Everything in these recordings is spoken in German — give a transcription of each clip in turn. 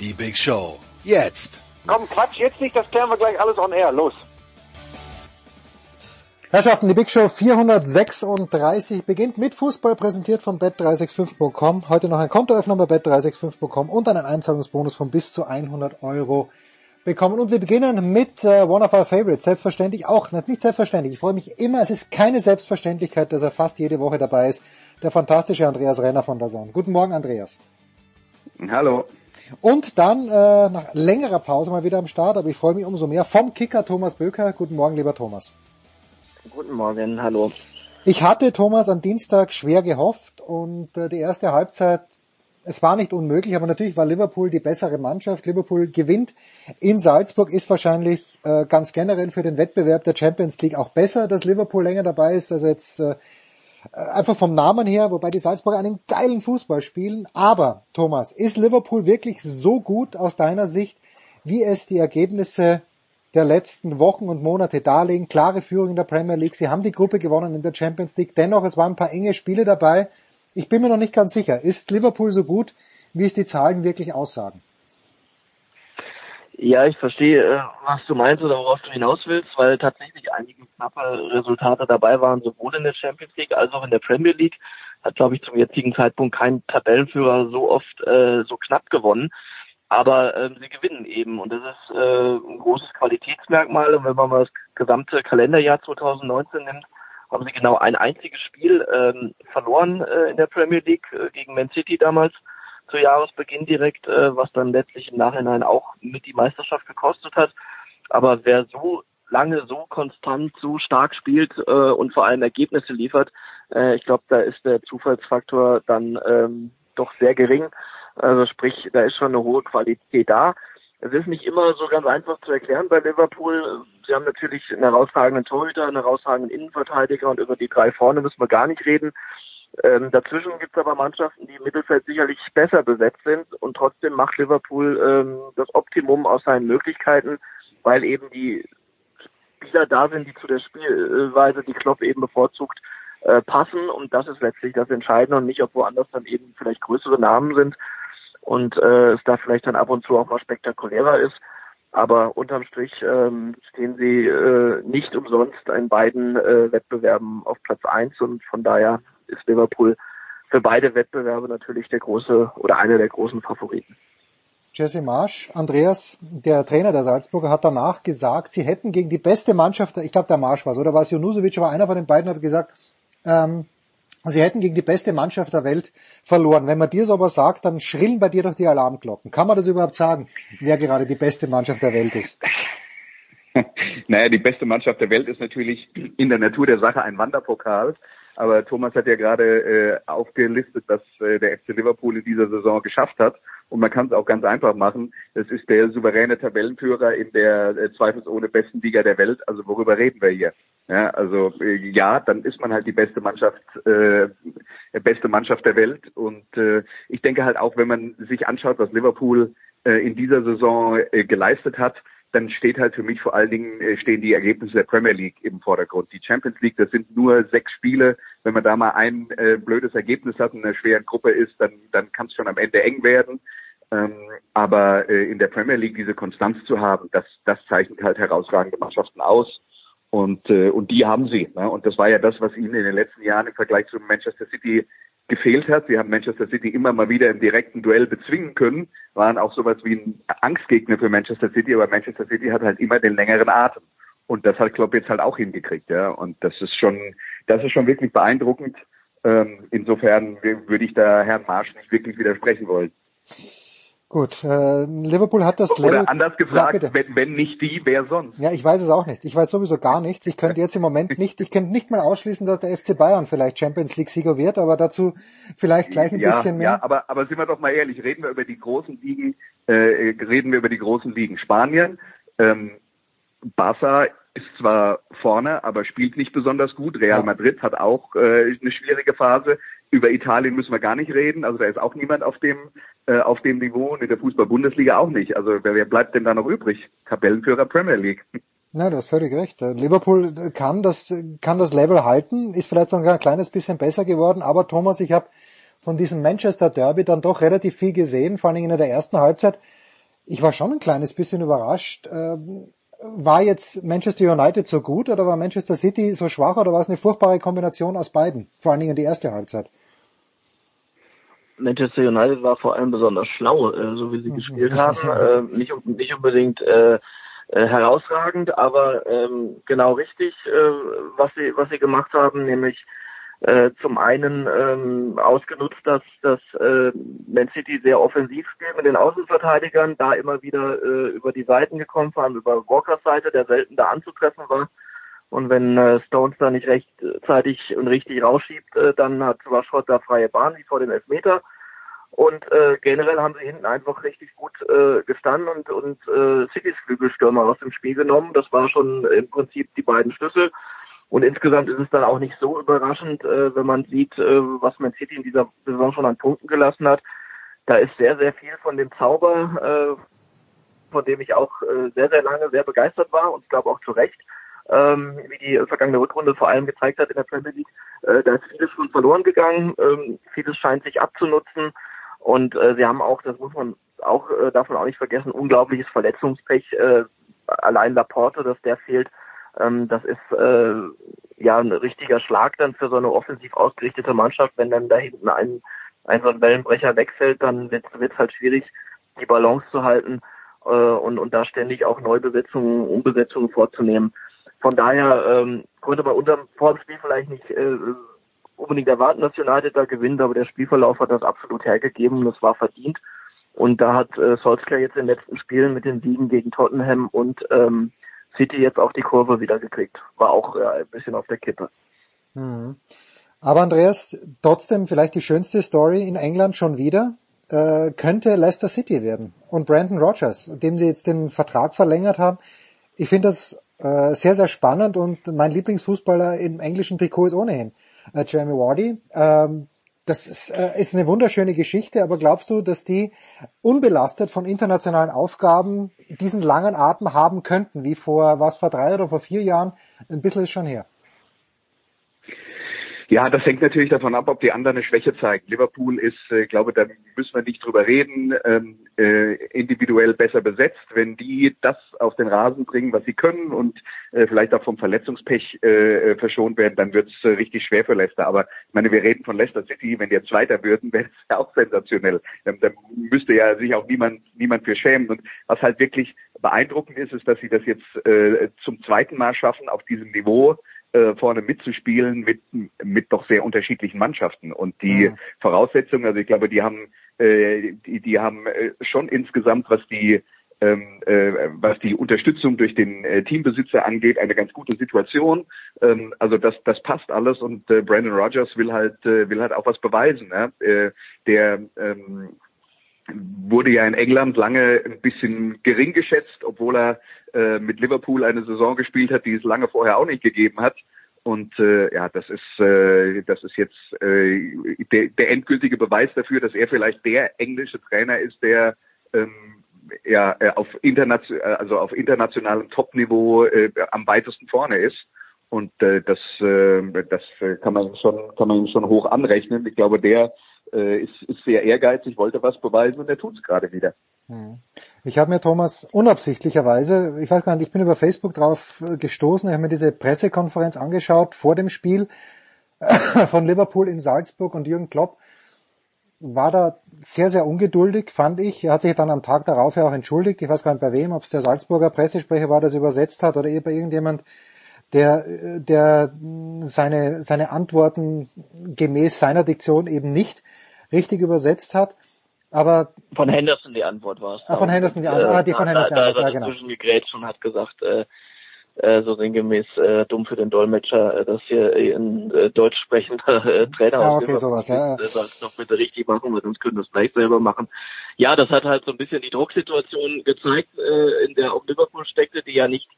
Die Big Show. Jetzt. Komm, Quatsch, jetzt nicht, das klären wir gleich alles on air. Los. Herrschaften, die Big Show 436 beginnt mit Fußball, präsentiert von bet365.com. Heute noch ein Kontoöffner bei bet365.com und einen Einzahlungsbonus von bis zu 100 Euro bekommen. Und wir beginnen mit äh, One of Our Favorites, selbstverständlich auch, das ist nicht selbstverständlich, ich freue mich immer, es ist keine Selbstverständlichkeit, dass er fast jede Woche dabei ist, der fantastische Andreas Renner von der Sonne. Guten Morgen, Andreas. Hallo. Und dann äh, nach längerer Pause mal wieder am Start, aber ich freue mich umso mehr, vom Kicker Thomas Böker. Guten Morgen, lieber Thomas. Guten Morgen, hallo. Ich hatte Thomas am Dienstag schwer gehofft und äh, die erste Halbzeit, es war nicht unmöglich, aber natürlich war Liverpool die bessere Mannschaft. Liverpool gewinnt in Salzburg, ist wahrscheinlich äh, ganz generell für den Wettbewerb der Champions League auch besser, dass Liverpool länger dabei ist. Also jetzt äh, einfach vom Namen her, wobei die Salzburger einen geilen Fußball spielen. Aber Thomas, ist Liverpool wirklich so gut aus deiner Sicht, wie es die Ergebnisse der letzten Wochen und Monate darlegen. Klare Führung in der Premier League. Sie haben die Gruppe gewonnen in der Champions League. Dennoch, es waren ein paar enge Spiele dabei. Ich bin mir noch nicht ganz sicher. Ist Liverpool so gut, wie es die Zahlen wirklich aussagen? Ja, ich verstehe, äh, was du meinst oder worauf du hinaus willst, weil tatsächlich einige knappe Resultate dabei waren, sowohl in der Champions League als auch in der Premier League. Hat, glaube ich, zum jetzigen Zeitpunkt kein Tabellenführer so oft äh, so knapp gewonnen. Aber ähm, sie gewinnen eben und das ist äh, ein großes Qualitätsmerkmal. Und wenn man mal das gesamte Kalenderjahr 2019 nimmt, haben sie genau ein einziges Spiel ähm, verloren äh, in der Premier League äh, gegen Man City damals zu Jahresbeginn direkt, äh, was dann letztlich im Nachhinein auch mit die Meisterschaft gekostet hat. Aber wer so lange so konstant, so stark spielt äh, und vor allem Ergebnisse liefert, äh, ich glaube, da ist der Zufallsfaktor dann ähm, doch sehr gering. Also sprich, da ist schon eine hohe Qualität da. Es ist nicht immer so ganz einfach zu erklären bei Liverpool. Sie haben natürlich einen herausragenden Torhüter, einen herausragenden Innenverteidiger und über die drei vorne müssen wir gar nicht reden. Ähm, dazwischen gibt es aber Mannschaften, die im Mittelfeld sicherlich besser besetzt sind und trotzdem macht Liverpool ähm, das Optimum aus seinen Möglichkeiten, weil eben die Spieler da sind, die zu der Spielweise, die Klopp eben bevorzugt, äh, passen und das ist letztlich das Entscheidende und nicht, ob woanders dann eben vielleicht größere Namen sind und äh, es da vielleicht dann ab und zu auch mal spektakulärer ist. Aber unterm Strich ähm, stehen sie äh, nicht umsonst in beiden äh, Wettbewerben auf Platz eins und von daher ist Liverpool für beide Wettbewerbe natürlich der große oder einer der großen Favoriten. Jesse Marsch, Andreas, der Trainer der Salzburger, hat danach gesagt, sie hätten gegen die beste Mannschaft, ich glaube der Marsch war es, oder war es Junusovic, aber einer von den beiden hat gesagt, ähm, sie hätten gegen die beste Mannschaft der Welt verloren. Wenn man dir so was sagt, dann schrillen bei dir doch die Alarmglocken. Kann man das überhaupt sagen, wer gerade die beste Mannschaft der Welt ist? Naja, die beste Mannschaft der Welt ist natürlich in der Natur der Sache ein Wanderpokal. Aber Thomas hat ja gerade äh, aufgelistet, was äh, der FC Liverpool in dieser Saison geschafft hat. Und man kann es auch ganz einfach machen. Es ist der souveräne Tabellenführer in der äh, zweifelsohne besten Liga der Welt. Also worüber reden wir hier? Ja, also äh, ja, dann ist man halt die beste Mannschaft, äh, beste Mannschaft der Welt. Und äh, ich denke halt auch, wenn man sich anschaut, was Liverpool äh, in dieser Saison äh, geleistet hat, dann steht halt für mich vor allen Dingen äh, stehen die Ergebnisse der Premier League im Vordergrund. Die Champions League, das sind nur sechs Spiele. Wenn man da mal ein äh, blödes Ergebnis hat in einer schweren Gruppe ist, dann, dann kann es schon am Ende eng werden. Ähm, aber äh, in der Premier League diese Konstanz zu haben, das, das zeichnet halt herausragende Mannschaften aus. Und, äh, und die haben sie. Ne? Und das war ja das, was ihnen in den letzten Jahren im Vergleich zu Manchester City gefehlt hat. Sie haben Manchester City immer mal wieder im direkten Duell bezwingen können, waren auch sowas wie ein Angstgegner für Manchester City, aber Manchester City hat halt immer den längeren Atem. Und das hat Klopp jetzt halt auch hingekriegt, ja. Und das ist schon, das ist schon wirklich beeindruckend. Ähm, insofern würde ich da Herrn Marsch nicht wirklich widersprechen wollen. Gut, äh, Liverpool hat das Level... Oder anders gefragt, ja, wenn, wenn nicht die, wer sonst? Ja, ich weiß es auch nicht. Ich weiß sowieso gar nichts. Ich könnte jetzt im Moment nicht, ich könnte nicht mal ausschließen, dass der FC Bayern vielleicht Champions League Sieger wird, aber dazu vielleicht gleich ein ja, bisschen mehr. Ja, aber, aber sind wir doch mal ehrlich, reden wir über die großen Ligen, äh, reden wir über die großen Ligen. Spanien, ähm, Barca ist zwar vorne, aber spielt nicht besonders gut. Real Ja. Madrid hat auch äh, eine schwierige Phase. Über Italien müssen wir gar nicht reden. Also da ist auch niemand auf dem äh, auf dem Niveau und in der Fußball-Bundesliga auch nicht. Also wer, wer bleibt denn da noch übrig? Tabellenführer Premier League. Na, du hast völlig recht. Liverpool kann das, kann das Level halten, ist vielleicht sogar ein kleines bisschen besser geworden, aber Thomas, ich habe von diesem Manchester Derby dann doch relativ viel gesehen, vor allem in der ersten Halbzeit. Ich war schon ein kleines bisschen überrascht. Ähm, War jetzt Manchester United so gut oder war Manchester City so schwach oder war es eine furchtbare Kombination aus beiden? Vor allen Dingen die erste Halbzeit. Manchester United war vor allem besonders schlau, äh, so wie sie gespielt haben. Äh, nicht, nicht unbedingt äh, äh, herausragend, aber ähm, genau richtig, äh, was sie was sie gemacht haben, nämlich äh, zum einen ähm, ausgenutzt, dass dass äh, Man City sehr offensiv spielt mit den Außenverteidigern, da immer wieder äh, über die Seiten gekommen waren, über Walkers Seite, der selten da anzutreffen war. Und wenn äh, Stones da nicht rechtzeitig und richtig rausschiebt, äh, dann hat Rashford da freie Bahn, wie vor dem Elfmeter. Und äh, generell haben sie hinten einfach richtig gut äh, gestanden und, und äh, Citys Flügelstürmer aus dem Spiel genommen. Das war schon im Prinzip die beiden Schlüssel. Und insgesamt ist es dann auch nicht so überraschend, äh, wenn man sieht, äh, was Man City in dieser Saison schon an Punkten gelassen hat. Da ist sehr, sehr viel von dem Zauber, äh, von dem ich auch äh, sehr, sehr lange sehr begeistert war und ich glaube auch zu Recht, ähm, wie die vergangene Rückrunde vor allem gezeigt hat in der Premier League. Äh, da ist vieles schon verloren gegangen, ähm, vieles scheint sich abzunutzen und äh, sie haben auch, das muss man auch, darf man auch nicht vergessen, unglaubliches Verletzungspech. Allein Laporte, dass der fehlt, ähm, das ist äh, ja ein richtiger Schlag dann für so eine offensiv ausgerichtete Mannschaft. Wenn dann da hinten ein, ein so ein Wellenbrecher wegfällt, dann wird es halt schwierig, die Balance zu halten äh, und, und da ständig auch Neubesetzungen, Umbesetzungen vorzunehmen. Von daher ähm, konnte man unserem Vorspiel vielleicht nicht äh, unbedingt erwarten, dass United da gewinnt, aber der Spielverlauf hat das absolut hergegeben und das war verdient. Und da hat äh, Solskjaer jetzt in den letzten Spielen mit den Siegen gegen Tottenham und ähm, City jetzt auch die Kurve wieder gekriegt. War auch äh, ein bisschen auf der Kippe. Mhm. Aber Andreas, trotzdem vielleicht die schönste Story in England schon wieder, äh, könnte Leicester City werden. Und Brandon Rogers, dem sie jetzt den Vertrag verlängert haben. Ich finde das äh, sehr, sehr spannend und mein Lieblingsfußballer im englischen Trikot ist ohnehin äh, Jeremy Wardy. Ähm, das ist, äh, ist eine wunderschöne Geschichte, aber glaubst du, dass die unbelastet von internationalen Aufgaben diesen langen Atem haben könnten, wie vor, was vor drei oder vor vier Jahren? Ein bisschen ist schon her. Ja, das hängt natürlich davon ab, ob die anderen eine Schwäche zeigen. Liverpool ist, äh, glaube, da müssen wir nicht drüber reden, ähm, äh, individuell besser besetzt. Wenn die das auf den Rasen bringen, was sie können und äh, vielleicht auch vom Verletzungspech äh, verschont werden, dann wird es äh, richtig schwer für Leicester. Aber ich meine, wir reden von Leicester City, wenn die jetzt Zweiter würden, wäre es ja auch sensationell. Ähm, da müsste ja sich auch niemand, niemand für schämen. Und was halt wirklich beeindruckend ist, ist, dass sie das jetzt zum zweiten Mal schaffen, auf diesem Niveau äh, vorne mitzuspielen mit, mit doch sehr unterschiedlichen Mannschaften. Und die Mhm. Voraussetzungen, also ich glaube, die haben, äh, die, die haben äh, schon insgesamt, was die ähm, äh, was die Unterstützung durch den äh, Teambesitzer angeht, eine ganz gute Situation. Ähm, also das, das passt alles und äh, Brandon Rogers will halt, äh, will halt auch was beweisen. Ne? Äh, der ähm, wurde ja in England lange ein bisschen gering geschätzt, obwohl er äh, mit Liverpool eine Saison gespielt hat, die es lange vorher auch nicht gegeben hat. Und äh, ja, das ist äh, das ist jetzt äh, der, der endgültige Beweis dafür, dass er vielleicht der englische Trainer ist, der ähm, ja äh, auf internation also auf internationalem Topniveau äh, am weitesten vorne ist. Und äh, das äh, das kann man schon kann man schon hoch anrechnen. Ich glaube, der äh, ist, ist sehr ehrgeizig, wollte was beweisen und er tut es gerade wieder. Ich habe mir Thomas unabsichtlicherweise, ich weiß gar nicht, ich bin über Facebook drauf äh, gestoßen, ich habe mir diese Pressekonferenz angeschaut vor dem Spiel von Liverpool in Salzburg und Jürgen Klopp war da sehr, sehr ungeduldig, fand ich. Er hat sich dann am Tag darauf ja auch entschuldigt. Ich weiß gar nicht bei wem, ob es der Salzburger Pressesprecher war, der es übersetzt hat oder bei irgendjemand, der, äh, der seine, seine Antworten gemäß seiner Diktion eben nicht richtig übersetzt hat. Aber von Henderson die Antwort war es. Ah, von Henderson die Antwort. Ah, die von Henderson da, die Antwort, da, ja, genau. Gegrätscht und hat gesagt, äh, äh, so sinngemäß äh, dumm für den Dolmetscher, äh, dass hier ein äh, deutsch sprechender äh, Trainer Ah, okay, sowas, ja, äh, soll es doch bitte richtig machen, weil sonst können wir es gleich selber machen. Ja, das hat halt so ein bisschen die Drucksituation gezeigt, äh, in der auch Liverpool steckte, die ja nicht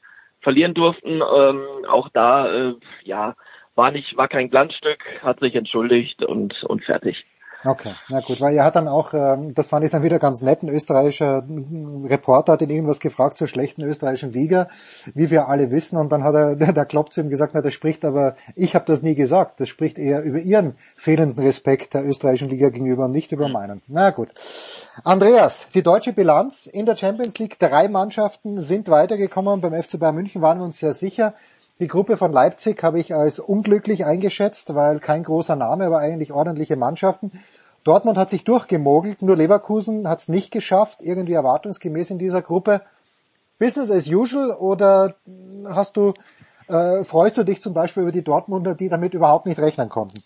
verlieren durften. Ähm, auch da, äh, ja, war nicht, war kein Glanzstück, hat sich entschuldigt und und fertig. Okay, na gut, weil er hat dann auch, ähm, das fand ich dann wieder ganz nett, ein österreichischer Reporter hat ihn irgendwas gefragt zur schlechten österreichischen Liga, wie wir alle wissen, und dann hat er, der Klopp zu ihm gesagt, na, das spricht aber, ich habe das nie gesagt, das spricht eher über ihren fehlenden Respekt der österreichischen Liga gegenüber und nicht über meinen. Na gut. Andreas, die deutsche Bilanz in der Champions League, drei Mannschaften sind weitergekommen, beim FC Bayern München waren wir uns sehr sicher, die Gruppe von Leipzig habe ich als unglücklich eingeschätzt, weil kein großer Name, aber eigentlich ordentliche Mannschaften. Dortmund hat sich durchgemogelt, nur Leverkusen hat es nicht geschafft, irgendwie erwartungsgemäß in dieser Gruppe. Business as usual oder hast du, äh, freust du dich zum Beispiel über die Dortmunder, die damit überhaupt nicht rechnen konnten?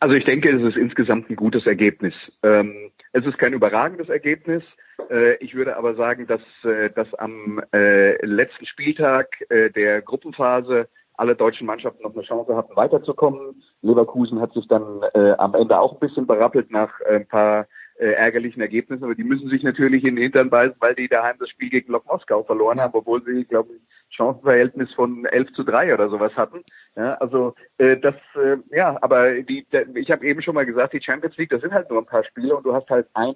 Also ich denke, es ist insgesamt ein gutes Ergebnis. Ähm, es ist kein überragendes Ergebnis. Äh, ich würde aber sagen, dass, äh, dass am äh, letzten Spieltag der Gruppenphase alle deutschen Mannschaften noch eine Chance hatten, weiterzukommen. Leverkusen hat sich dann am Ende auch ein bisschen berappelt nach ein paar äh, ärgerlichen Ergebnissen, aber die müssen sich natürlich in den Hintern beißen, weil die daheim das Spiel gegen Lok Moskau verloren haben, obwohl sie, glaube ich, Chancenverhältnis von 11 zu 3 oder sowas hatten. Ja, also äh, das, äh, ja, aber die, der, ich habe eben schon mal gesagt, die Champions League, das sind halt nur ein paar Spiele und du hast halt ein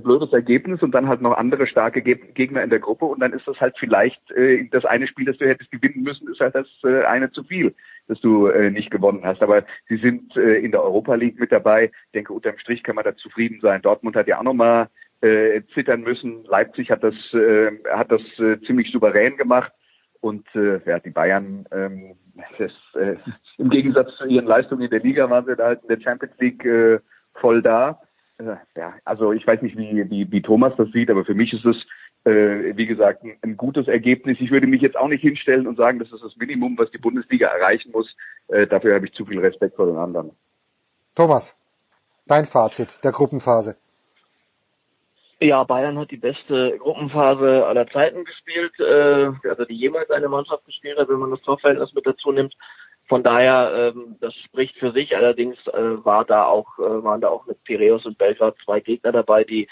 blödes Ergebnis und dann halt noch andere starke Ge Gegner in der Gruppe und dann ist das halt vielleicht äh, das eine Spiel, das du hättest gewinnen müssen, ist halt das äh, eine zu viel, das du äh, nicht gewonnen hast. Aber sie sind äh, in der Europa League mit dabei. Ich denke, unterm Strich kann man da zufrieden sein. Dortmund hat ja auch nochmal äh, zittern müssen. Leipzig hat das äh, hat das äh, ziemlich souverän gemacht. Und äh, ja, die Bayern, ähm, das, äh, im Gegensatz zu ihren Leistungen in der Liga waren sie da halt in der Champions League äh, voll da. Äh, ja, also ich weiß nicht, wie, wie, wie Thomas das sieht, aber für mich ist es, äh, wie gesagt, ein, ein gutes Ergebnis. Ich würde mich jetzt auch nicht hinstellen und sagen, das ist das Minimum, was die Bundesliga erreichen muss. Äh, dafür habe ich zu viel Respekt vor den anderen. Thomas, dein Fazit der Gruppenphase. Ja, Bayern hat die beste Gruppenphase aller Zeiten gespielt, äh, also die jemals eine Mannschaft gespielt hat, wenn man das Torverhältnis mit dazu nimmt. Von daher, ähm, das spricht für sich. Allerdings äh, war da auch, äh, waren da auch mit Piraeus und Belgrad zwei Gegner dabei, die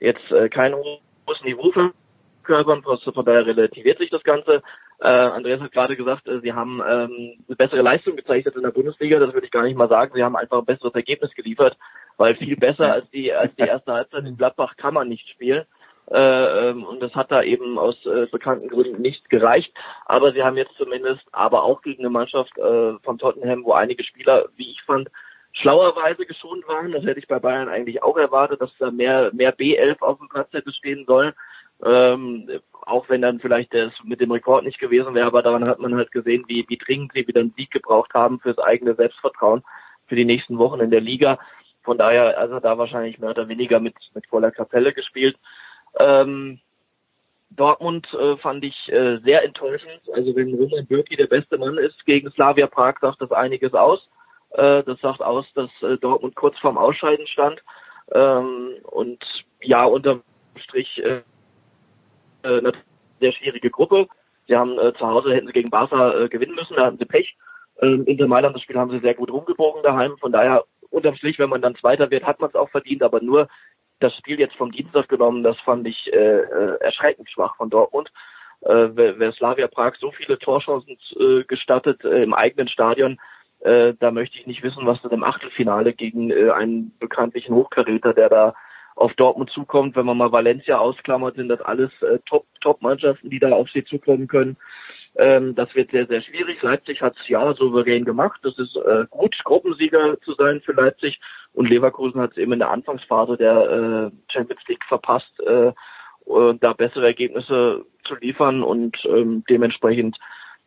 jetzt äh, kein hohes Niveau verkörpern. Von daher relativiert sich das Ganze. Äh, Andreas hat gerade gesagt, äh, sie haben ähm, eine bessere Leistung gezeigt in der Bundesliga. Das würde ich gar nicht mal sagen. Sie haben einfach ein besseres Ergebnis geliefert, weil viel besser als die als die erste Halbzeit in Gladbach kann man nicht spielen. Äh, ähm, und das hat da eben aus äh, bekannten Gründen nicht gereicht. Aber sie haben jetzt zumindest, aber auch gegen eine Mannschaft äh, von Tottenham, wo einige Spieler, wie ich fand, schlauerweise geschont waren. Das hätte ich bei Bayern eigentlich auch erwartet, dass da mehr, mehr B11 auf dem Platz hätte stehen sollen. Ähm, auch wenn dann vielleicht das mit dem Rekord nicht gewesen wäre, aber daran hat man halt gesehen, wie, wie dringend sie wieder einen Sieg gebraucht haben fürs eigene Selbstvertrauen für die nächsten Wochen in der Liga. Von daher, also da wahrscheinlich mehr oder weniger mit, mit voller Kapelle gespielt. Ähm, Dortmund äh, fand ich äh, sehr enttäuschend. Also wenn Roman Bürki der beste Mann ist gegen Slavia Prag, sagt das einiges aus. Äh, das sagt aus, dass äh, Dortmund kurz vorm Ausscheiden stand. Ähm, und ja, unterm Strich äh, äh, eine sehr schwierige Gruppe. Sie haben äh, zu Hause hätten sie gegen Barca äh, gewinnen müssen, da hatten sie Pech. Ähm, Inter Mailand, das Spiel haben sie sehr gut rumgebogen daheim. Von daher, unterm Strich, wenn man dann Zweiter wird, hat man es auch verdient, aber nur das Spiel jetzt vom Dienstag genommen, das fand ich äh, äh, erschreckend schwach von Dortmund. Äh, wer, Slavia Prag so viele Torchancen äh, gestattet äh, im eigenen Stadion, äh, da möchte ich nicht wissen, was dann im Achtelfinale gegen äh, einen bekanntlichen Hochkaräter, der da auf Dortmund zukommt. Wenn man mal Valencia ausklammert, sind das alles äh, Top Top Mannschaften, die da auf sie zukommen können. Ähm, das wird sehr, sehr schwierig. Leipzig hat es ja souverän gemacht. Das ist äh, gut, Gruppensieger zu sein für Leipzig. Und Leverkusen hat es eben in der Anfangsphase der äh, Champions League verpasst, äh, und da bessere Ergebnisse zu liefern. Und ähm, dementsprechend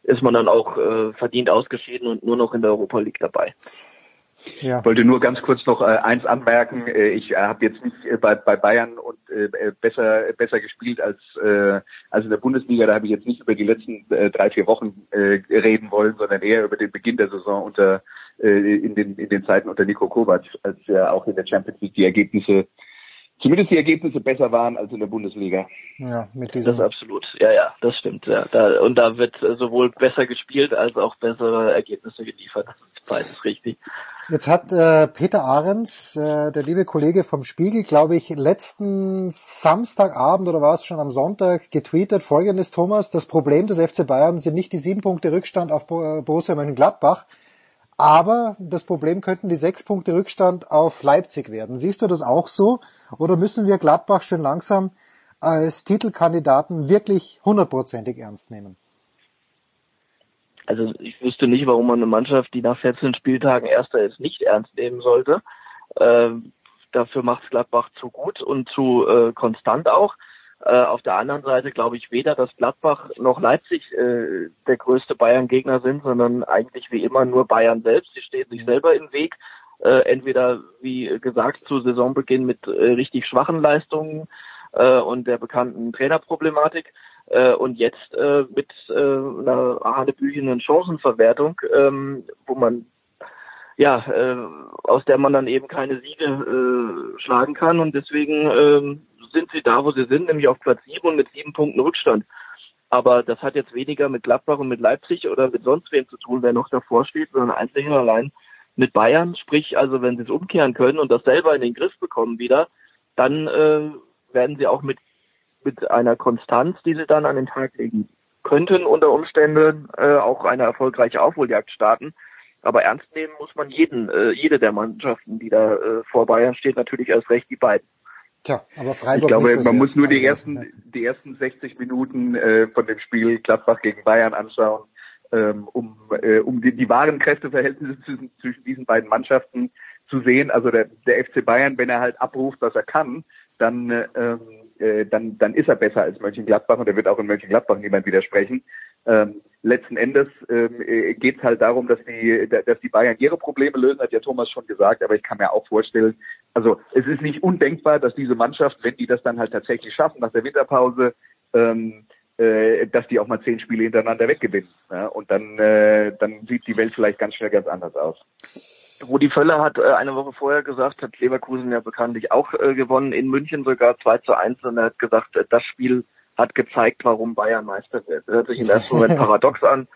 ist man dann auch äh, verdient ausgeschieden und nur noch in der Europa League dabei. Ja. Ich wollte nur ganz kurz noch äh, eins anmerken. Äh, ich äh, habe jetzt nicht äh, bei, bei Bayern und äh, besser besser gespielt als äh, als in der Bundesliga. Da habe ich jetzt nicht über die letzten äh, drei vier Wochen äh, reden wollen, sondern eher über den Beginn der Saison unter äh, in den in den Zeiten unter Nico Kovac, als ja auch in der Champions League die Ergebnisse zumindest die Ergebnisse besser waren als in der Bundesliga. Ja, mit Das diesem, absolut. Ja, ja, das stimmt. Ja. Da, und da wird äh, sowohl besser gespielt als auch bessere Ergebnisse geliefert. Das ist beides richtig. Jetzt hat äh, Peter Ahrens, äh, der liebe Kollege vom Spiegel, glaube ich, letzten Samstagabend oder war es schon am Sonntag getweetet, folgendes Thomas, das Problem des FC Bayern sind nicht die sieben Punkte Rückstand auf Bo- Borussia Mönchengladbach, aber das Problem könnten die sechs Punkte Rückstand auf Leipzig werden. Siehst du das auch so? Oder müssen wir Gladbach schon langsam als Titelkandidaten wirklich hundertprozentig ernst nehmen? Also ich wüsste nicht, warum man eine Mannschaft, die nach 14 Spieltagen Erster ist, nicht ernst nehmen sollte. Ähm, dafür macht Gladbach zu gut und zu äh, konstant auch. Äh, auf der anderen Seite glaube ich weder, dass Gladbach noch Leipzig äh, der größte Bayern-Gegner sind, sondern eigentlich wie immer nur Bayern selbst. Sie stehen sich selber im Weg. Äh, entweder, wie gesagt, zu Saisonbeginn mit äh, richtig schwachen Leistungen äh, und der bekannten Trainerproblematik äh, und jetzt äh, mit äh, einer hanebüchenen Chancenverwertung, ähm, wo man ja äh, aus der man dann eben keine Siege äh, schlagen kann und deswegen ähm, sind sie da, wo sie sind, nämlich auf Platz sieben und mit sieben Punkten Rückstand. Aber das hat jetzt weniger mit Gladbach und mit Leipzig oder mit sonst wem zu tun, wer noch davor steht, sondern einzig und allein mit Bayern. Sprich, also wenn sie es umkehren können und das selber in den Griff bekommen wieder, dann äh, werden sie auch mit mit einer Konstanz, die sie dann an den Tag legen könnten, unter Umständen äh, auch eine erfolgreiche Aufholjagd starten. Aber ernst nehmen muss man jeden, äh, jede der Mannschaften, die da äh, vor Bayern steht, natürlich erst recht die beiden. Tja, aber Ich Freiburg glaube, nicht so man muss nur die ersten, die ersten 60 Minuten äh, von dem Spiel Gladbach gegen Bayern anschauen, ähm, um, äh, um die, die wahren Kräfteverhältnisse zwischen, zwischen diesen beiden Mannschaften zu sehen. Also der, der FC Bayern, wenn er halt abruft, was er kann, dann, äh, ähm, äh, dann, dann ist er besser als Mönchengladbach und er wird auch in Mönchengladbach niemand widersprechen. Ähm, letzten Endes ähm, äh, geht es halt darum, dass die, da- dass die Bayern ihre Probleme lösen, hat ja Thomas schon gesagt, aber ich kann mir auch vorstellen, also es ist nicht undenkbar, dass diese Mannschaft, wenn die das dann halt tatsächlich schaffen nach der Winterpause, ähm, äh, dass die auch mal zehn Spiele hintereinander weggewinnen. Ja? Und dann, äh, dann sieht die Welt vielleicht ganz schnell ganz anders aus. Rudi Völler hat äh, eine Woche vorher gesagt, hat Leverkusen ja bekanntlich auch äh, gewonnen, in München sogar 2 zu 1 und er hat gesagt, äh, das Spiel hat gezeigt, warum Bayern Meister wird. Das hört sich im ersten Moment paradox an,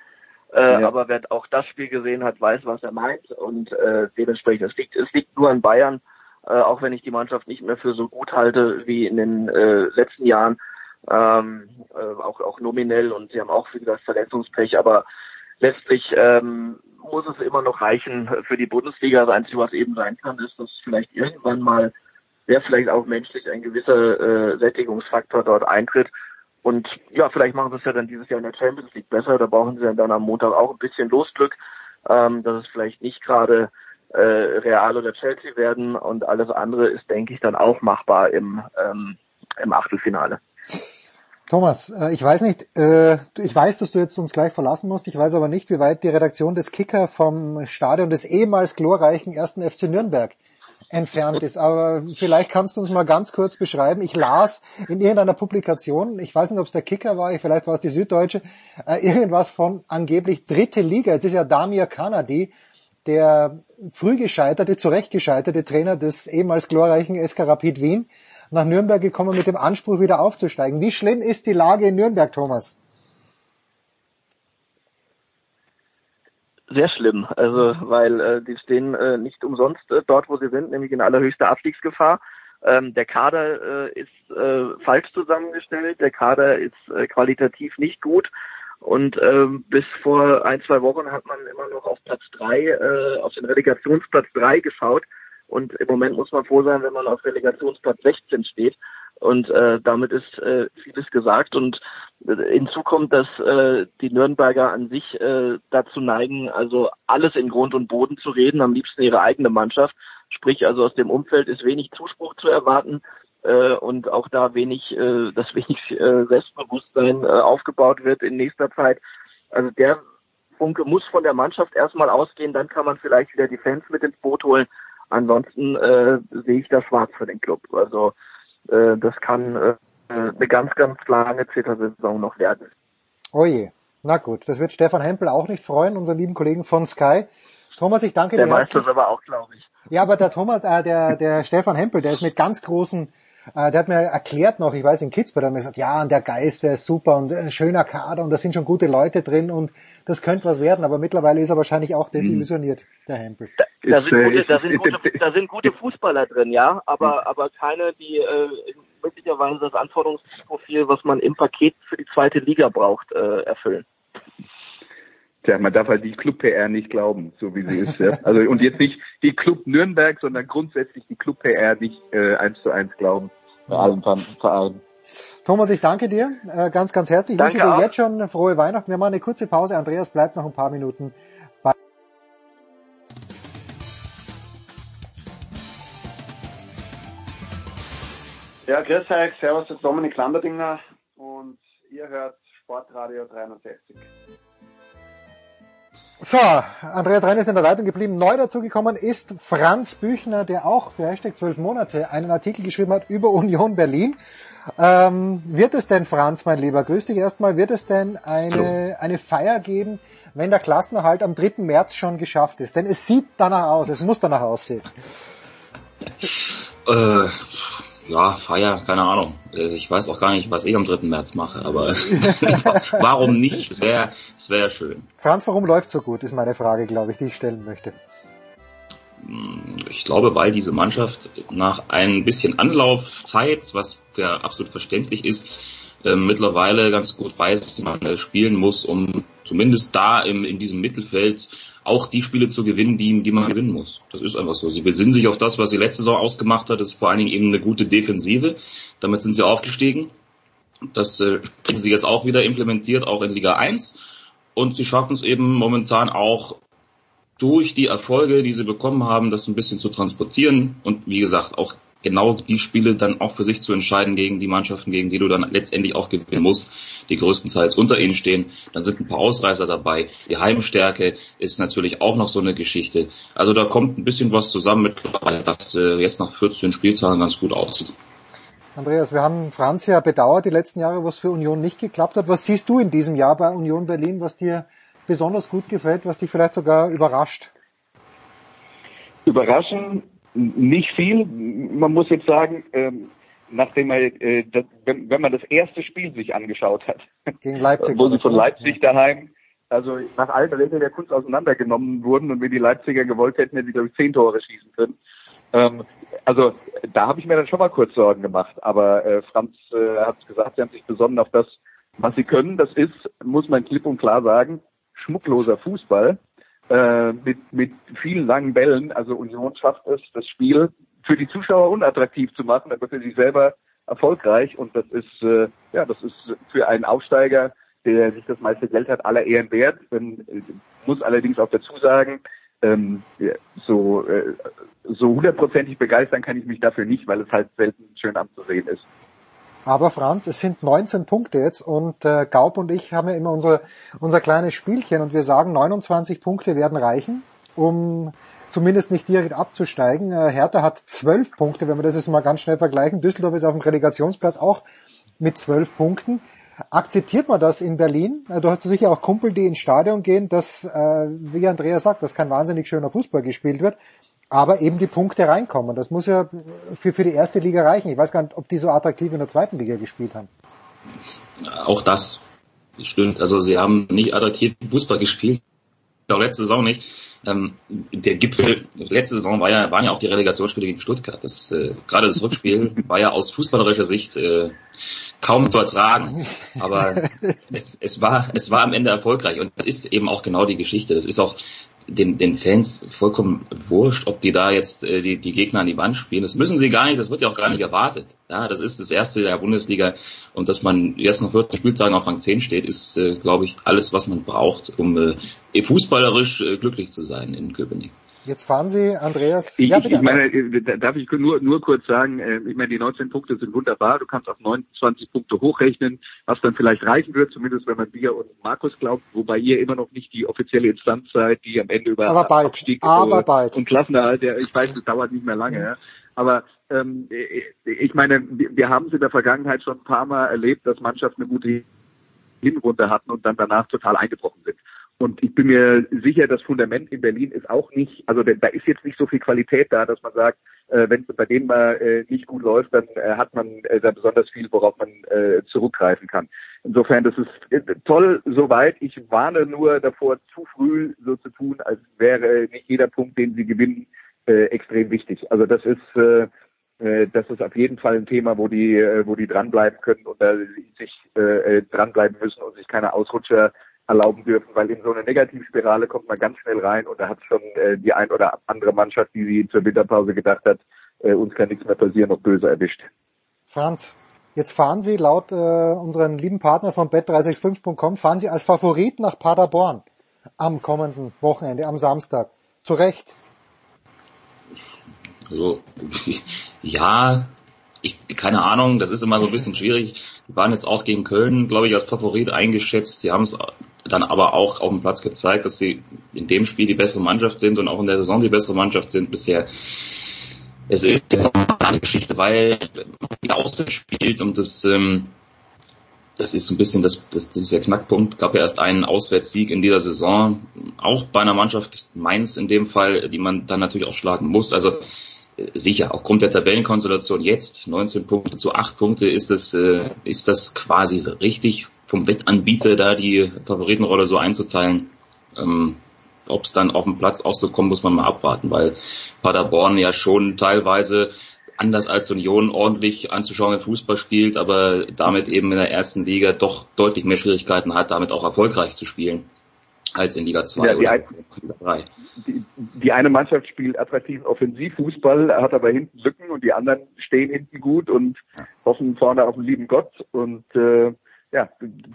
äh, Ja. aber wer auch das Spiel gesehen hat, weiß, was er meint und äh, dementsprechend, es liegt, es liegt nur an Bayern, äh, auch wenn ich die Mannschaft nicht mehr für so gut halte wie in den äh, letzten Jahren, ähm, äh, auch, auch nominell und sie haben auch, wie gesagt, Verletzungspech, aber letztlich ähm, muss es immer noch reichen für die Bundesliga. Das Einzige, was eben sein kann, ist, dass vielleicht irgendwann mal, der vielleicht auch menschlich ein gewisser äh, Sättigungsfaktor dort eintritt. Und ja, vielleicht machen sie es ja dann dieses Jahr in der Champions League besser. Da brauchen sie dann am Montag auch ein bisschen Losglück, ähm, dass es vielleicht nicht gerade äh, Real oder Chelsea werden. Und alles andere ist, denke ich, dann auch machbar im, ähm, im Achtelfinale. Thomas, äh, ich weiß nicht, äh, ich weiß, dass du jetzt uns gleich verlassen musst. Ich weiß aber nicht, wie weit die Redaktion des Kicker vom Stadion des ehemals glorreichen ersten FC Nürnberg entfernt ist. Aber vielleicht kannst du uns mal ganz kurz beschreiben. Ich las in irgendeiner Publikation, ich weiß nicht, ob es der Kicker war, vielleicht war es die Süddeutsche, äh, irgendwas von angeblich dritte Liga. Jetzt ist ja Damir Kanadi, der früh gescheiterte, zu Recht gescheiterte Trainer des ehemals glorreichen SK Rapid Wien, nach Nürnberg gekommen mit dem Anspruch, wieder aufzusteigen. Wie schlimm ist die Lage in Nürnberg, Thomas? Sehr schlimm, also weil äh, die stehen äh, nicht umsonst äh, dort, wo sie sind, nämlich in allerhöchster Abstiegsgefahr. Ähm, der Kader äh, ist äh, falsch zusammengestellt, der Kader ist äh, qualitativ nicht gut und ähm, bis vor ein, zwei Wochen hat man immer noch auf Platz drei, äh, auf den Relegationsplatz drei geschaut und im Moment muss man froh sein, wenn man auf Relegationsplatz 16 steht und äh, damit ist äh, vieles gesagt und äh, hinzu kommt, dass äh, die Nürnberger an sich äh, dazu neigen, also alles in Grund und Boden zu reden, am liebsten ihre eigene Mannschaft. Sprich, also aus dem Umfeld ist wenig Zuspruch zu erwarten äh, und auch da wenig, äh, dass wenig äh, Selbstbewusstsein äh, aufgebaut wird in nächster Zeit. Also der Funke muss von der Mannschaft erstmal ausgehen, dann kann man vielleicht wieder die Fans mit ins Boot holen. Ansonsten äh, sehe ich das schwarz für den Club. Also äh, das kann äh, eine ganz, ganz lange Zittersaison noch werden. Oh je. Na gut, das wird Stefan Hempel auch nicht freuen, unseren lieben Kollegen von Sky. Thomas, ich danke Der dir weiß herzlich. das aber auch, glaube ich. Ja, aber der Thomas, äh, der, der Stefan Hempel, der ist mit ganz großen, äh, der hat mir erklärt noch, ich weiß in Kitzbühel, der hat mir gesagt, ja, und der Geist, der ist super und ein schöner Kader und da sind schon gute Leute drin und das könnte was werden, aber mittlerweile ist er wahrscheinlich auch desillusioniert, der Hempel. Da Ist, sind, äh, gute, ist- da, sind gute, da sind gute Fußballer drin, ja, aber, aber keine, die äh, möglicherweise das Anforderungsprofil, was man im Paket für die zweite Liga braucht, äh, erfüllen. Tja, man darf halt die Club-PR nicht glauben, so wie sie ist. Ja. Also und jetzt nicht die Club Nürnberg, sondern grundsätzlich die Club-PR nicht äh, eins zu eins glauben. Bei allen Ver- Vereinen. Thomas, ich danke dir äh, ganz, ganz herzlich. Ich Danke wünsche dir auch. jetzt schon eine frohe Weihnachten. Wir machen eine kurze Pause. Andreas bleibt noch ein paar Minuten bei. Ja, grüß euch, servus, das ist Dominik Landerdinger und ihr hört Sportradio 360. So, Andreas Rein ist in der Leitung geblieben. Neu dazugekommen ist Franz Büchner, der auch für Hashtag 12 Monate einen Artikel geschrieben hat über Union Berlin. Ähm, wird es denn, Franz, mein Lieber, grüß dich erstmal, wird es denn eine, eine Feier geben, wenn der Klassenerhalt am 3. März schon geschafft ist? Denn es sieht danach aus, es muss danach aussehen. Äh, ja, Feier, keine Ahnung. Äh, Ich weiß auch gar nicht, was ich am 3. März mache, aber warum nicht? Es wäre es wäre schön. Franz, warum läuft so gut, ist meine Frage, glaube ich, die ich stellen möchte. Ich glaube, weil diese Mannschaft nach ein bisschen Anlaufzeit, was ja absolut verständlich ist, äh, mittlerweile ganz gut weiß, wie man äh, spielen muss, um zumindest da im, in diesem Mittelfeld auch die Spiele zu gewinnen, die, die man gewinnen muss. Das ist einfach so. Sie besinnen sich auf das, was sie letzte Saison ausgemacht hat. Das ist vor allen Dingen eben eine gute Defensive. Damit sind sie aufgestiegen. Das äh, kriegen sie jetzt auch wieder implementiert, auch in Liga 1. Und sie schaffen es eben momentan auch durch die Erfolge, die sie bekommen haben, das ein bisschen zu transportieren und wie gesagt auch genau die Spiele dann auch für sich zu entscheiden gegen die Mannschaften, gegen die du dann letztendlich auch gewinnen musst, die größtenteils unter ihnen stehen. Dann sind ein paar Ausreißer dabei. Die Heimstärke ist natürlich auch noch so eine Geschichte. Also da kommt ein bisschen was zusammen mittlerweile, das äh, jetzt nach 14 Spieltagen ganz gut aussieht. Andreas, wir haben Franz ja bedauert die letzten Jahre, was für Union nicht geklappt hat. Was siehst du in diesem Jahr bei Union Berlin, was dir besonders gut gefällt, was dich vielleicht sogar überrascht? Überraschen nicht viel. Man muss jetzt sagen, ähm, nachdem man, äh, das, wenn, wenn man das erste Spiel sich angeschaut hat, Gegen Leipzig. wo sie von so. Leipzig daheim, also nach allen Regeln der Kunst auseinandergenommen wurden und wenn die Leipziger gewollt hätten, hätten sie glaube ich zehn Tore schießen können. Ähm, also da habe ich mir dann schon mal kurz Sorgen gemacht. Aber äh, Franz äh, hat gesagt, sie haben sich besonnen auf das, was sie können. Das ist, muss man klipp und klar sagen, schmuckloser Fußball äh, mit, mit vielen langen Bällen. Also Union schafft es, das Spiel für die Zuschauer unattraktiv zu machen, aber für sich selber erfolgreich. Und das ist, äh, ja, das ist für einen Aufsteiger, der sich das meiste Geld hat, aller Ehren wert. Ähm, muss allerdings auch dazu sagen, ähm, so äh, so hundertprozentig begeistern kann ich mich dafür nicht, weil es halt selten schön anzusehen ist. Aber Franz, es sind 19 Punkte jetzt und äh, Gaub und ich haben ja immer unser, unser kleines Spielchen und wir sagen, 29 Punkte werden reichen, um zumindest nicht direkt abzusteigen. Äh, Hertha hat 12 Punkte, wenn wir das jetzt mal ganz schnell vergleichen. Düsseldorf ist auf dem Relegationsplatz auch mit 12 Punkten. Akzeptiert man das in Berlin? Äh, Du hast sicher auch Kumpel, die ins Stadion gehen, dass, äh, wie Andreas sagt, dass kein wahnsinnig schöner Fußball gespielt wird, aber eben die Punkte reinkommen. Das muss ja für, für die erste Liga reichen. Ich weiß gar nicht, ob die so attraktiv in der zweiten Liga gespielt haben. Auch das stimmt. Also sie haben nicht attraktiv Fußball gespielt, auch letzte Saison nicht. Ähm, der Gipfel letzte Saison war ja, waren ja auch die Relegationsspiele gegen Stuttgart. Das, äh, gerade das Rückspiel war ja aus fußballerischer Sicht äh, kaum zu ertragen. Aber es, es war es war am Ende erfolgreich und das ist eben auch genau die Geschichte. Das ist auch den, den Fans vollkommen wurscht, ob die da jetzt äh, die, die Gegner an die Wand spielen. Das müssen sie gar nicht, das wird ja auch gar nicht erwartet. Ja, das ist das erste der Bundesliga und dass man erst nach 14 Spieltagen auf Rang 10 steht, ist, äh, glaube ich, alles, was man braucht, um äh, fußballerisch äh, glücklich zu sein in Köpenick. Jetzt fahren Sie, Andreas. Ich, ja, bitte, ich meine, äh, darf ich nur, nur kurz sagen, äh, ich meine, die 19 Punkte sind wunderbar. Du kannst auf 29 Punkte hochrechnen, was dann vielleicht reichen wird, zumindest wenn man dir und Markus glaubt, wobei ihr immer noch nicht die offizielle Instanz seid, die am Ende über Aber bald. Abstieg Aber und, bald. und Klassenerhalt, ich weiß, das dauert nicht mehr lange, ja. aber ähm, ich meine, wir wir haben es in der Vergangenheit schon ein paar Mal erlebt, dass Mannschaften eine gute Hinrunde hatten und dann danach total eingebrochen sind. Und ich bin mir sicher, das Fundament in Berlin ist auch nicht, also da ist jetzt nicht so viel Qualität da, dass man sagt, äh, wenn es bei denen mal äh, nicht gut läuft, dann äh, hat man äh, da besonders viel, worauf man äh, zurückgreifen kann. Insofern, das ist äh, toll soweit. Ich warne nur davor, zu früh so zu tun, als wäre nicht jeder Punkt, den sie gewinnen, extrem wichtig. Also das ist das ist auf jeden Fall ein Thema, wo die, wo die dranbleiben können und da sich äh, dranbleiben müssen und sich keine Ausrutscher erlauben dürfen, weil in so eine Negativspirale kommt man ganz schnell rein und da hat schon äh, die ein oder andere Mannschaft, die sie zur Winterpause gedacht hat, äh, uns kann nichts mehr passieren, noch böse erwischt. Franz, jetzt fahren Sie laut äh, unseren lieben Partner von bet365.com, fahren Sie als Favorit nach Paderborn am kommenden Wochenende, am Samstag. Zu Recht. Also, ja, ich, keine Ahnung, das ist immer so ein bisschen schwierig. Die waren jetzt auch gegen Köln, glaube ich, als Favorit eingeschätzt. Sie haben es dann aber auch auf dem Platz gezeigt, dass sie in dem Spiel die bessere Mannschaft sind und auch in der Saison die bessere Mannschaft sind bisher. Es ist eine Geschichte, weil man auswärts spielt und das, ähm, das ist so ein bisschen das, das, dieser Knackpunkt. Gab ja erst einen Auswärtssieg in dieser Saison, auch bei einer Mannschaft Mainz in dem Fall, die man dann natürlich auch schlagen muss. Also sicher, aufgrund der Tabellenkonstellation jetzt, 19 Punkte zu 8 Punkte, ist das, äh, ist das quasi so richtig vom Wettanbieter da die Favoritenrolle so einzuteilen. Ähm, Ob es dann auf dem Platz auch so kommt, muss man mal abwarten, weil Paderborn ja schon teilweise anders als Union ordentlich anzuschauenden Fußball spielt, aber damit eben in der ersten Liga doch deutlich mehr Schwierigkeiten hat, damit auch erfolgreich zu spielen als in Liga 2 ja, oder ein, Liga 3. Die, die, eine Mannschaft spielt attraktiven Offensivfußball, hat aber hinten Lücken und die anderen stehen hinten gut und hoffen vorne auf den lieben Gott. Und äh, ja,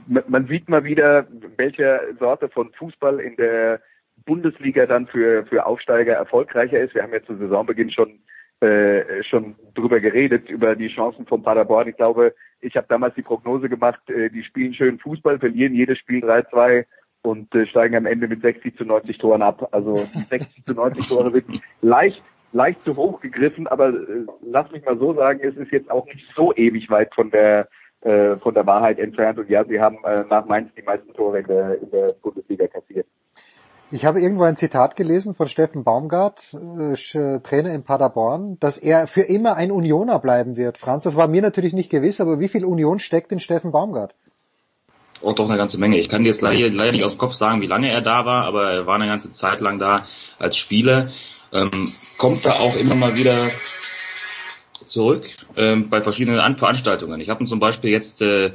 man sieht mal wieder, welche Sorte von Fußball in der Bundesliga dann für, für Aufsteiger erfolgreicher ist. Wir haben ja zu Saisonbeginn schon äh, schon drüber geredet, über die Chancen von Paderborn. Ich glaube, ich habe damals die Prognose gemacht, äh, die spielen schön Fußball, verlieren jedes Spiel 3-2 und äh, steigen am Ende mit 60 zu 90 Toren ab. Also 60 zu 90 Tore sind leicht, leicht zu hoch gegriffen, aber äh, lass mich mal so sagen, es ist jetzt auch nicht so ewig weit von der äh, von der Wahrheit entfernt. Und ja, sie haben äh, nach Mainz die meisten Tore in der, in der Bundesliga kassiert. Ich habe irgendwo ein Zitat gelesen von Steffen Baumgart, äh, Trainer in Paderborn, dass er für immer ein Unioner bleiben wird. Franz, das war mir natürlich nicht gewiss, aber wie viel Union steckt in Steffen Baumgart? Auch doch eine ganze Menge. Ich kann dir jetzt leider, leider nicht aus dem Kopf sagen, wie lange er da war, aber er war eine ganze Zeit lang da als Spieler. Ähm, kommt da auch immer mal wieder zurück ähm, bei verschiedenen Veranstaltungen. Ich habe ihn zum Beispiel jetzt, äh,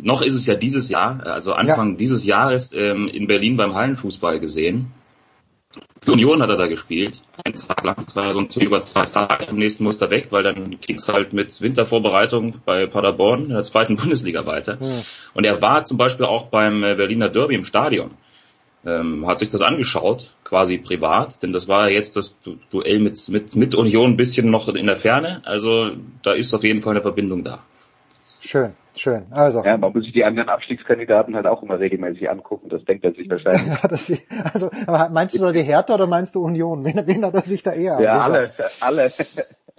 noch ist es ja dieses Jahr, also Anfang ja. dieses Jahres ähm, in Berlin beim Hallenfußball gesehen. Union hat er da gespielt. Ein Tag lang, zwar so ein über zwei Tage, am nächsten musste er weg, weil dann ging's halt mit Wintervorbereitung bei Paderborn in der zweiten Bundesliga weiter. Mhm. Und er war zum Beispiel auch beim äh, Berliner Derby im Stadion. Ähm, hat sich das angeschaut, quasi privat, denn das war jetzt das Duell mit, mit, mit Union ein bisschen noch in der Ferne. Also da ist auf jeden Fall eine Verbindung da. Schön. Schön. Also. Ja, man muss sich die anderen Abstiegskandidaten halt auch immer regelmäßig angucken. Das denkt er sich wahrscheinlich. ja, das, also, meinst du nur die Hertha oder meinst du Union? Wen, wen hat er sich da eher Ja, alle, alle.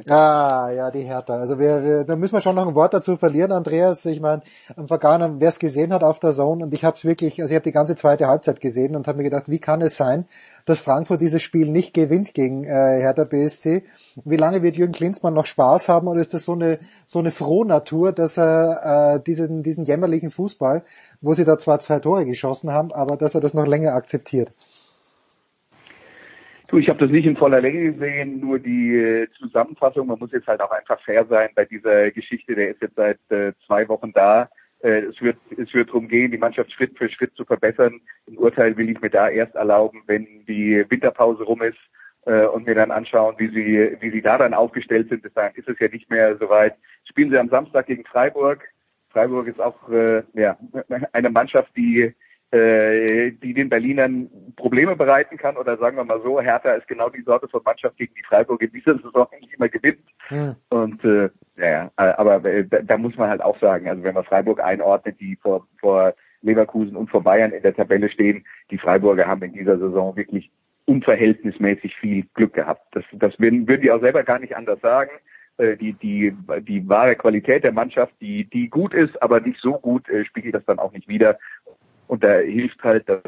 Ah, ja, die Hertha. Also wir, wir, da müssen wir schon noch ein Wort dazu verlieren, Andreas. Ich meine, am Vergangenen, wer es gesehen hat auf der Zone, und ich habe es wirklich, also ich habe die ganze zweite Halbzeit gesehen und habe mir gedacht, wie kann es sein, dass Frankfurt dieses Spiel nicht gewinnt gegen äh, Hertha BSC? Wie lange wird Jürgen Klinsmann noch Spaß haben oder ist das so eine so eine Frohnatur, dass er äh, diesen diesen jämmerlichen Fußball, wo sie da zwar zwei Tore geschossen haben, aber dass er das noch länger akzeptiert? Du, ich habe das nicht in voller Länge gesehen, nur die äh, Zusammenfassung. Man muss jetzt halt auch einfach fair sein bei dieser Geschichte. Der ist jetzt seit äh, zwei Wochen da. Äh, es wird es wird darum gehen, die Mannschaft Schritt für Schritt zu verbessern. Ein Urteil will ich mir da erst erlauben, wenn die Winterpause rum ist äh, und mir dann anschauen, wie sie wie sie da dann aufgestellt sind. Bis dahin ist es ja nicht mehr so weit. Spielen sie am Samstag gegen Freiburg. Freiburg ist auch äh, ja, eine Mannschaft, die äh, die den Berlinern Probleme bereiten kann oder sagen wir mal so, Hertha ist genau die Sorte von Mannschaft, gegen die Freiburg in dieser Saison nicht immer gewinnt. Mhm. Und äh, ja, aber äh, da, da muss man halt auch sagen, also wenn man Freiburg einordnet, die vor, vor Leverkusen und vor Bayern in der Tabelle stehen, die Freiburger haben in dieser Saison wirklich unverhältnismäßig viel Glück gehabt. Das, das würden, würden die auch selber gar nicht anders sagen. Äh, die, die, die wahre Qualität der Mannschaft, die, die gut ist, aber nicht so gut, äh, spiegelt das dann auch nicht wieder. Und da hilft halt, dass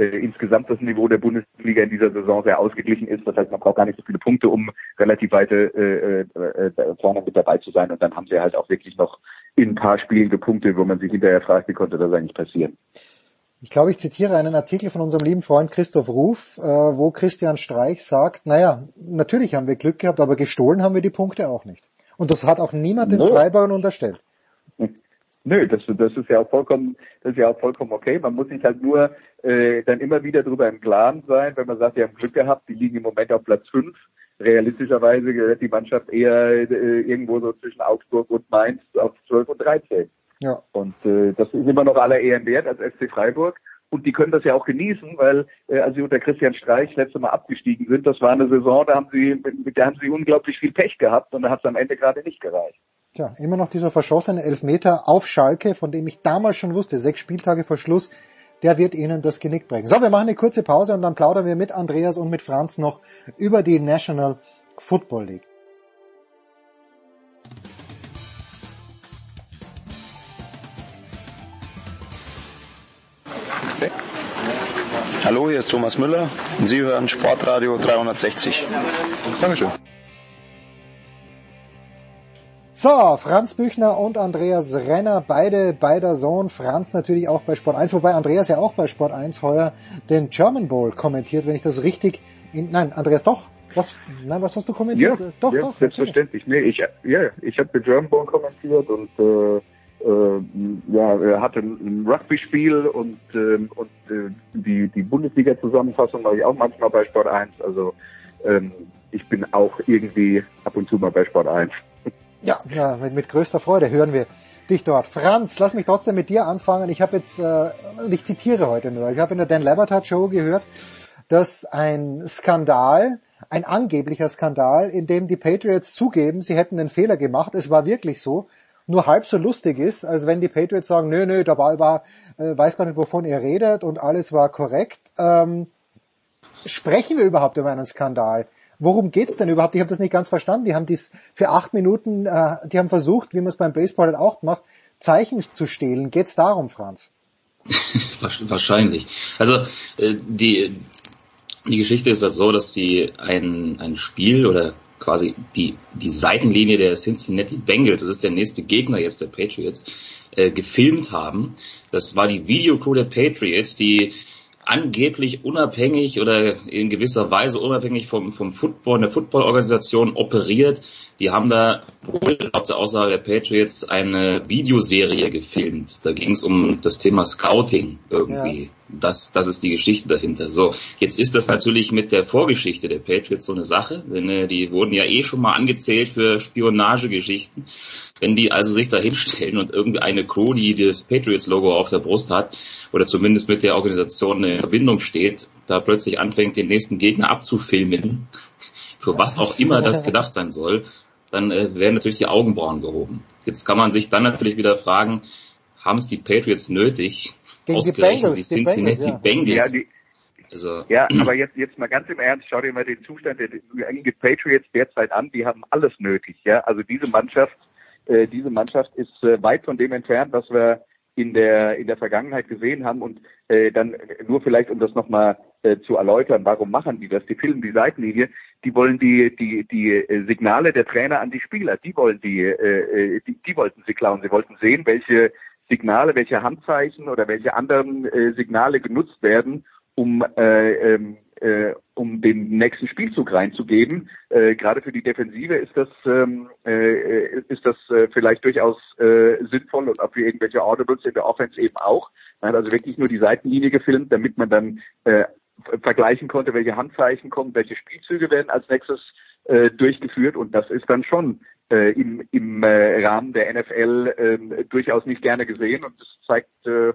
äh, insgesamt das Niveau der Bundesliga in dieser Saison sehr ausgeglichen ist. Das heißt, man braucht gar nicht so viele Punkte, um relativ weite äh, äh, äh, vorne mit dabei zu sein. Und dann haben sie halt auch wirklich noch in ein paar Spielen gepunktet, wo man sich hinterher fragt, wie konnte das eigentlich passieren. Ich glaube, ich zitiere einen Artikel von unserem lieben Freund Christoph Ruf, äh, wo Christian Streich sagt, naja, natürlich haben wir Glück gehabt, aber gestohlen haben wir die Punkte auch nicht. Und das hat auch niemand den No. Freiburgern unterstellt. Nö, das, das ist ja auch vollkommen, das ist ja auch vollkommen okay. Man muss sich halt nur äh, dann immer wieder darüber im Klaren sein, wenn man sagt, wir haben Glück gehabt, die liegen im Moment auf Platz 5. Realistischerweise gehört die Mannschaft eher äh, irgendwo so zwischen Augsburg und Mainz auf 12 und 13. Ja. Und äh, das ist immer noch aller Ehren wert als FC Freiburg. Und die können das ja auch genießen, weil äh, als sie unter Christian Streich letzte Mal abgestiegen sind, das war eine Saison, da haben sie, mit der haben sie unglaublich viel Pech gehabt und da hat es am Ende gerade nicht gereicht. Tja, immer noch dieser verschossene Elfmeter auf Schalke, von dem ich damals schon wusste, sechs Spieltage vor Schluss, der wird ihnen das Genick brechen. So, wir machen eine kurze Pause und dann plaudern wir mit Andreas und mit Franz noch über die National Football League. Hallo, hier ist Thomas Müller und Sie hören Sportradio 360. Dankeschön. So, Franz Büchner und Andreas Renner, beide bei der Zone. Franz natürlich auch bei Sport 1, wobei Andreas ja auch bei Sport 1 heuer den German Bowl kommentiert, wenn ich das richtig in, nein, Andreas doch? Was, nein, was hast du kommentiert? Ja, doch, ja doch. selbstverständlich. Nee, ich, ja, ich habe den German Bowl kommentiert und äh, äh, ja, er hatte ein Rugby-Spiel und, ähm, und äh, die, die Bundesliga-Zusammenfassung war ich auch manchmal bei Sport 1. Also ähm, ich bin auch irgendwie ab und zu mal bei Sport 1. Ja, ja mit, mit größter Freude hören wir dich dort. Franz, lass mich trotzdem mit dir anfangen. Ich habe jetzt, äh, ich zitiere heute nur, ich habe in der Dan Labertat Show gehört, dass ein Skandal, ein angeblicher Skandal, in dem die Patriots zugeben, sie hätten einen Fehler gemacht, es war wirklich so, nur halb so lustig ist, als wenn die Patriots sagen, nö, nö, der Ball war, äh, weiß gar nicht, wovon ihr redet und alles war korrekt. Ähm, sprechen wir überhaupt über einen Skandal? Worum geht's denn überhaupt? Ich habe das nicht ganz verstanden. Die haben dies für acht Minuten, äh, die haben versucht, wie man es beim Baseball halt auch macht, Zeichen zu stehlen. Geht's darum, Franz? Wahrscheinlich. Also äh, die die Geschichte ist halt so, dass die ein ein Spiel oder quasi die die Seitenlinie der Cincinnati Bengals, das ist der nächste Gegner jetzt der Patriots, äh, gefilmt haben. Das war die Videocrew der Patriots, die angeblich unabhängig oder in gewisser Weise unabhängig vom, vom Football, der Footballorganisation operiert. Die haben da wohl laut der Aussage der Patriots eine Videoserie gefilmt. Da ging es um das Thema Scouting irgendwie. Ja. Das, das ist die Geschichte dahinter. So, jetzt ist das natürlich mit der Vorgeschichte der Patriots so eine Sache, denn äh, die wurden ja eh schon mal angezählt für Spionagegeschichten. Wenn die also sich da hinstellen und irgendwie eine Crew, die das Patriots-Logo auf der Brust hat, oder zumindest mit der Organisation in Verbindung steht, da plötzlich anfängt, den nächsten Gegner abzufilmen, für was auch immer das gedacht sein soll, dann äh, werden natürlich die Augenbrauen gehoben. Jetzt kann man sich dann natürlich wieder fragen, haben es die Patriots nötig, Gegen die Bengals, die die Bengals, ja. Bengals? Ja, die, Also, ja, aber jetzt, jetzt mal ganz im Ernst, schau dir mal den Zustand der New Patriots derzeit an. Die haben alles nötig, ja. Also diese Mannschaft, äh, diese Mannschaft ist äh, weit von dem entfernt, was wir in der in der Vergangenheit gesehen haben und äh, dann nur vielleicht um das nochmal äh, zu erläutern, warum machen die das? Die filmen die Seitenlinie, die wollen die die die äh, Signale der Trainer an die Spieler, die wollen die, äh, äh, die die wollten sie klauen. Sie wollten sehen, welche Signale, welche Handzeichen oder welche anderen äh, Signale genutzt werden, um äh, ähm, äh, um den nächsten Spielzug reinzugeben. Äh, Gerade für die Defensive ist das ähm, äh, ist das äh, vielleicht durchaus äh, sinnvoll und auch für irgendwelche Audibles in der Offense eben auch. Man hat also wirklich nur die Seitenlinie gefilmt, damit man dann äh, vergleichen konnte, welche Handzeichen kommen, welche Spielzüge werden als nächstes äh, durchgeführt und das ist dann schon äh, im, im äh, Rahmen der NFL äh, durchaus nicht gerne gesehen und das zeigt äh,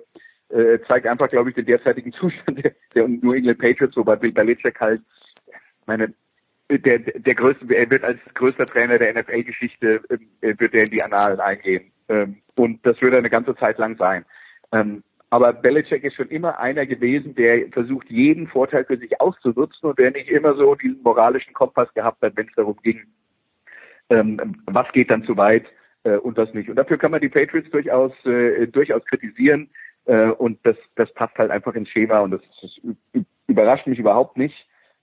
äh, zeigt einfach, glaube ich, den derzeitigen Zustand der, der New England Patriots, wobei Bill Belichick halt, meine, der, der größte, er wird als größter Trainer der NFL-Geschichte, äh, wird er in die Annalen eingehen. Ähm, und das wird er eine ganze Zeit lang sein. Ähm, aber Belichick ist schon immer einer gewesen, der versucht, jeden Vorteil für sich auszunutzen und der nicht immer so diesen moralischen Kompass gehabt hat, wenn es darum ging, ähm, was geht dann zu weit äh, und das nicht. Und dafür kann man die Patriots durchaus, äh, durchaus kritisieren. Äh, und das, das passt halt einfach ins Schema und das, das überrascht mich überhaupt nicht.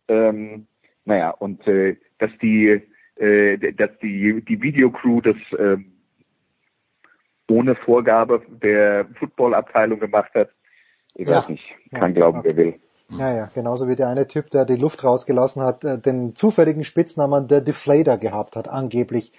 Ähm, naja, und äh, dass die, äh, dass die, die Videocrew das ähm, ohne Vorgabe der Footballabteilung gemacht hat, ich ja. weiß nicht, kann ja, glauben, okay. wer will. Ja, ja, genauso wie der eine Typ, der die Luft rausgelassen hat, äh, den zufälligen Spitznamen der Deflator gehabt hat, angeblich.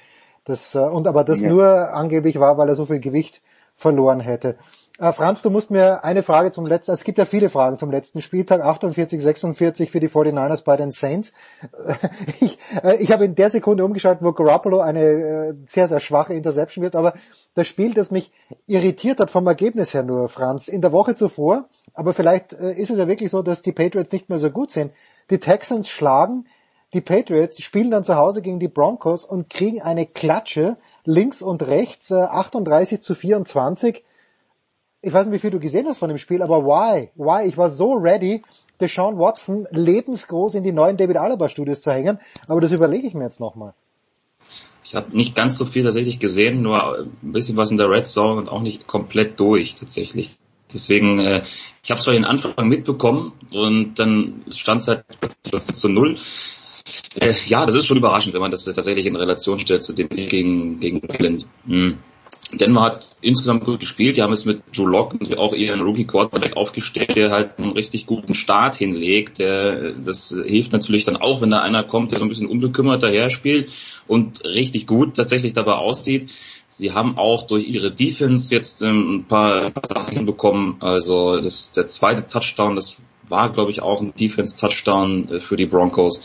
Das, äh, und aber das ja. nur angeblich war, weil er so viel Gewicht verloren hätte. Äh, Franz, du musst mir eine Frage zum letzten, es gibt ja viele Fragen zum letzten Spieltag, 48, 46 für die 49ers bei den Saints. Ich, äh, ich habe in der Sekunde umgeschaltet, wo Garoppolo eine äh, sehr, sehr schwache Interception wird, aber das Spiel, das mich irritiert hat vom Ergebnis her nur, Franz, in der Woche zuvor, aber vielleicht ist es ja wirklich so, dass die Patriots nicht mehr so gut sind. Die Texans schlagen die Patriots, spielen dann zu Hause gegen die Broncos und kriegen eine Klatsche links und rechts, äh, 38 zu 24 ich weiß nicht, wie viel du gesehen hast von dem Spiel, aber why? Why? Ich war so ready, Deshaun Watson lebensgroß in die neuen David Alaba Studios zu hängen, aber das überlege ich mir jetzt nochmal. Ich habe nicht ganz so viel tatsächlich gesehen, nur ein bisschen was in der Red Zone und auch nicht komplett durch tatsächlich. Deswegen, äh, ich habe zwar den Anfang mitbekommen und dann stand es halt zu null. Äh, ja, das ist schon überraschend, wenn man das tatsächlich in Relation stellt zu dem gegen, gegen Cleveland. Hm. Denver hat insgesamt gut gespielt. Die haben es mit Joe Locke und auch ihren Rookie Quarterback aufgestellt, der halt einen richtig guten Start hinlegt. Das hilft natürlich dann auch, wenn da einer kommt, der so ein bisschen unbekümmert daher spielt und richtig gut tatsächlich dabei aussieht. Sie haben auch durch ihre Defense jetzt ähm, ein paar, ein paar Sachen hinbekommen. Also das, der zweite Touchdown, das war, glaube ich, auch ein Defense-Touchdown äh, für die Broncos.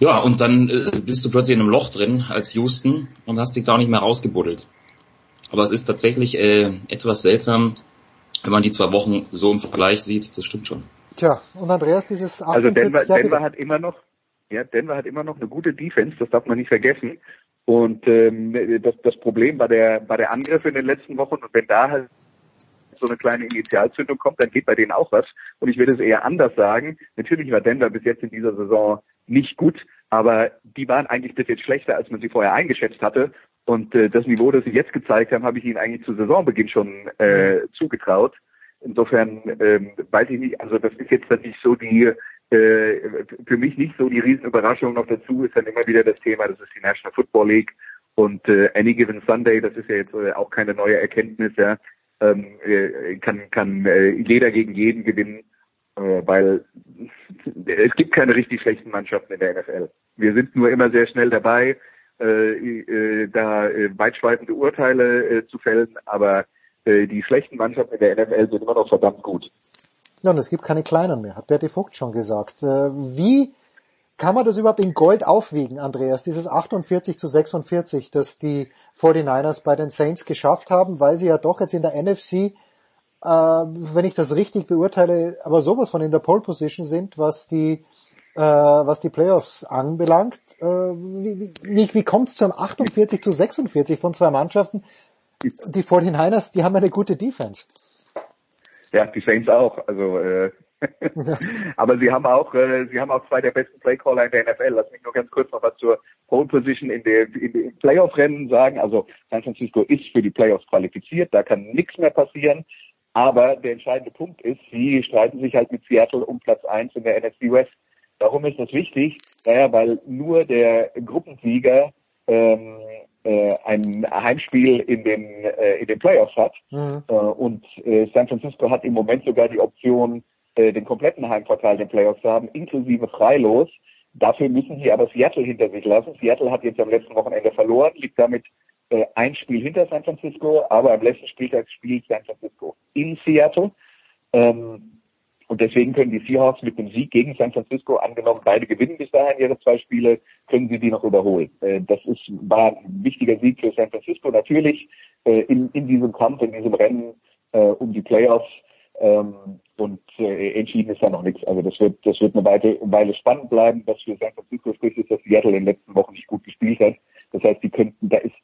Ja, und dann äh, bist du plötzlich in einem Loch drin als Houston und hast dich da auch nicht mehr rausgebuddelt. Aber es ist tatsächlich äh, etwas seltsam, wenn man die zwei Wochen so im Vergleich sieht. Das stimmt schon. Tja, und Andreas, dieses 48 Also Denver, Denver hat immer noch, ja, Denver hat immer noch eine gute Defense, das darf man nicht vergessen. Und ähm, das, das Problem war der, war der Angriff in den letzten Wochen. Und wenn da halt so eine kleine Initialzündung kommt, dann geht bei denen auch was. Und ich würde es eher anders sagen. Natürlich war Denver bis jetzt in dieser Saison nicht gut, aber die waren eigentlich bis jetzt schlechter, als man sie vorher eingeschätzt hatte. Und äh, das Niveau, das sie jetzt gezeigt haben, habe ich ihnen eigentlich zu Saisonbeginn schon äh, zugetraut. Insofern ähm, weiß ich nicht, also das ist jetzt dann nicht so die, äh, für mich nicht so die Riesenüberraschung. Noch dazu ist dann immer wieder das Thema, das ist die National Football League und äh, Any Given Sunday, das ist ja jetzt äh, auch keine neue Erkenntnis, ja, ähm, äh, kann, kann äh, jeder gegen jeden gewinnen, äh, weil es gibt keine richtig schlechten Mannschaften in der NFL. Wir sind nur immer sehr schnell dabei, äh, äh, da äh, weitschweifende Urteile zu fällen, aber die schlechten Mannschaften in der NFL sind immer noch verdammt gut. Ja, und es gibt keine kleinen mehr, hat Bertie Vogt schon gesagt. Wie kann man das überhaupt in Gold aufwiegen, Andreas, dieses 48 zu 46, das die 49ers bei den Saints geschafft haben, weil sie ja doch jetzt in der NFC, wenn ich das richtig beurteile, aber sowas von in der Pole Position sind, was die äh, was die Playoffs anbelangt. Äh, wie wie, wie kommt es zu einem 48 zu 46 von zwei Mannschaften? Die 49ers, die haben eine gute Defense. Ja, die Saints auch. Also äh, aber sie haben auch, äh, sie haben auch zwei der besten Playcaller in der NFL. Lass mich nur ganz kurz noch was zur Pole Position in der in, in Playoff-Rennen sagen. Also San Francisco ist für die Playoffs qualifiziert, da kann nichts mehr passieren. Aber der entscheidende Punkt ist, sie streiten sich halt mit Seattle um Platz eins in der NFC West. Warum ist das wichtig? Naja, weil nur der Gruppensieger ähm, äh, ein Heimspiel in den äh, in den Playoffs hat mhm. äh, und äh, San Francisco hat im Moment sogar die Option, äh, den kompletten Heimvorteil in den Playoffs zu haben, inklusive Freilos. Dafür müssen sie aber Seattle hinter sich lassen. Seattle hat jetzt am letzten Wochenende verloren, liegt damit äh, ein Spiel hinter San Francisco, aber am letzten Spieltag spielt San Francisco in Seattle. Ähm, und deswegen können die Seahawks mit dem Sieg gegen San Francisco, angenommen beide gewinnen bis dahin ihre zwei Spiele, können sie die noch überholen. Äh, das ist, war ein wichtiger Sieg für San Francisco natürlich äh, in, in diesem Kampf, in diesem Rennen äh, um die Playoffs. Ähm, und entschieden ist da noch nichts. Also das wird, das wird eine Weile, Weile spannend bleiben. Was für San Francisco spricht, ist, dass Seattle in den letzten Wochen nicht gut gespielt hat. Das heißt, die könnten, da ist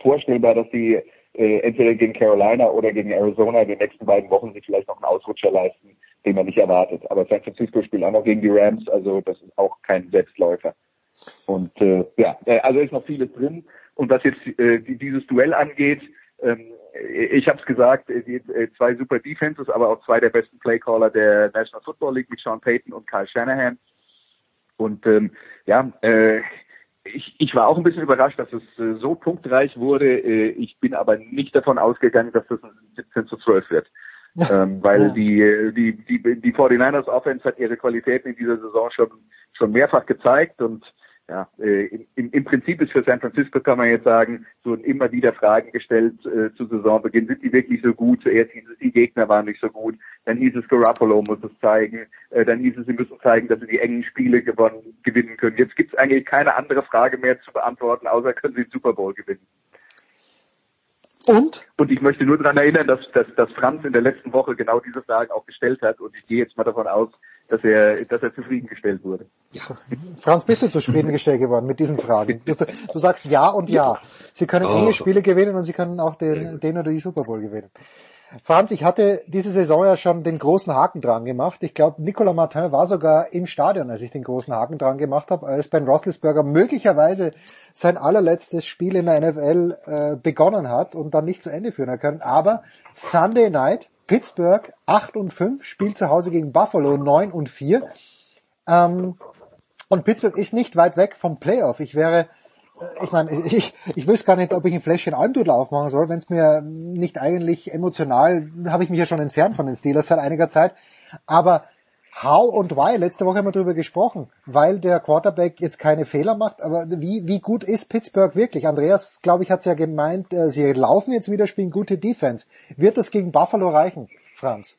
vorstellbar, dass sie äh, entweder gegen Carolina oder gegen Arizona in den nächsten beiden Wochen sich vielleicht noch einen Ausrutscher leisten, den man nicht erwartet. Aber San Francisco spielt auch noch gegen die Rams, also das ist auch kein Selbstläufer. Und äh, ja, äh, also ist noch vieles drin. Und was jetzt äh, dieses Duell angeht, ähm, ich habe es gesagt, die, zwei super Defenses, aber auch zwei der besten Playcaller der National Football League mit Sean Payton und Kyle Shanahan. Und ähm, ja, äh, ich, ich war auch ein bisschen überrascht, dass es äh, so punktreich wurde. Äh, ich bin aber nicht davon ausgegangen, dass das 17 zu 12 wird. ähm, weil ja. die, die, die, die 49ers Offense hat ihre Qualitäten in dieser Saison schon, schon mehrfach gezeigt und ja, äh, im, im Prinzip ist für San Francisco, kann man jetzt sagen, so immer wieder Fragen gestellt äh, zu Saisonbeginn. Sind die wirklich so gut? Zuerst hieß es, die Gegner waren nicht so gut. Dann hieß es, Garoppolo muss es zeigen. Äh, dann hieß es, sie müssen zeigen, dass sie die engen Spiele gewonnen, gewinnen können. Jetzt gibt es eigentlich keine andere Frage mehr zu beantworten, außer können sie den Super Bowl gewinnen. Und? Und ich möchte nur daran erinnern, dass, dass, dass Franz in der letzten Woche genau diese Fragen auch gestellt hat. Und ich gehe jetzt mal davon aus, dass er, dass er zufriedengestellt wurde. Ja. Franz, bist du zufriedengestellt geworden mit diesen Fragen? Du, du sagst ja und ja. Sie können oh. enge Spiele gewinnen und sie können auch den, den oder die Super Bowl gewinnen. Franz, ich hatte diese Saison ja schon den großen Haken dran gemacht. Ich glaube, Nicolas Martin war sogar im Stadion, als ich den großen Haken dran gemacht habe, als Ben Roethlisberger möglicherweise sein allerletztes Spiel in der NFL äh, begonnen hat und dann nicht zu Ende führen können. Aber Sunday Night, Pittsburgh 8 und 5, spielt zu Hause gegen Buffalo 9 und 4. Ähm, und Pittsburgh ist nicht weit weg vom Playoff. Ich wäre ich meine, ich, ich wüsste gar nicht, ob ich ein Fläschchen Almdudel aufmachen soll, wenn es mir nicht eigentlich emotional, habe ich mich ja schon entfernt von den Steelers seit einiger Zeit, aber how und why, letzte Woche haben wir darüber gesprochen, weil der Quarterback jetzt keine Fehler macht, aber wie, wie gut ist Pittsburgh wirklich? Andreas, glaube ich, hat es ja gemeint, äh, sie laufen jetzt wieder, spielen gute Defense. Wird das gegen Buffalo reichen, Franz?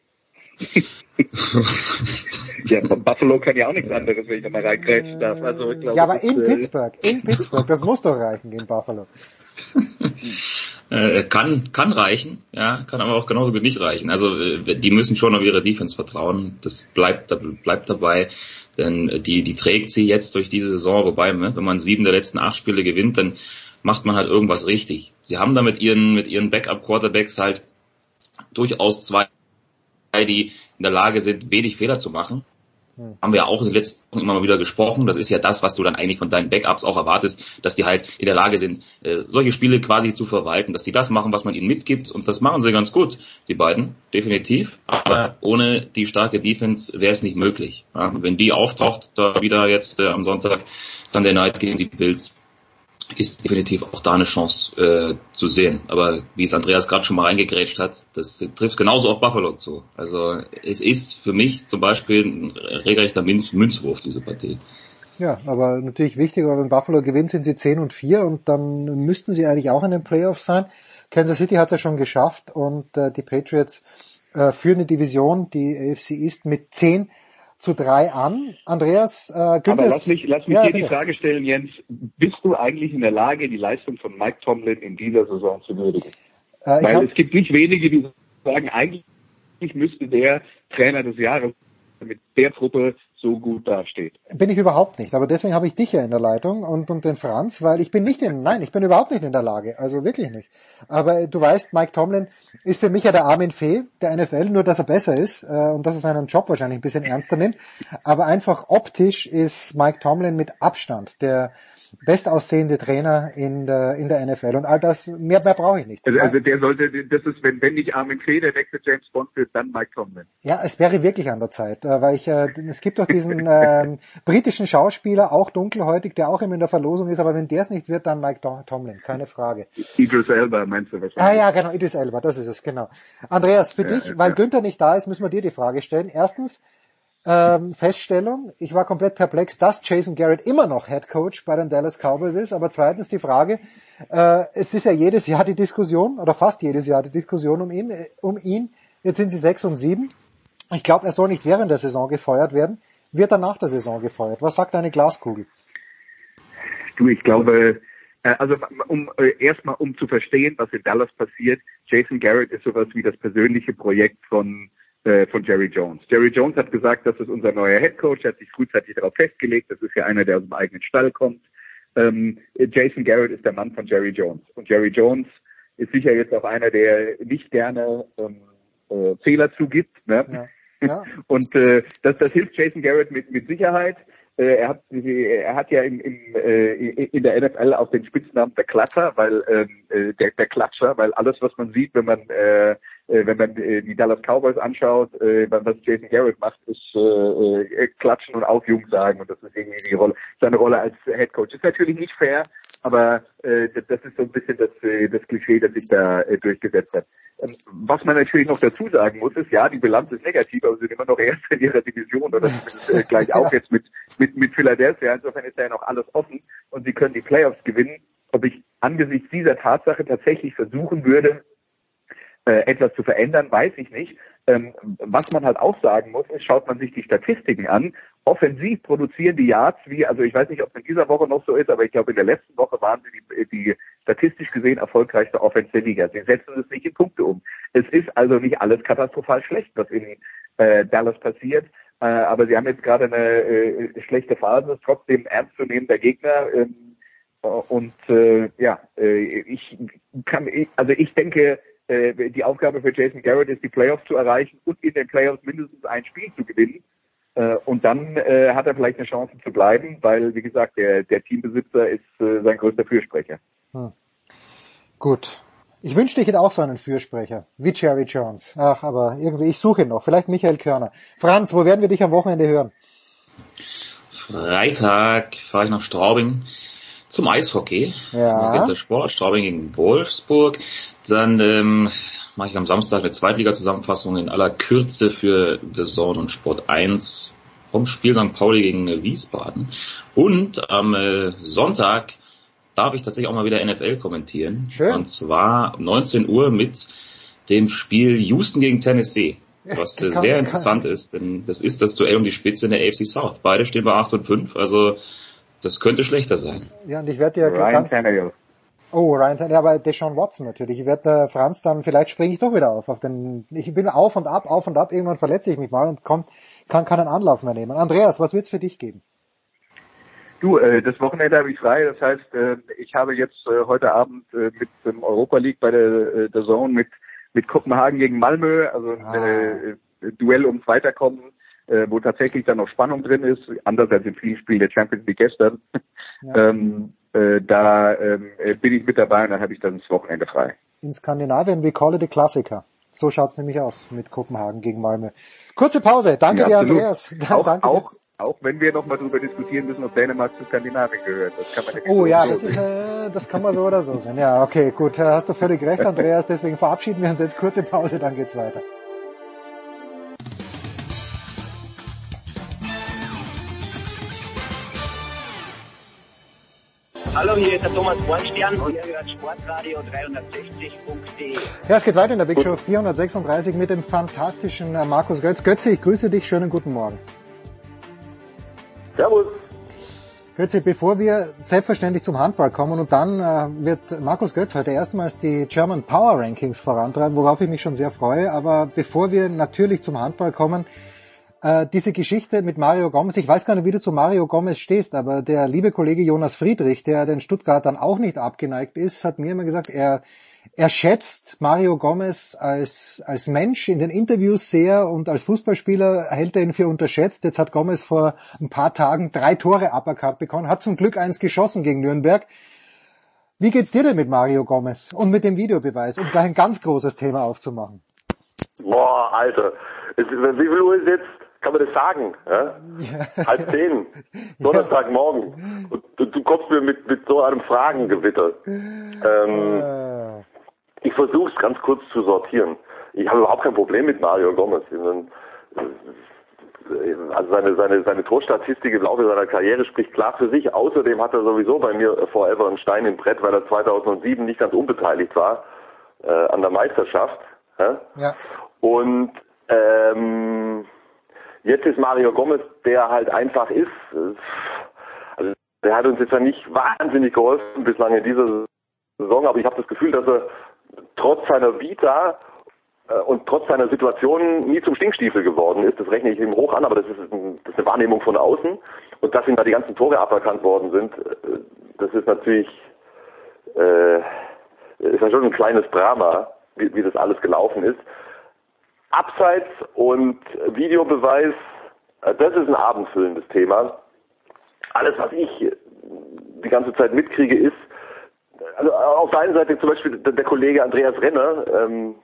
ja, Buffalo kann ja auch nichts anderes, wenn ich da mal reingrätschen darf. Also, ich glaube, ja, aber in das, äh, Pittsburgh, in Pittsburgh, das muss doch reichen gegen Buffalo. äh, kann, kann reichen, ja, kann aber auch genauso gut nicht reichen. Also äh, die müssen schon auf ihre Defense vertrauen. Das bleibt, bleibt dabei, denn die, die trägt sie jetzt durch diese Saison. Wobei, ne, wenn man sieben der letzten acht Spiele gewinnt, dann macht man halt irgendwas richtig. Sie haben da mit ihren, mit ihren Backup-Quarterbacks halt durchaus zwei die in der Lage sind, wenig Fehler zu machen. Hm. Haben wir ja auch in den letzten Wochen immer mal wieder gesprochen. Das ist ja das, was du dann eigentlich von deinen Backups auch erwartest, dass die halt in der Lage sind, äh, solche Spiele quasi zu verwalten, dass die das machen, was man ihnen mitgibt. Und das machen sie ganz gut, die beiden, definitiv. Aber ohne die starke Defense wäre es nicht möglich. Ja, wenn die auftaucht, da wieder jetzt äh, am Sonntag Sunday Night gegen die Bills, ist definitiv auch da eine Chance äh, zu sehen. Aber wie es Andreas gerade schon mal reingegrätscht hat, das trifft genauso auf Buffalo zu. Also es ist für mich zum Beispiel ein regelrechter Münz Münzwurf, diese Partie. Ja, aber natürlich wichtig, aber wenn Buffalo gewinnt, sind sie 10 und 4 und dann müssten sie eigentlich auch in den Playoffs sein. Kansas City hat es ja schon geschafft und äh, die Patriots äh, führen die Division, die AFC East mit 10 zu drei an. Andreas, äh, Aber lass mich, lass mich ja, dir bitte. die Frage stellen, Jens. Bist du eigentlich in der Lage, die Leistung von Mike Tomlin in dieser Saison zu würdigen? Äh, Weil hab... es gibt nicht wenige, die sagen, eigentlich müsste der Trainer des Jahres mit der Truppe so gut dasteht. Bin ich überhaupt nicht, aber deswegen habe ich dich ja in der Leitung und, und den Franz, weil ich bin nicht in, nein, ich bin überhaupt nicht in der Lage, also wirklich nicht. Aber du weißt, Mike Tomlin ist für mich ja der Armin Fee der NFL, nur dass er besser ist äh, und dass er seinen Job wahrscheinlich ein bisschen ernster nimmt. Aber einfach optisch ist Mike Tomlin mit Abstand der bestaussehende Trainer in der, in der NFL. Und all das, mehr, mehr brauche ich nicht. Also, also der sollte, das ist, wenn, wenn nicht Armin Fee der nächste James Bond wird, dann Mike Tomlin. Ja, es wäre wirklich an der Zeit, äh, weil ich, äh, es gibt doch diesen äh, britischen Schauspieler, auch dunkelhäutig, der auch immer in der Verlosung ist, aber wenn der es nicht wird, dann Mike Tomlin, keine Frage. Idris Elba meinst du wahrscheinlich. Ah ja, genau, Idris Elba, das ist es, genau. Andreas, für ja, dich, ja, weil ja. Günther nicht da ist, müssen wir dir die Frage stellen. Erstens, ähm, Feststellung, ich war komplett perplex, dass Jason Garrett immer noch Head Coach bei den Dallas Cowboys ist. Aber zweitens die Frage, äh, es ist ja jedes Jahr die Diskussion, oder fast jedes Jahr die Diskussion um ihn. Äh, um ihn. Jetzt sind sie sechs und sieben. Ich glaube, er soll nicht während der Saison gefeuert werden. Wird er nach der Saison gefeuert? Was sagt deine Glaskugel? Du, ich glaube, äh, also um äh, erstmal um zu verstehen, was in Dallas passiert, Jason Garrett ist sowas wie das persönliche Projekt von äh, von Jerry Jones. Jerry Jones hat gesagt, das ist unser neuer Head Coach, er hat sich frühzeitig darauf festgelegt, das ist ja einer, der aus dem eigenen Stall kommt. Ähm, Jason Garrett ist der Mann von Jerry Jones. Und Jerry Jones ist sicher jetzt auch einer, der nicht gerne ähm, äh, Fehler zugibt. Ne? Ja. Ja. Und äh, das, das hilft Jason Garrett mit, mit Sicherheit. Äh, er hat, er hat ja in, in, äh, in der NFL auch den Spitznamen der Klatscher, weil ähm, äh, der, der Klatscher, weil alles, was man sieht, wenn man äh, wenn man äh, die Dallas Cowboys anschaut, äh, was Jason Garrett macht, ist äh, äh, klatschen und Aufjung sagen und das ist irgendwie die Rolle, seine Rolle als Head Coach. Ist natürlich nicht fair, aber äh, das ist so ein bisschen das, äh, das Klischee, das sich da äh, durchgesetzt hat. Ähm, was man natürlich noch dazu sagen muss, ist, ja, die Bilanz ist negativ, aber sie sind immer noch Erster in ihrer Division oder zumindest äh, gleich auch jetzt mit, mit, mit Philadelphia. Insofern ist da ja noch alles offen und sie können die Playoffs gewinnen. Ob ich angesichts dieser Tatsache tatsächlich versuchen würde, äh, etwas zu verändern, weiß ich nicht. Ähm, was man halt auch sagen muss, ist, schaut man sich die Statistiken an. Offensiv produzieren die Yards wie, also ich weiß nicht, ob es in dieser Woche noch so ist, aber ich glaube, in der letzten Woche waren sie die, die statistisch gesehen erfolgreichste Offense der Liga. Sie setzen es nicht in Punkte um. Es ist also nicht alles katastrophal schlecht, was in äh, Dallas passiert. Äh, aber sie haben jetzt gerade eine äh, schlechte Phase, trotzdem ernstzunehmender Gegner. Ähm, und äh, ja, äh, ich kann, also ich denke, äh, die Aufgabe für Jason Garrett ist, die Playoffs zu erreichen und in den Playoffs mindestens ein Spiel zu gewinnen. Äh, und dann äh, hat er vielleicht eine Chance zu bleiben, weil, wie gesagt, der, der Teambesitzer ist äh, sein größter Fürsprecher. Hm. Gut. Ich wünschte, ich hätte auch so einen Fürsprecher, wie Jerry Jones. Ach, aber irgendwie, ich suche noch. Vielleicht Michael Körner. Franz, wo werden wir dich am Wochenende hören? Freitag fahre ich nach Straubing zum Eishockey. Ja. Wintersport, Straubing gegen Wolfsburg. Dann ähm, mache ich am Samstag eine Zweitliga-Zusammenfassung in aller Kürze für The Zone und Sport 1 vom Spiel St. Pauli gegen Wiesbaden. Und am äh, Sonntag darf ich tatsächlich auch mal wieder NFL kommentieren. Schön. Und zwar 19 Uhr mit dem Spiel Houston gegen Tennessee. Was äh, sehr interessant ist, denn das ist das Duell um die Spitze in der AFC South. Beide stehen bei 8 und 5, also das könnte schlechter sein. Ja, und ich werde dir Ryan ganz, Tannehill. Oh, Ryan Tannehill, aber Deshaun Watson natürlich. Ich werde äh, Franz dann, vielleicht springe ich doch wieder auf. auf den, ich bin auf und ab, auf und ab, irgendwann verletze ich mich mal und komm, kann keinen Anlauf mehr nehmen. Andreas, was wird's für dich geben? Du, äh, das Wochenende habe ich frei. Das heißt, äh, ich habe jetzt äh, heute Abend äh, mit dem Europa League bei der, äh, der Zone mit mit Kopenhagen gegen Malmö, also ein Ah. äh, Duell ums Weiterkommen, äh, wo tatsächlich dann noch Spannung drin ist, anders als im vielen Spiel der Champions League gestern. Ja. ähm, äh, da ähm, äh, bin ich mit dabei und dann habe ich dann das Wochenende frei. In Skandinavien, we call it a Klassiker. So schaut's nämlich aus mit Kopenhagen gegen Malmö. Kurze Pause. Danke Ja, dir. Andreas. Auch, Danke auch, auch wenn wir noch mal drüber diskutieren müssen, ob Dänemark zu Skandinavien gehört. Das kann man ja Oh so ja, so das ist, äh, das kann man so oder so sehen. Ja, okay, gut, hast du völlig recht, Andreas. Deswegen verabschieden wir uns jetzt kurze Pause, dann geht's weiter. Hallo, hier ist der Thomas Bornstern und ihr hört Sportradio 360.de. Ja, es geht weiter in der Big Show 436 mit dem fantastischen äh, Markus Götz. Götze, ich grüße dich. Schönen guten Morgen. Servus. Götze, bevor wir selbstverständlich zum Handball kommen und dann äh, wird Markus Götz heute erstmals die German Power Rankings vorantreiben, worauf ich mich schon sehr freue. Aber bevor wir natürlich zum Handball kommen, äh, diese Geschichte mit Mario Gomez, ich weiß gar nicht, wie du zu Mario Gomez stehst, aber der liebe Kollege Jonas Friedrich, der den Stuttgartern auch nicht abgeneigt ist, hat mir immer gesagt, er, er schätzt Mario Gomez als, als Mensch in den Interviews sehr und als Fußballspieler hält er ihn für unterschätzt. Jetzt hat Gomez vor ein paar Tagen drei Tore aberkannt bekommen, hat zum Glück eins geschossen gegen Nürnberg. Wie geht's dir denn mit Mario Gomez und mit dem Videobeweis, um gleich ein ganz großes Thema aufzumachen? Boah, Alter. Wie viel Uhr ist jetzt? Kann man das sagen? Ja? Halb zehn. Donnerstagmorgen. Und du, du kommst mir mit, mit so einem Fragengewitter. Ähm, Äh, ich versuche es ganz kurz zu sortieren. Ich habe überhaupt kein Problem mit Mario Gomez. Also seine, seine, seine Torstatistik im Laufe seiner Karriere spricht klar für sich. Außerdem hat er sowieso bei mir forever einen Stein im Brett, weil er 2007 nicht ganz unbeteiligt war äh, an der Meisterschaft. Ja? ja. Und ähm, jetzt ist Mario Gomez, der halt einfach ist. Also der hat uns jetzt ja nicht wahnsinnig geholfen bislang in dieser Saison, aber ich habe das Gefühl, dass er trotz seiner Vita äh, und trotz seiner Situation nie zum Stinkstiefel geworden ist. Das rechne ich ihm hoch an, aber das ist, ein, das ist eine Wahrnehmung von außen. Und dass ihm da die ganzen Tore aberkannt worden sind, äh, das ist natürlich äh, ist ja schon ein kleines Drama, wie, wie das alles gelaufen ist. Abseits und Videobeweis, äh, das ist ein abendfüllendes Thema. alles, was ich die ganze Zeit mitkriege, ist, also auf der einen Seite zum Beispiel der, Kollege Andreas Renner ähm,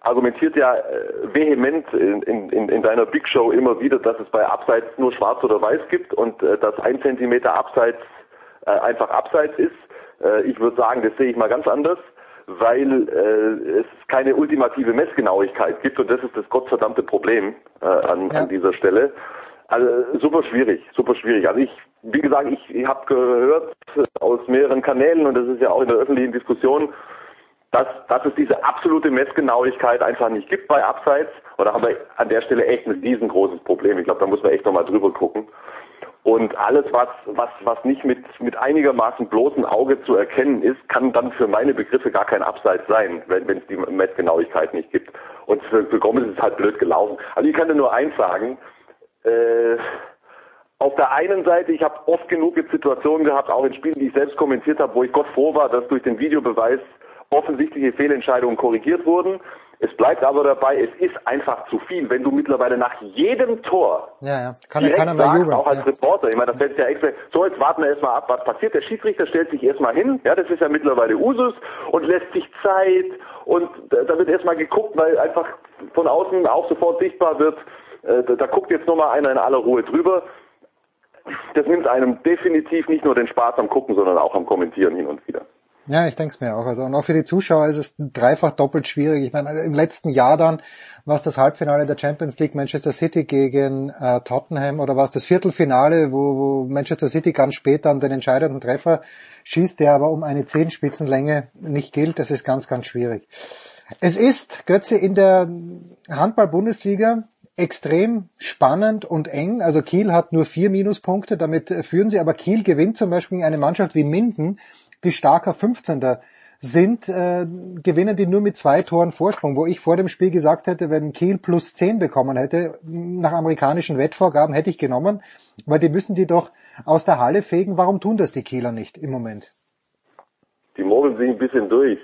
argumentiert ja äh, vehement in, in, in deiner Big Show immer wieder, dass es bei Abseits nur Schwarz oder Weiß gibt und äh, dass ein Zentimeter Abseits äh, einfach Abseits ist. Äh, ich würde sagen, das sehe ich mal ganz anders, weil äh, es keine ultimative Messgenauigkeit gibt und das ist das gottverdammte Problem äh, an, ja. an dieser Stelle. Also super schwierig, super schwierig. Also ich, wie gesagt, ich, ich habe gehört aus mehreren Kanälen und das ist ja auch in der öffentlichen Diskussion, dass, dass es diese absolute Messgenauigkeit einfach nicht gibt bei Abseits. Und da haben wir an der Stelle echt ein riesengroßes Problem. Ich glaube, da muss man echt nochmal drüber gucken. Und alles, was, was, was nicht mit, mit einigermaßen bloßem Auge zu erkennen ist, kann dann für meine Begriffe gar kein Abseits sein, wenn es die Messgenauigkeit nicht gibt. Und für, für Gomez ist es halt blöd gelaufen. Also ich kann dir nur eins sagen, äh, auf der einen Seite, ich habe oft genug Situationen gehabt, auch in Spielen, die ich selbst kommentiert habe, wo ich Gott froh war, dass durch den Videobeweis offensichtliche Fehlentscheidungen korrigiert wurden. Es bleibt aber dabei, es ist einfach zu viel, wenn du mittlerweile nach jedem Tor ja, ja. Kann direkt mehr sagst, auch als ja. Reporter, ich meine, das fällt ja extra, so jetzt warten wir erstmal ab, was passiert. Der Schiedsrichter stellt sich erstmal hin, ja, das ist ja mittlerweile Usus und lässt sich Zeit und da wird erstmal geguckt, weil einfach von außen auch sofort sichtbar wird, äh, da, da guckt jetzt nochmal einer in aller Ruhe drüber. Das nimmt einem definitiv nicht nur den Spaß am Gucken, sondern auch am Kommentieren hin und wieder. Ja, ich denke es mir auch. Also und auch für die Zuschauer ist es dreifach doppelt schwierig. Ich meine, im letzten Jahr dann war es das Halbfinale der Champions League Manchester City gegen äh, Tottenham oder war es das Viertelfinale, wo, wo Manchester City ganz spät dann den entscheidenden Treffer schießt, der aber um eine Zehenspitzenlänge nicht gilt. Das ist ganz, ganz schwierig. Es ist, Götze, in der Handball-Bundesliga extrem spannend und eng. Also Kiel hat nur vier Minuspunkte, damit führen sie, aber Kiel gewinnt zum Beispiel eine Mannschaft wie Minden, die starker 15. sind, äh, gewinnen die nur mit zwei Toren Vorsprung, wo ich vor dem Spiel gesagt hätte, wenn Kiel plus 10 bekommen hätte, nach amerikanischen Wettvorgaben hätte ich genommen, weil die müssen die doch aus der Halle fegen. Warum tun das die Kieler nicht im Moment? Die mogeln sich ein bisschen durch.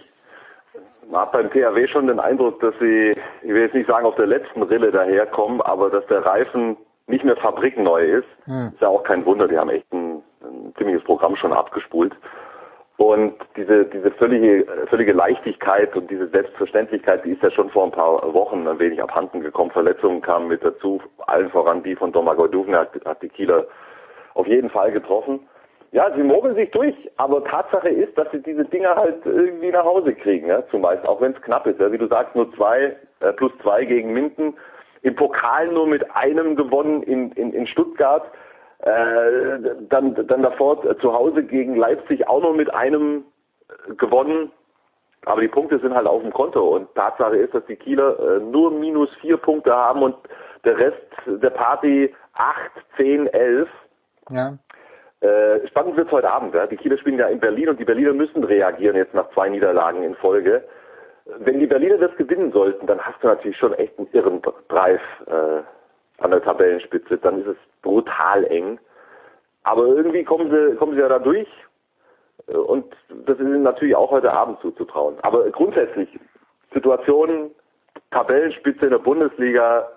Man hat beim THW schon den Eindruck, dass sie, ich will jetzt nicht sagen auf der letzten Rille daherkommen, aber dass der Reifen nicht mehr fabrikneu ist. Hm. Ist ja auch kein Wunder, die haben echt ein, ein ziemliches Programm schon abgespult. Und diese, diese völlige, völlige Leichtigkeit und diese Selbstverständlichkeit, die ist ja schon vor ein paar Wochen ein wenig abhanden gekommen. Verletzungen kamen mit dazu, allen voran die von Domagoj Duvne hat, hat die Kieler auf jeden Fall getroffen. Ja, sie mogeln sich durch, aber Tatsache ist, dass sie diese Dinger halt irgendwie nach Hause kriegen, ja, zumeist, auch wenn es knapp ist. Ja, wie du sagst, nur zwei, äh, plus zwei gegen Minden. Im Pokal nur mit einem gewonnen in, in, in Stuttgart. Äh, dann, dann davor äh, zu Hause gegen Leipzig auch noch mit einem äh, gewonnen. Aber die Punkte sind halt auf dem Konto und Tatsache ist, dass die Kieler äh, nur minus vier Punkte haben und der Rest der Party acht, zehn, elf. Ja. Äh, spannend wird's heute Abend. Ja? Die Kieler spielen ja in Berlin und die Berliner müssen reagieren jetzt nach zwei Niederlagen in Folge. Wenn die Berliner das gewinnen sollten, dann hast du natürlich schon echt einen irren äh, an der Tabellenspitze, dann ist es brutal eng. Aber irgendwie kommen sie, kommen sie ja da durch. Und das ist ihnen natürlich auch heute Abend zuzutrauen. Aber grundsätzlich, Situationen, Tabellenspitze in der Bundesliga,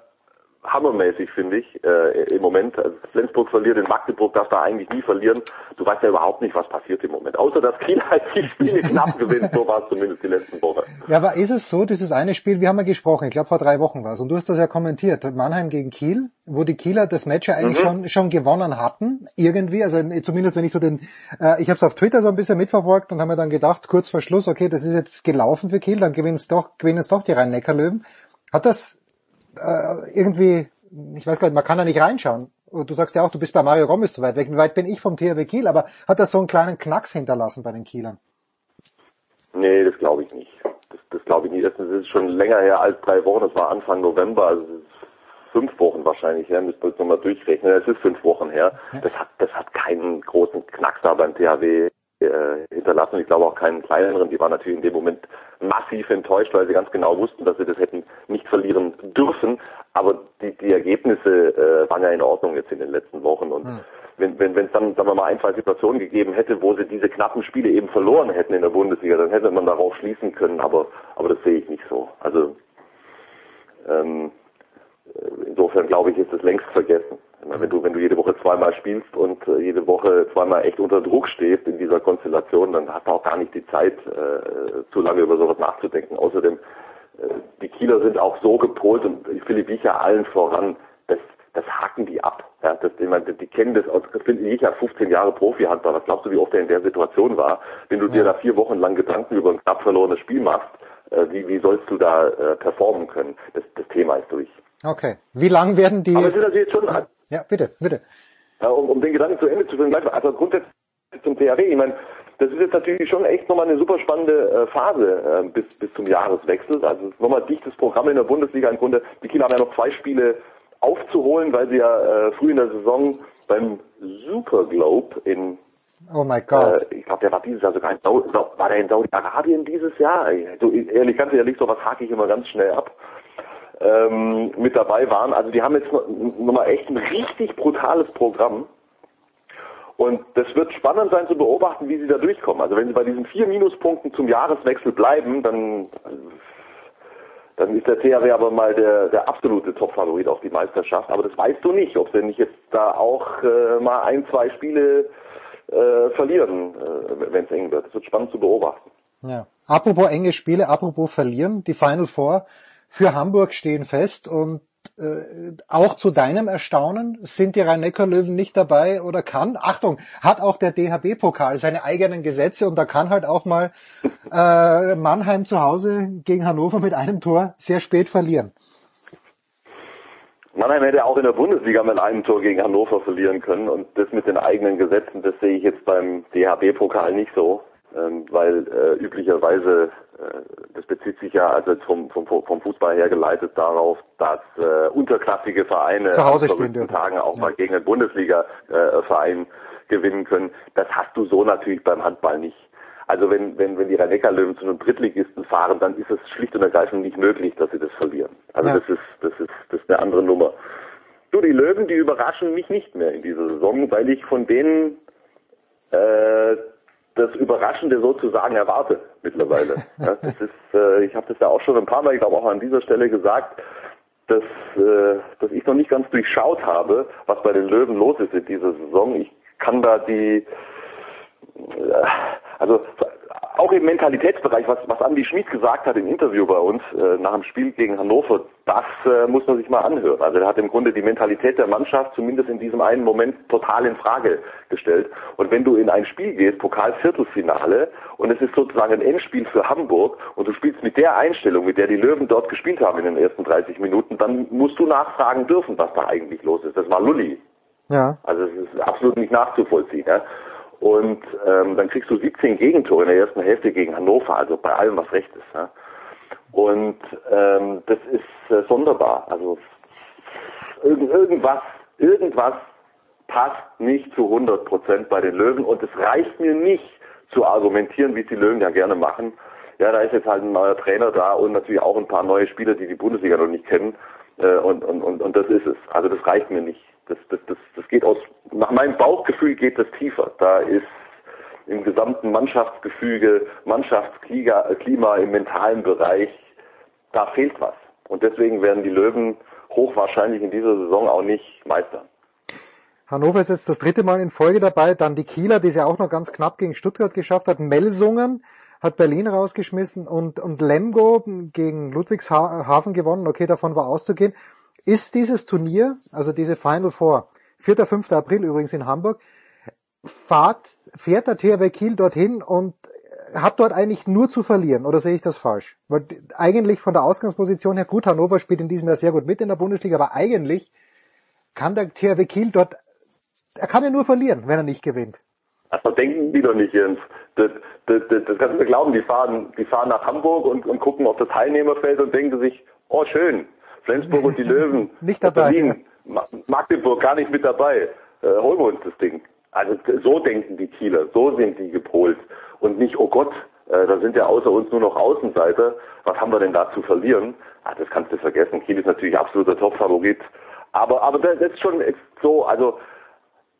hammermäßig, finde ich, äh, im Moment. Also Flensburg verliert in Magdeburg, darf da eigentlich nie verlieren. Du weißt ja überhaupt nicht, was passiert im Moment. Außer, dass Kiel halt die Spiele knapp gewinnt, so war es zumindest die letzten Wochen. Ja, aber ist es so, dieses eine Spiel, wir haben ja gesprochen, ich glaube vor drei Wochen war es, und du hast das ja kommentiert, Mannheim gegen Kiel, wo die Kieler das Match ja eigentlich mhm. schon, schon gewonnen hatten, irgendwie, also zumindest wenn ich so den, äh, ich habe es auf Twitter so ein bisschen mitverfolgt und habe mir dann gedacht, kurz vor Schluss, okay, das ist jetzt gelaufen für Kiel, dann gewinnen es doch, gewinnen es doch die Rhein-Neckar-Löwen. Hat das äh, irgendwie, ich weiß gar nicht, man kann da nicht reinschauen. Du sagst ja auch, du bist bei Mario Gomez zu weit weg. Wie weit bin ich vom THW Kiel? Aber hat das so einen kleinen Knacks hinterlassen bei den Kielern? Nee, das glaube ich nicht. Das, das glaube ich nicht. Das ist schon länger her als drei Wochen. Das war Anfang November, also fünf Wochen wahrscheinlich her. Müssen wir jetzt nochmal durchrechnen. Es ist fünf Wochen her. Das hat, das hat keinen großen Knacks da beim THW äh, hinterlassen. Ich glaube auch keinen kleineren. Die waren natürlich in dem Moment massiv enttäuscht, weil sie ganz genau wussten, dass sie das hätten nicht verlieren dürfen. Aber die, die Ergebnisse äh, waren ja in Ordnung jetzt in den letzten Wochen. Und hm. wenn wenn wenn es dann, sagen wir mal, ein, zwei Situationen gegeben hätte, wo sie diese knappen Spiele eben verloren hätten in der Bundesliga, dann hätte man darauf schließen können. Aber aber das sehe ich nicht so. Also ähm, insofern glaube ich, ist es längst vergessen. Wenn du, wenn du jede Woche zweimal spielst und äh, jede Woche zweimal echt unter Druck stehst in dieser Konstellation, dann hast du auch gar nicht die Zeit, äh, zu lange über sowas nachzudenken. Außerdem, äh, die Kieler sind auch so gepolt und Philipp Wiecher allen voran, das, das haken die ab. Ja, das, ich meine, die kennen das aus, Philipp Wiecher 15 Jahre Profi-Handball. Was glaubst du, wie oft er in der Situation war? Wenn du dir da vier Wochen lang Gedanken über ein knapp verlorenes Spiel machst, äh, wie, wie sollst du da äh, performen können? Das, das Thema ist durch. Okay. Wie lang werden die... Aber es ist natürlich schon, Ja, bitte, bitte. ja, um, um den Gedanken zu Ende zu führen, also grundsätzlich zum THW, ich meine, das ist jetzt natürlich schon echt nochmal eine super spannende äh, Phase äh, bis, bis zum Jahreswechsel. Also es ist nochmal dichtes Programm in der Bundesliga im Grunde. Die Kieler haben ja noch zwei Spiele aufzuholen, weil sie ja äh, früh in der Saison beim Super Globe in Oh my God. äh, ich glaube, der war dieses Jahr sogar in Sau war der in Saudi-Arabien dieses Jahr? So ehrlich, ganz ehrlich, sowas hake ich immer ganz schnell ab. Ähm, mit dabei waren. Also die haben jetzt noch, noch mal echt ein richtig brutales Programm. Und das wird spannend sein zu beobachten, wie sie da durchkommen. Also wenn sie bei diesen vier Minuspunkten zum Jahreswechsel bleiben, dann, dann ist der THW aber mal der, der absolute Top-Favorit auf die Meisterschaft. Aber das weißt du nicht, ob sie nicht jetzt da auch äh, mal ein, zwei Spiele äh, verlieren, äh, wenn es eng wird. Das wird spannend zu beobachten. Ja. Apropos enge Spiele, apropos verlieren, die Final Four für Hamburg stehen fest und äh, auch zu deinem Erstaunen sind die Rhein-Neckar-Löwen nicht dabei oder kann, Achtung, hat auch der DHB-Pokal seine eigenen Gesetze und da kann halt auch mal äh, Mannheim zu Hause gegen Hannover mit einem Tor sehr spät verlieren. Mannheim hätte auch in der Bundesliga mit einem Tor gegen Hannover verlieren können und das mit den eigenen Gesetzen, das sehe ich jetzt beim DHB-Pokal nicht so, weil äh, üblicherweise, äh, das bezieht sich ja also jetzt vom, vom, vom Fußball her geleitet darauf, dass äh, unterklassige Vereine Zu Hause an dürfen. Tagen auch mal gegen einen Bundesliga-Verein gewinnen können. Das hast du so natürlich beim Handball nicht. Also wenn, wenn, wenn die Rhein-Neckar-Löwen zu einem Drittligisten fahren, dann ist es schlicht und ergreifend nicht möglich, dass sie das verlieren. Also Ja. das ist, das ist, das ist eine andere Nummer. Du, die Löwen, die überraschen mich nicht mehr in dieser Saison, weil ich von denen äh, das Überraschende sozusagen erwarte mittlerweile. ja, das ist, äh, ich habe das ja auch schon ein paar Mal, ich glaube auch an dieser Stelle gesagt, dass, äh, dass ich noch nicht ganz durchschaut habe, was bei den Löwen los ist in dieser Saison. Ich kann da die äh, also auch im Mentalitätsbereich, was, was Andi Schmid gesagt hat im Interview bei uns äh, nach dem Spiel gegen Hannover, das äh, muss man sich mal anhören. Also er hat im Grunde die Mentalität der Mannschaft zumindest in diesem einen Moment total in Frage gestellt. Und wenn du in ein Spiel gehst, Pokalviertelfinale, und es ist sozusagen ein Endspiel für Hamburg, und du spielst mit der Einstellung, mit der die Löwen dort gespielt haben in den ersten 30 Minuten, dann musst du nachfragen dürfen, was da eigentlich los ist. Das war Lulli. Ja. Also es ist absolut nicht nachzuvollziehen. Ja? Und ähm, dann kriegst du 17 Gegentore in der ersten Hälfte gegen Hannover, also bei allem, was recht ist. Ja? Und ähm, das ist äh, sonderbar. Also irgend, irgendwas, irgendwas passt nicht zu 100 Prozent bei den Löwen und es reicht mir nicht zu argumentieren, wie es die Löwen ja gerne machen. Ja, da ist jetzt halt ein neuer Trainer da und natürlich auch ein paar neue Spieler, die die Bundesliga noch nicht kennen. Äh, und, und, und, und das ist es. Also das reicht mir nicht. Das, das, das, das geht aus, nach meinem Bauchgefühl geht das tiefer. Da ist im gesamten Mannschaftsgefüge, Mannschaftsklima Klima im mentalen Bereich, da fehlt was. Und deswegen werden die Löwen hochwahrscheinlich in dieser Saison auch nicht Meister. Hannover ist jetzt das dritte Mal in Folge dabei, dann die Kieler, die es ja auch noch ganz knapp gegen Stuttgart geschafft hat, Melsungen hat Berlin rausgeschmissen und, und Lemgo gegen Ludwigshafen gewonnen, okay, davon war auszugehen. Ist dieses Turnier, also diese Final Four, 4. 5. April übrigens in Hamburg, fahrt, fährt der THW Kiel dorthin und hat dort eigentlich nur zu verlieren, oder sehe ich das falsch? Weil eigentlich von der Ausgangsposition her, gut, Hannover spielt in diesem Jahr sehr gut mit in der Bundesliga, aber eigentlich kann der THW Kiel dort, er kann ja nur verlieren, wenn er nicht gewinnt. Also denken die doch nicht, Jens. Das, das, das, das kannst du mir glauben, die fahren, die fahren nach Hamburg und, und gucken auf das Teilnehmerfeld und denken sich, oh schön, Flensburg und die Löwen, Nicht dabei, Berlin, Ma- Magdeburg gar nicht mit dabei, äh, holen wir uns das Ding. Also so denken die Kieler, so sind die gepolt. Und nicht, oh Gott, äh, da sind ja außer uns nur noch Außenseiter, was haben wir denn da zu verlieren? Ah, das kannst du vergessen. Kiel ist natürlich absoluter Top-Favorit, aber, aber das ist schon so, also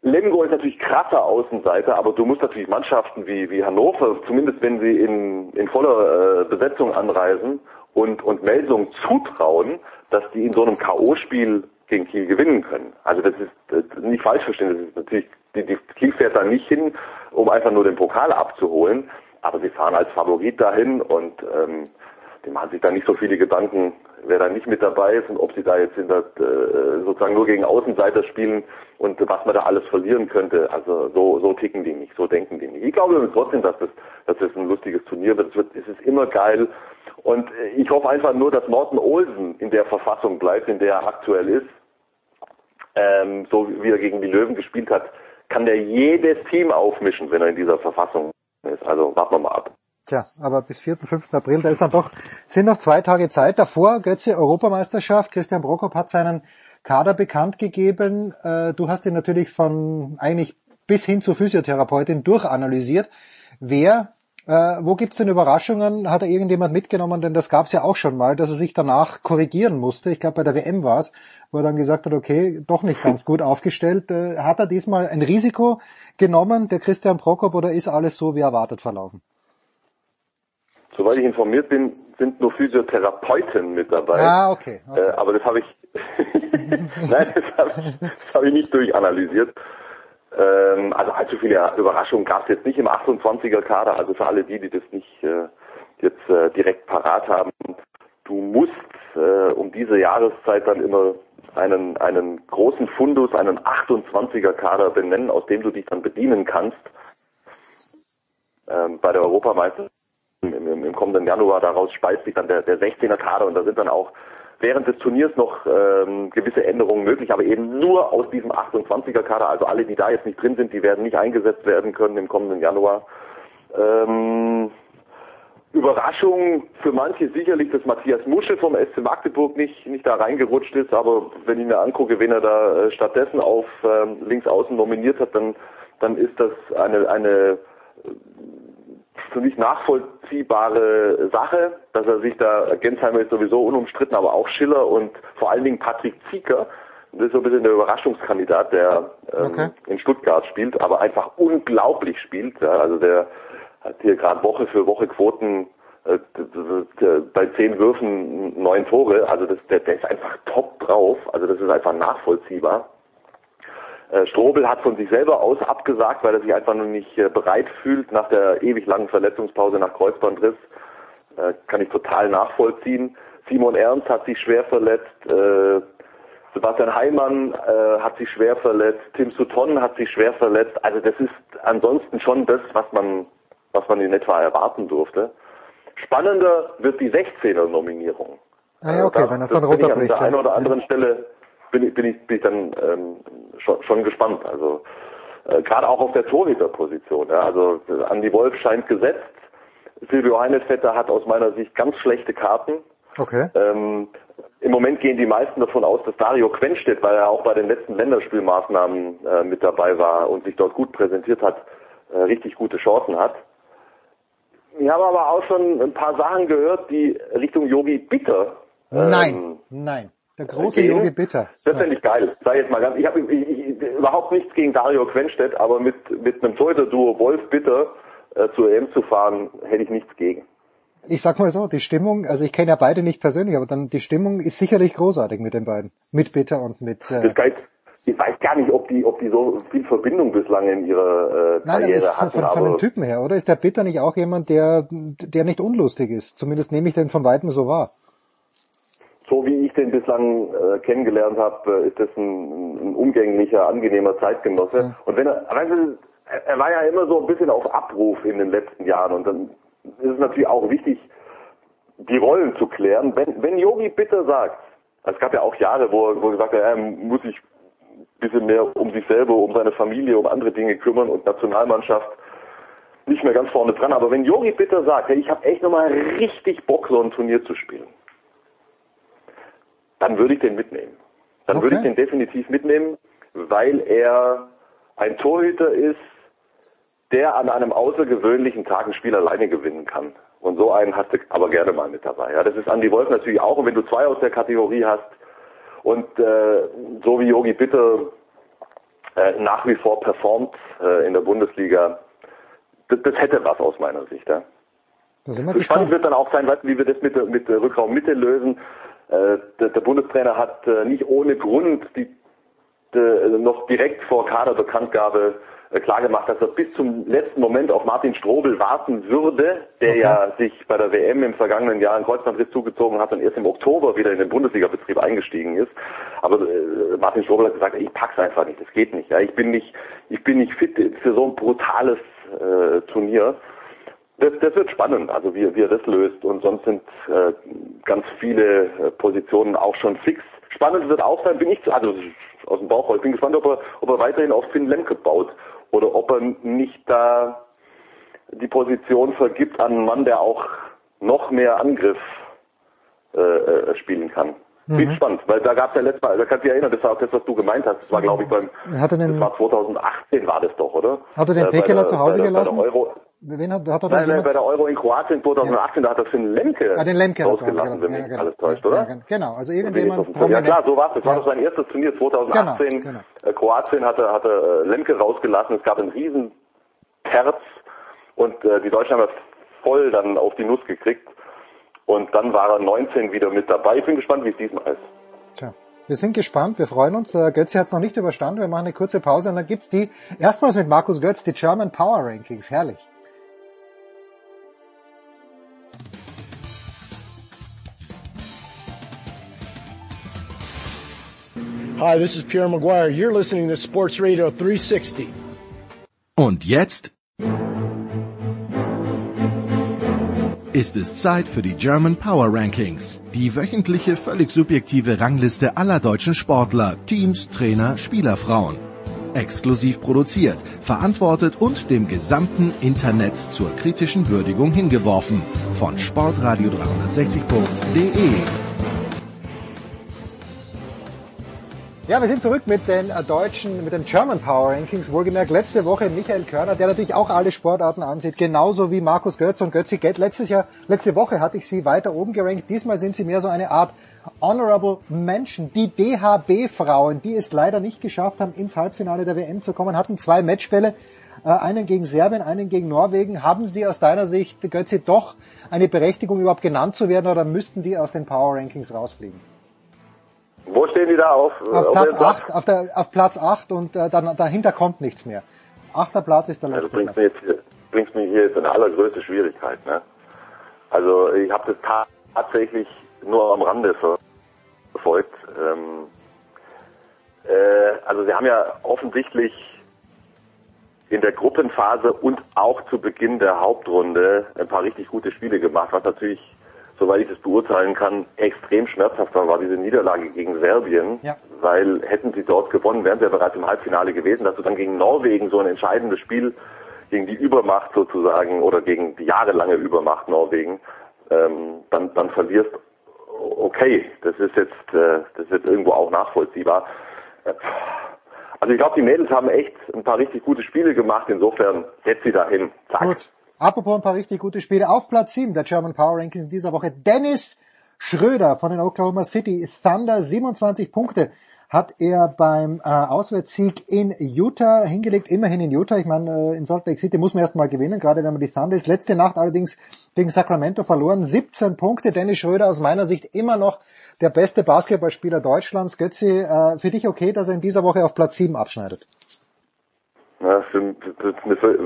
Lemgo ist natürlich krasser Außenseiter, aber du musst natürlich Mannschaften wie, wie Hannover, zumindest wenn sie in, in voller äh, Besetzung anreisen und, und Melsung zutrauen, dass die in so einem K.O.-Spiel gegen Kiel gewinnen können. Also das ist, das ist nicht falsch verstehen. Das ist natürlich, die, die Kiel fährt da nicht hin, um einfach nur den Pokal abzuholen, aber sie fahren als Favorit dahin und ähm, die machen sich da nicht so viele Gedanken, wer da nicht mit dabei ist und ob sie da jetzt hinter, äh, sozusagen nur gegen Außenseiter spielen und was man da alles verlieren könnte. Also so, so ticken die nicht, so denken die nicht. Ich glaube trotzdem, dass das, dass das ein lustiges Turnier wird. Es, wird, es ist immer geil. Und ich hoffe einfach nur, dass Morten Olsen in der Verfassung bleibt, in der er aktuell ist. Ähm, so wie er gegen die Löwen gespielt hat, kann der jedes Team aufmischen, wenn er in dieser Verfassung ist. Also warten wir mal ab. Tja, aber bis 4. 5. April, da ist dann doch, sind noch zwei Tage Zeit. Davor, Götze, Europameisterschaft. Christian Prokop hat seinen Kader bekannt gegeben. Äh, du hast ihn natürlich von eigentlich bis hin zur Physiotherapeutin durchanalysiert. Wer, äh, wo gibt's denn Überraschungen? Hat er irgendjemand mitgenommen? Denn das gab's ja auch schon mal, dass er sich danach korrigieren musste. Ich glaube, bei der WM war's, wo er dann gesagt hat, okay, doch nicht ganz gut aufgestellt. Äh, hat er diesmal ein Risiko genommen, der Christian Prokop, oder ist alles so wie erwartet verlaufen? Soweit ich informiert bin, sind nur Physiotherapeuten mit dabei. Ah, okay. okay. Äh, aber das habe ich, nein, das habe ich, hab ich nicht durchanalysiert. Ähm, also allzu viele Überraschungen gab es jetzt nicht im 28er Kader. Also für alle die, die das nicht äh, jetzt äh, direkt parat haben, du musst äh, um diese Jahreszeit dann immer einen, einen großen Fundus, einen 28er Kader benennen, aus dem du dich dann bedienen kannst. Ähm, bei der Europameisterschaft im, im, kommenden Januar daraus speist sich dann der, der 16er Kader und da sind dann auch während des Turniers noch ähm, gewisse Änderungen möglich, aber eben nur aus diesem 28er Kader. Also alle, die da jetzt nicht drin sind, die werden nicht eingesetzt werden können im kommenden Januar. Ähm, Überraschung für manche sicherlich, dass Matthias Musche vom SC Magdeburg nicht, nicht da reingerutscht ist, aber wenn ich mir angucke, wen er da äh, stattdessen auf ähm, links außen nominiert hat, dann, dann ist das eine, eine für mich nachvollziehbare Sache, dass er sich da, Gensheimer ist sowieso unumstritten, aber auch Schiller und vor allen Dingen Patrick Zieker, das ist so ein bisschen der Überraschungskandidat, der ähm, okay. in Stuttgart spielt, aber einfach unglaublich spielt. Ja, also der hat hier gerade Woche für Woche Quoten äh, bei zehn Würfen neun Tore. Also das, der, der ist einfach top drauf. Also das ist einfach nachvollziehbar. Äh, Strobel hat von sich selber aus abgesagt, weil er sich einfach noch nicht äh, bereit fühlt nach der ewig langen Verletzungspause nach Kreuzbandriss. Äh, kann ich total nachvollziehen. Simon Ernst hat sich schwer verletzt. Sebastian Heimann hat sich schwer verletzt. Tim Sutton hat sich schwer verletzt. Also das ist ansonsten schon das, was man, was man in etwa erwarten durfte. Spannender wird die 16er-Nominierung. Ah ja, okay, da, wenn das dann runterbricht. An der einen oder anderen Stelle bin ich, bin ich, bin ich dann ähm, schon, schon gespannt. Also äh, gerade auch auf der Torhüterposition. Ja, also Andy Wolf scheint gesetzt. Silvio Heinesvetter hat aus meiner Sicht ganz schlechte Karten. Okay. Ähm, Im Moment gehen die meisten davon aus, dass Dario Quenstedt, weil er auch bei den letzten Länderspielmaßnahmen äh, mit dabei war und sich dort gut präsentiert hat, äh, richtig gute Chancen hat. Ich habe aber auch schon ein paar Sachen gehört, die Richtung Yogi Bitter. Ähm, nein, nein. Der große gehen. Yogi Bitter. Das finde ich geil. Sei jetzt mal ganz, ich habe überhaupt nichts gegen Dario Quenstedt, aber mit, mit einem Torhüter-Duo Wolf Bitter äh, zur EM zu fahren, hätte ich nichts gegen. Ich sag mal so, die Stimmung, also ich kenne ja beide nicht persönlich, aber dann die Stimmung ist sicherlich großartig mit den beiden. Mit Bitter und mit... Äh. Ich weiß gar nicht, ob die, ob die so viel Verbindung bislang in ihrer äh, Karriere Nein, hatten. Von, von, von den Typen her, oder? Ist der Bitter nicht auch jemand, der, der nicht unlustig ist? Zumindest nehme ich den von weitem so wahr so wie ich den bislang äh, kennengelernt habe, äh, ist das ein, ein, umgänglicher, angenehmer Zeitgenosse. Ja. Und wenn er, weißt du, er war ja immer so ein bisschen auf Abruf in den letzten Jahren und dann ist es natürlich auch wichtig, die Rollen zu klären. Wenn, wenn Yogi Bitter sagt, es gab ja auch Jahre, wo, wo er gesagt hat, er muss sich ein bisschen mehr um sich selber, um seine Familie, um andere Dinge kümmern und Nationalmannschaft nicht mehr ganz vorne dran. Aber wenn Yogi Bitter sagt, hey, ich habe echt nochmal richtig Bock, so ein Turnier zu spielen, dann würde ich den mitnehmen. Dann okay. würde ich den definitiv mitnehmen, weil er ein Torhüter ist, der an einem außergewöhnlichen Tag ein Spiel alleine gewinnen kann. Und so einen hast du aber gerne mal mit dabei. Ja, das ist Andy Wolf natürlich auch. Und wenn du zwei aus der Kategorie hast und äh, so wie Yogi Bitter äh, nach wie vor performt äh, in der Bundesliga, das, das hätte was aus meiner Sicht. Ja. Spannend wird dann auch sein, wie wir das mit der, mit der Rückraummitte lösen Äh, der, der Bundestrainer hat äh, nicht ohne Grund die, die, noch direkt vor Kaderbekanntgabe äh, klargemacht, dass er bis zum letzten Moment auf Martin Strobel warten würde, der okay. ja sich bei der WM im vergangenen Jahr einen Kreuzbandriss zugezogen hat und erst im Oktober wieder in den Bundesliga-Betrieb eingestiegen ist. Aber äh, Martin Strobel hat gesagt, ich pack's einfach nicht, das geht nicht. Ja, ich bin nicht, ich bin nicht fit für so ein brutales äh, Turnier. Das, das wird spannend, also wie, wie er das löst. Und sonst sind äh, ganz viele äh, Positionen auch schon fix. Spannend wird auch sein, bin ich zu, also aus dem Bauch, ich bin gespannt, ob er, ob er weiterhin auf Finn Lemke baut oder ob er nicht da die Position vergibt an einen Mann, der auch noch mehr Angriff äh, äh spielen kann. Mhm. Bin spannend, weil da gab es ja letztes Mal, da kannst du dich erinnern, das war auch das, was du gemeint hast. Das war, glaube ich, beim, den, das war 2018 war das doch, oder? Hat er den äh, Pekeler zu Hause gelassen? Euro, Wen hat, hat er nein, nein, bei der Euro in Kroatien 2018, ja. da hat er Finn Lemke ah, den Lemke rausgelassen, wenn ja, genau. alles täuscht, oder? Ja, genau, also irgendjemand Ja klar, so war es. Das war doch sein erstes Turnier 2018. Genau, genau. Äh, Kroatien hatte, hatte äh, Lemke rausgelassen. Es gab einen riesen Terz und äh, die Deutschen haben das voll dann auf die Nuss gekriegt. Und dann war er 19 wieder mit dabei. Ich bin gespannt, wie es diesmal ist. Tja. Wir sind gespannt, wir freuen uns. Äh, Götze hat es noch nicht überstanden. Wir machen eine kurze Pause und dann gibt's die, erstmals mit Markus Götz, die German Power Rankings. Herrlich. Hi, this is Pierre Maguire. You're listening to Sports Radio 360. Und jetzt ist es Zeit für die German Power Rankings, die wöchentliche völlig subjektive Rangliste aller deutschen Sportler, Teams, Trainer, Spielerfrauen. Exklusiv produziert, verantwortet und dem gesamten Internet zur kritischen Würdigung hingeworfen von sportradio360.de. Ja, wir sind zurück mit den äh, deutschen, mit den German Power Rankings. Wohlgemerkt letzte Woche Michael Körner, der natürlich auch alle Sportarten ansieht, genauso wie Markus Götz und Götzi Gett. Letztes Jahr, letzte Woche hatte ich sie weiter oben gerankt. Diesmal sind sie mehr so eine Art Honorable Mention. Die DHB-Frauen, die es leider nicht geschafft haben, ins Halbfinale der WM zu kommen, hatten zwei Matchbälle, äh, einen gegen Serbien, einen gegen Norwegen. Haben sie aus deiner Sicht, Götzi, doch eine Berechtigung, überhaupt genannt zu werden oder müssten die aus den Power Rankings rausfliegen? Wo stehen die da auf? Auf, Platz 8, auf, der, auf Platz 8 und äh, dann, dahinter kommt nichts mehr. Achter Platz ist der letzte. Ja, du bringst mir, jetzt, bringst mir hier jetzt eine allergrößte Schwierigkeit. Ne? Also ich habe das tatsächlich nur am Rande verfolgt. Ähm, äh, also sie haben ja offensichtlich in der Gruppenphase und auch zu Beginn der Hauptrunde ein paar richtig gute Spiele gemacht, was natürlich soweit ich das beurteilen kann, extrem schmerzhaft war, war diese Niederlage gegen Serbien, ja. weil hätten sie dort gewonnen, wären sie ja bereits im Halbfinale gewesen, dass du dann gegen Norwegen so ein entscheidendes Spiel gegen die Übermacht sozusagen oder gegen die jahrelange Übermacht Norwegen, ähm, dann, dann verlierst, okay, das ist jetzt, äh, das ist jetzt irgendwo auch nachvollziehbar. Also ich glaube, die Mädels haben echt ein paar richtig gute Spiele gemacht, insofern setzt sie dahin. Zack. Gut. Apropos ein paar richtig gute Spiele. Auf Platz 7 der German Power Rankings in dieser Woche Dennis Schröder von den Oklahoma City Thunder. 27 Punkte hat er beim äh, Auswärtssieg in Utah hingelegt. Immerhin in Utah. Ich meine, äh, in Salt Lake City muss man erstmal gewinnen, gerade wenn man die Thunder ist. Letzte Nacht allerdings gegen Sacramento verloren. 17 Punkte. Dennis Schröder aus meiner Sicht immer noch der beste Basketballspieler Deutschlands. Götzi, äh, für dich okay, dass er in dieser Woche auf Platz 7 abschneidet? Ja, für,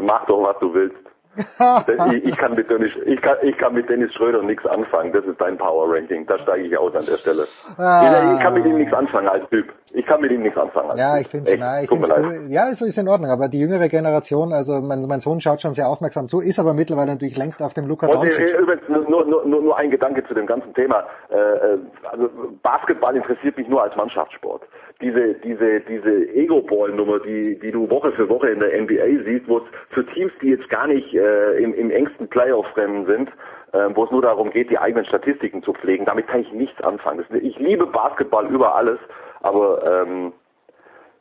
mach doch, was du willst ich, ich, kann mit Dennis, ich, kann, ich kann mit Dennis Schröder nichts anfangen. Das ist dein Power Ranking. Da steige ich aus an der Stelle. Ah. Ich, kann mit ihm nichts anfangen als Typ. Ich kann mit ihm nichts anfangen. ja, ich finde, ich finde cool. Ja, ist, ist in Ordnung. Aber die jüngere Generation, also mein, mein Sohn schaut schon sehr aufmerksam zu, ist aber mittlerweile natürlich längst auf dem Luka Doncic. Übrigens nur, nur, nur, nur ein Gedanke zu dem ganzen Thema. Äh, äh, also Basketball interessiert mich nur als Mannschaftssport diese, diese, diese Ego-Ball-Nummer, die, die du Woche für Woche in der NBA siehst, wo es für Teams, die jetzt gar nicht äh, im, im engsten Playoff-Rennen sind, äh, wo es nur darum geht, die eigenen Statistiken zu pflegen, damit kann ich nichts anfangen. Das, ich liebe Basketball über alles, aber ähm,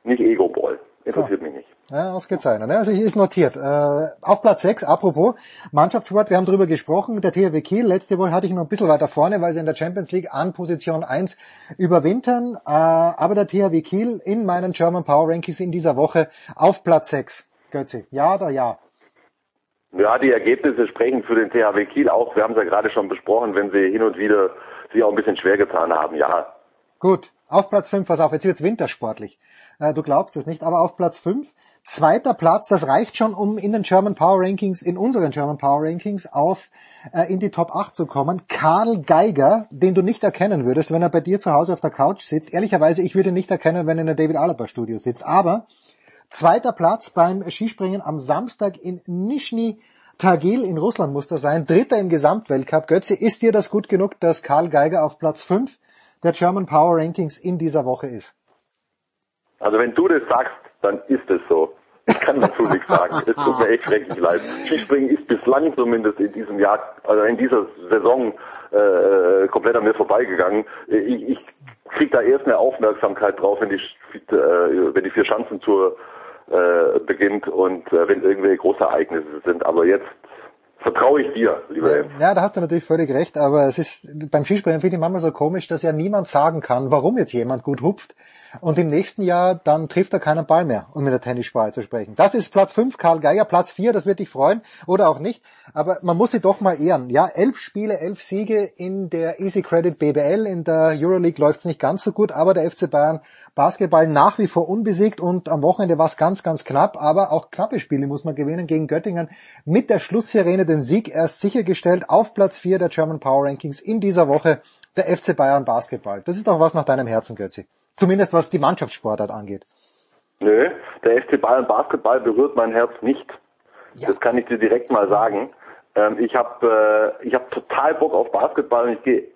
nicht Ego-Ball. Interessiert so. mich nicht. Ja, ausgezeichnet. Ne? Also hier ist notiert. Äh, auf Platz 6, apropos Mannschaftssport, wir haben drüber gesprochen, der THW Kiel, letzte Woche hatte ich noch ein bisschen weiter vorne, weil sie in der Champions League an Position 1 überwintern, äh, aber der THW Kiel in meinen German Power Rankings in dieser Woche auf Platz 6. Götzi, ja oder ja? Ja, die Ergebnisse sprechen für den THW Kiel auch. Wir haben es ja gerade schon besprochen, wenn sie hin und wieder sich auch ein bisschen schwer getan haben, ja. Gut, auf Platz 5, pass auf, jetzt wird's wintersportlich. Äh, du glaubst es nicht, aber auf Platz 5, zweiter Platz, das reicht schon, um in den German Power Rankings, in unseren German Power Rankings auf äh, in die Top 8 zu kommen. Karl Geiger, den du nicht erkennen würdest, wenn er bei dir zu Hause auf der Couch sitzt. Ehrlicherweise, ich würde ihn nicht erkennen, wenn er in der David Alaba Studio sitzt. Aber zweiter Platz beim Skispringen am Samstag in Nizhny Tagil in Russland muss das sein. Dritter im Gesamtweltcup. Götze, ist dir das gut genug, dass Karl Geiger auf Platz 5 der German Power Rankings in dieser Woche ist? Also wenn du das sagst, dann ist es so. Ich kann dazu nichts sagen. Es tut mir echt schrecklich leid. Skispringen ist bislang zumindest in diesem Jahr, also in dieser Saison äh, komplett an mir vorbeigegangen. Ich, ich krieg da erst eine Aufmerksamkeit drauf, wenn die, äh, wenn die vier Schanzen zur äh, beginnt und äh, wenn irgendwelche Großereignisse sind. Aber jetzt vertraue ich dir, lieber Ed. Ja, da hast du natürlich völlig recht, aber es ist beim Skispringen finde ich manchmal so komisch, dass ja niemand sagen kann, warum jetzt jemand gut hupft und im nächsten Jahr dann trifft er keinen Ball mehr, um mit der Tennissprache zu sprechen. Das ist Platz 5, Karl Geiger, Platz 4, das wird dich freuen oder auch nicht, aber man muss sie doch mal ehren. Ja, elf Spiele, elf Siege in der Easy Credit BBL, in der Euroleague läuft es nicht ganz so gut, aber der FC Bayern Basketball nach wie vor unbesiegt und am Wochenende war es ganz, ganz knapp, aber auch knappe Spiele muss man gewinnen gegen Göttingen. Mit der Schlusssirene den Sieg erst sichergestellt auf Platz 4 der German Power Rankings in dieser Woche der FC Bayern Basketball. Das ist doch was nach deinem Herzen, Götzi. Zumindest was die Mannschaftssportart angeht. Nö, der FC Bayern Basketball berührt mein Herz nicht. Ja. Das kann ich dir direkt mal sagen. Ähm, ich habe äh, ich hab total Bock auf Basketball und ich gehe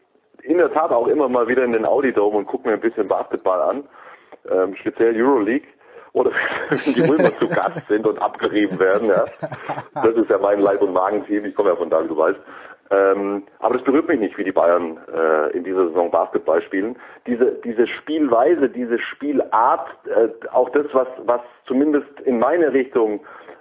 in der Tat auch immer mal wieder in den Audi Dome und gucke mir ein bisschen Basketball an, ähm, speziell Euroleague oder wenn die Römer zu Gast sind und abgerieben werden. Ja. Das ist ja mein Leib- und Magenteam, ich komme ja von da, wie du weißt. Ähm, aber das berührt mich nicht, wie die Bayern äh, in dieser Saison Basketball spielen. Diese, diese Spielweise, diese Spielart, äh, auch das, was, was zumindest in meine Richtung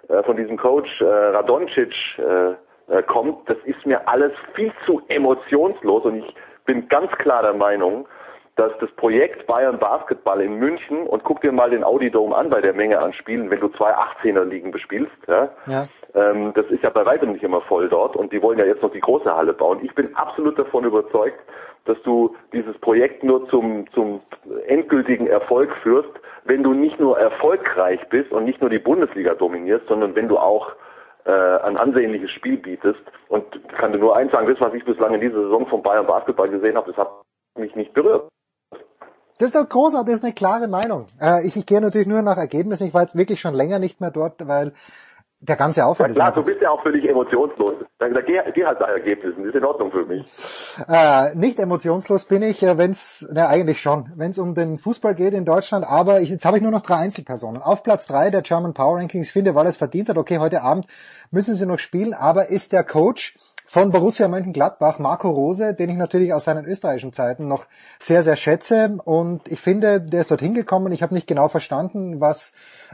äh, von diesem Coach äh, Radoncic äh, äh, kommt, das ist mir alles viel zu emotionslos und ich bin ganz klar der Meinung, dass das Projekt Bayern Basketball in München und guck dir mal den Audi Dome an bei der Menge an Spielen, wenn du zwei 18er Ligen bespielst, ja, ja. Ähm, das ist ja bei weitem nicht immer voll dort und die wollen ja jetzt noch die große Halle bauen. Ich bin absolut davon überzeugt, dass du dieses Projekt nur zum, zum endgültigen Erfolg führst, wenn du nicht nur erfolgreich bist und nicht nur die Bundesliga dominierst, sondern wenn du auch äh, ein ansehnliches Spiel bietest. Und kann dir nur eins sagen, das, was ich bislang in dieser Saison von Bayern Basketball gesehen habe, das hat mich nicht berührt. Das ist doch großartig, das ist eine klare Meinung. Äh, ich, ich gehe natürlich nur nach Ergebnissen. Ich war jetzt wirklich schon länger nicht mehr dort, weil der ganze Aufwand ja, klar, du bist ja auch völlig emotionslos. Da, da geh, geh halt nach Ergebnissen, ist in Ordnung für mich. Äh, nicht emotionslos bin ich, äh, wenn es, ne eigentlich schon, wenn es um den Fußball geht in Deutschland, aber ich, jetzt habe ich nur noch drei Einzelpersonen. Auf Platz drei der German Power Rankings, ich finde, weil es verdient hat, okay, heute Abend müssen sie noch spielen, aber ist der Coach von Borussia Mönchengladbach, Marco Rose, den ich natürlich aus seinen österreichischen Zeiten noch sehr, sehr schätze. Und ich finde, der ist dort hingekommen. Ich habe nicht genau verstanden, was,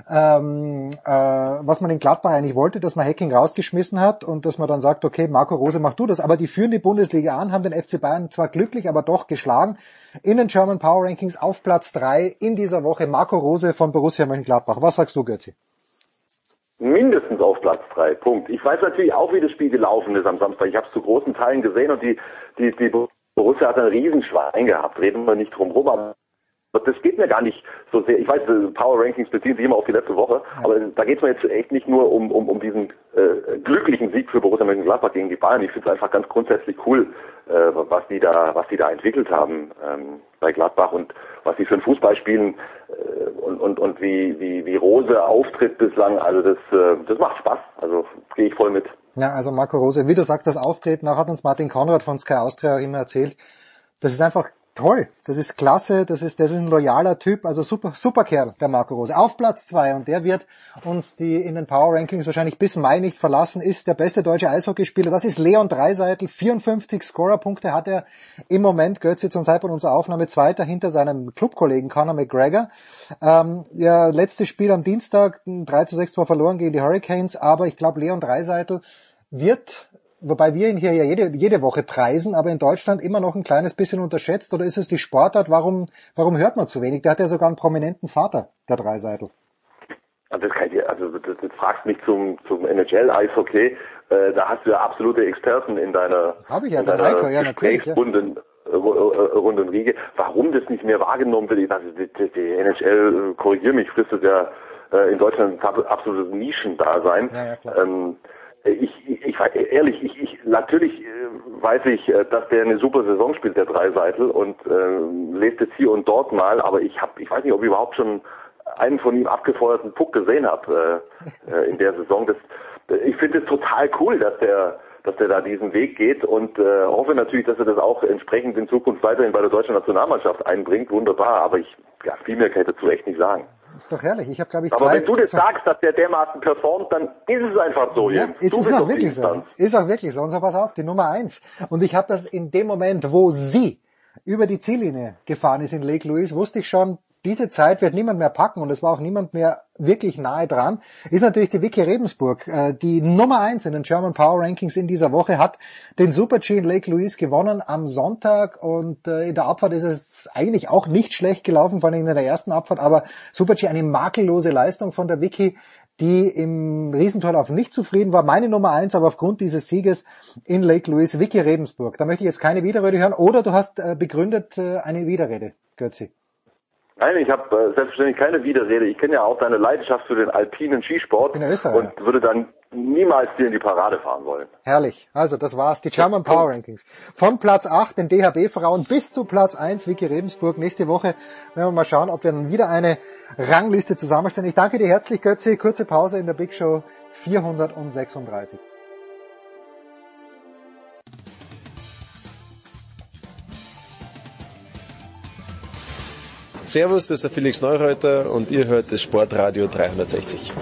ähm, äh, was man in Gladbach eigentlich wollte, dass man Hacking rausgeschmissen hat und dass man dann sagt, okay, Marco Rose, mach du das. Aber die führen die Bundesliga an, haben den FC Bayern zwar glücklich, aber doch geschlagen. In den German Power Rankings auf Platz drei in dieser Woche Marco Rose von Borussia Mönchengladbach. Was sagst du, Götzi? Mindestens auf Platz drei. Punkt. Ich weiß natürlich auch, wie das Spiel gelaufen ist am Samstag. Ich habe es zu großen Teilen gesehen und die, die, die Borussia hat ein Riesenschwein gehabt. Reden wir nicht drum rum, aber das geht mir gar nicht so sehr. Ich weiß, Power Rankings beziehen sich immer auf die letzte Woche, aber da geht es mir jetzt echt nicht nur um, um, um diesen äh, glücklichen Sieg für Borussia Mönchengladbach gegen die Bayern. Ich finde es einfach ganz grundsätzlich cool, äh, was die da, was die da entwickelt haben ähm, bei Gladbach und was sie für einen Fußball spielen äh, und, und, und wie, wie, wie Rose auftritt bislang. Also das, äh, das macht Spaß. Also gehe ich voll mit. Ja, also Marco Rose, wie du sagst, das Auftreten, auch hat uns Martin Konrad von Sky Austria auch immer erzählt, das ist einfach toll, das ist klasse, das ist, das ist ein loyaler Typ, also super, super Kerl, der Marco Rose. Auf Platz zwei und der wird uns die in den Power Rankings wahrscheinlich bis Mai nicht verlassen, ist der beste deutsche Eishockeyspieler. Das ist Leon Dreiseitel, 54 Scorerpunkte hat er im Moment, Götze zum Zeitpunkt unserer Aufnahme, zweiter hinter seinem Clubkollegen Conor McGregor. Ähm, ja, letztes Spiel am Dienstag, 3 zu 6 war verloren gegen die Hurricanes, aber ich glaube, Leon Dreiseitel wird wobei wir ihn hier ja jede, jede Woche preisen, aber in Deutschland immer noch ein kleines bisschen unterschätzt? Oder ist es die Sportart? Warum, warum hört man zu wenig? Der hat ja sogar einen prominenten Vater, der Dreiseitel. Also das, kann ich, also das, das fragst mich zum, zum NHL-Eishockey. Äh, da hast du ja absolute Experten in deiner, Hab ich ja, in deiner ja, natürlich, ja. äh, Runde Riege. Warum das nicht mehr wahrgenommen wird, also die, die NHL, korrigier mich, fristet ja in Deutschland ein absolutes Nischendasein. Ja, ja, ähm, ich, ich, ich ehrlich, ich, ich natürlich äh, weiß ich, äh, dass der eine super Saison spielt, der Dreiseitel, und äh, lest jetzt hier und dort mal, aber ich habe, ich weiß nicht, ob ich überhaupt schon einen von ihm abgefeuerten Puck gesehen habe äh, äh, in der Saison. Das, ich finde es total cool, dass der dass der da diesen Weg geht und äh, hoffe natürlich, dass er das auch entsprechend in Zukunft weiterhin bei der deutschen Nationalmannschaft einbringt. Wunderbar, aber ich ja, viel mehr kann ich dazu echt nicht sagen. Das ist doch herrlich. Ich habe glaube ich Aber wenn du das sagst, dass der dermaßen performt, dann ist es einfach so. Ja, ist es auch wirklich so. Ist auch wirklich so. Und so pass auf, die Nummer eins. Und ich habe das in dem Moment, wo sie über die Ziellinie gefahren ist in Lake Louise, wusste ich schon, diese Zeit wird niemand mehr packen und es war auch niemand mehr wirklich nahe dran, ist natürlich die Vicky Rebensburg, äh, die Nummer eins in den German Power Rankings in dieser Woche, hat den Super G in Lake Louise gewonnen am Sonntag und äh, in der Abfahrt ist es eigentlich auch nicht schlecht gelaufen, vor allem in der ersten Abfahrt, aber Super G eine makellose Leistung von der Vicky, die im Riesentorlauf nicht zufrieden war. Meine Nummer eins, aber aufgrund dieses Sieges in Lake Louise, Vicky Rebensburg. Da möchte ich jetzt keine Widerrede hören. Oder du hast äh, begründet äh, eine Widerrede, Götzi. Nein, ich habe äh, selbstverständlich keine Widerrede. Ich kenne ja auch deine Leidenschaft für den alpinen Skisport und würde dann niemals dir in die Parade fahren wollen. Herrlich. Also das war's, die German Power Rankings. Von Platz 8 den DHB Frauen bis zu Platz 1 Vicky Rebensburg. Nächste Woche werden wir mal schauen, ob wir dann wieder eine Rangliste zusammenstellen. Ich danke dir herzlich, Götze. Kurze Pause in der Big Show 436. Servus, das ist der Felix Neureuter und ihr hört das Sportradio 360.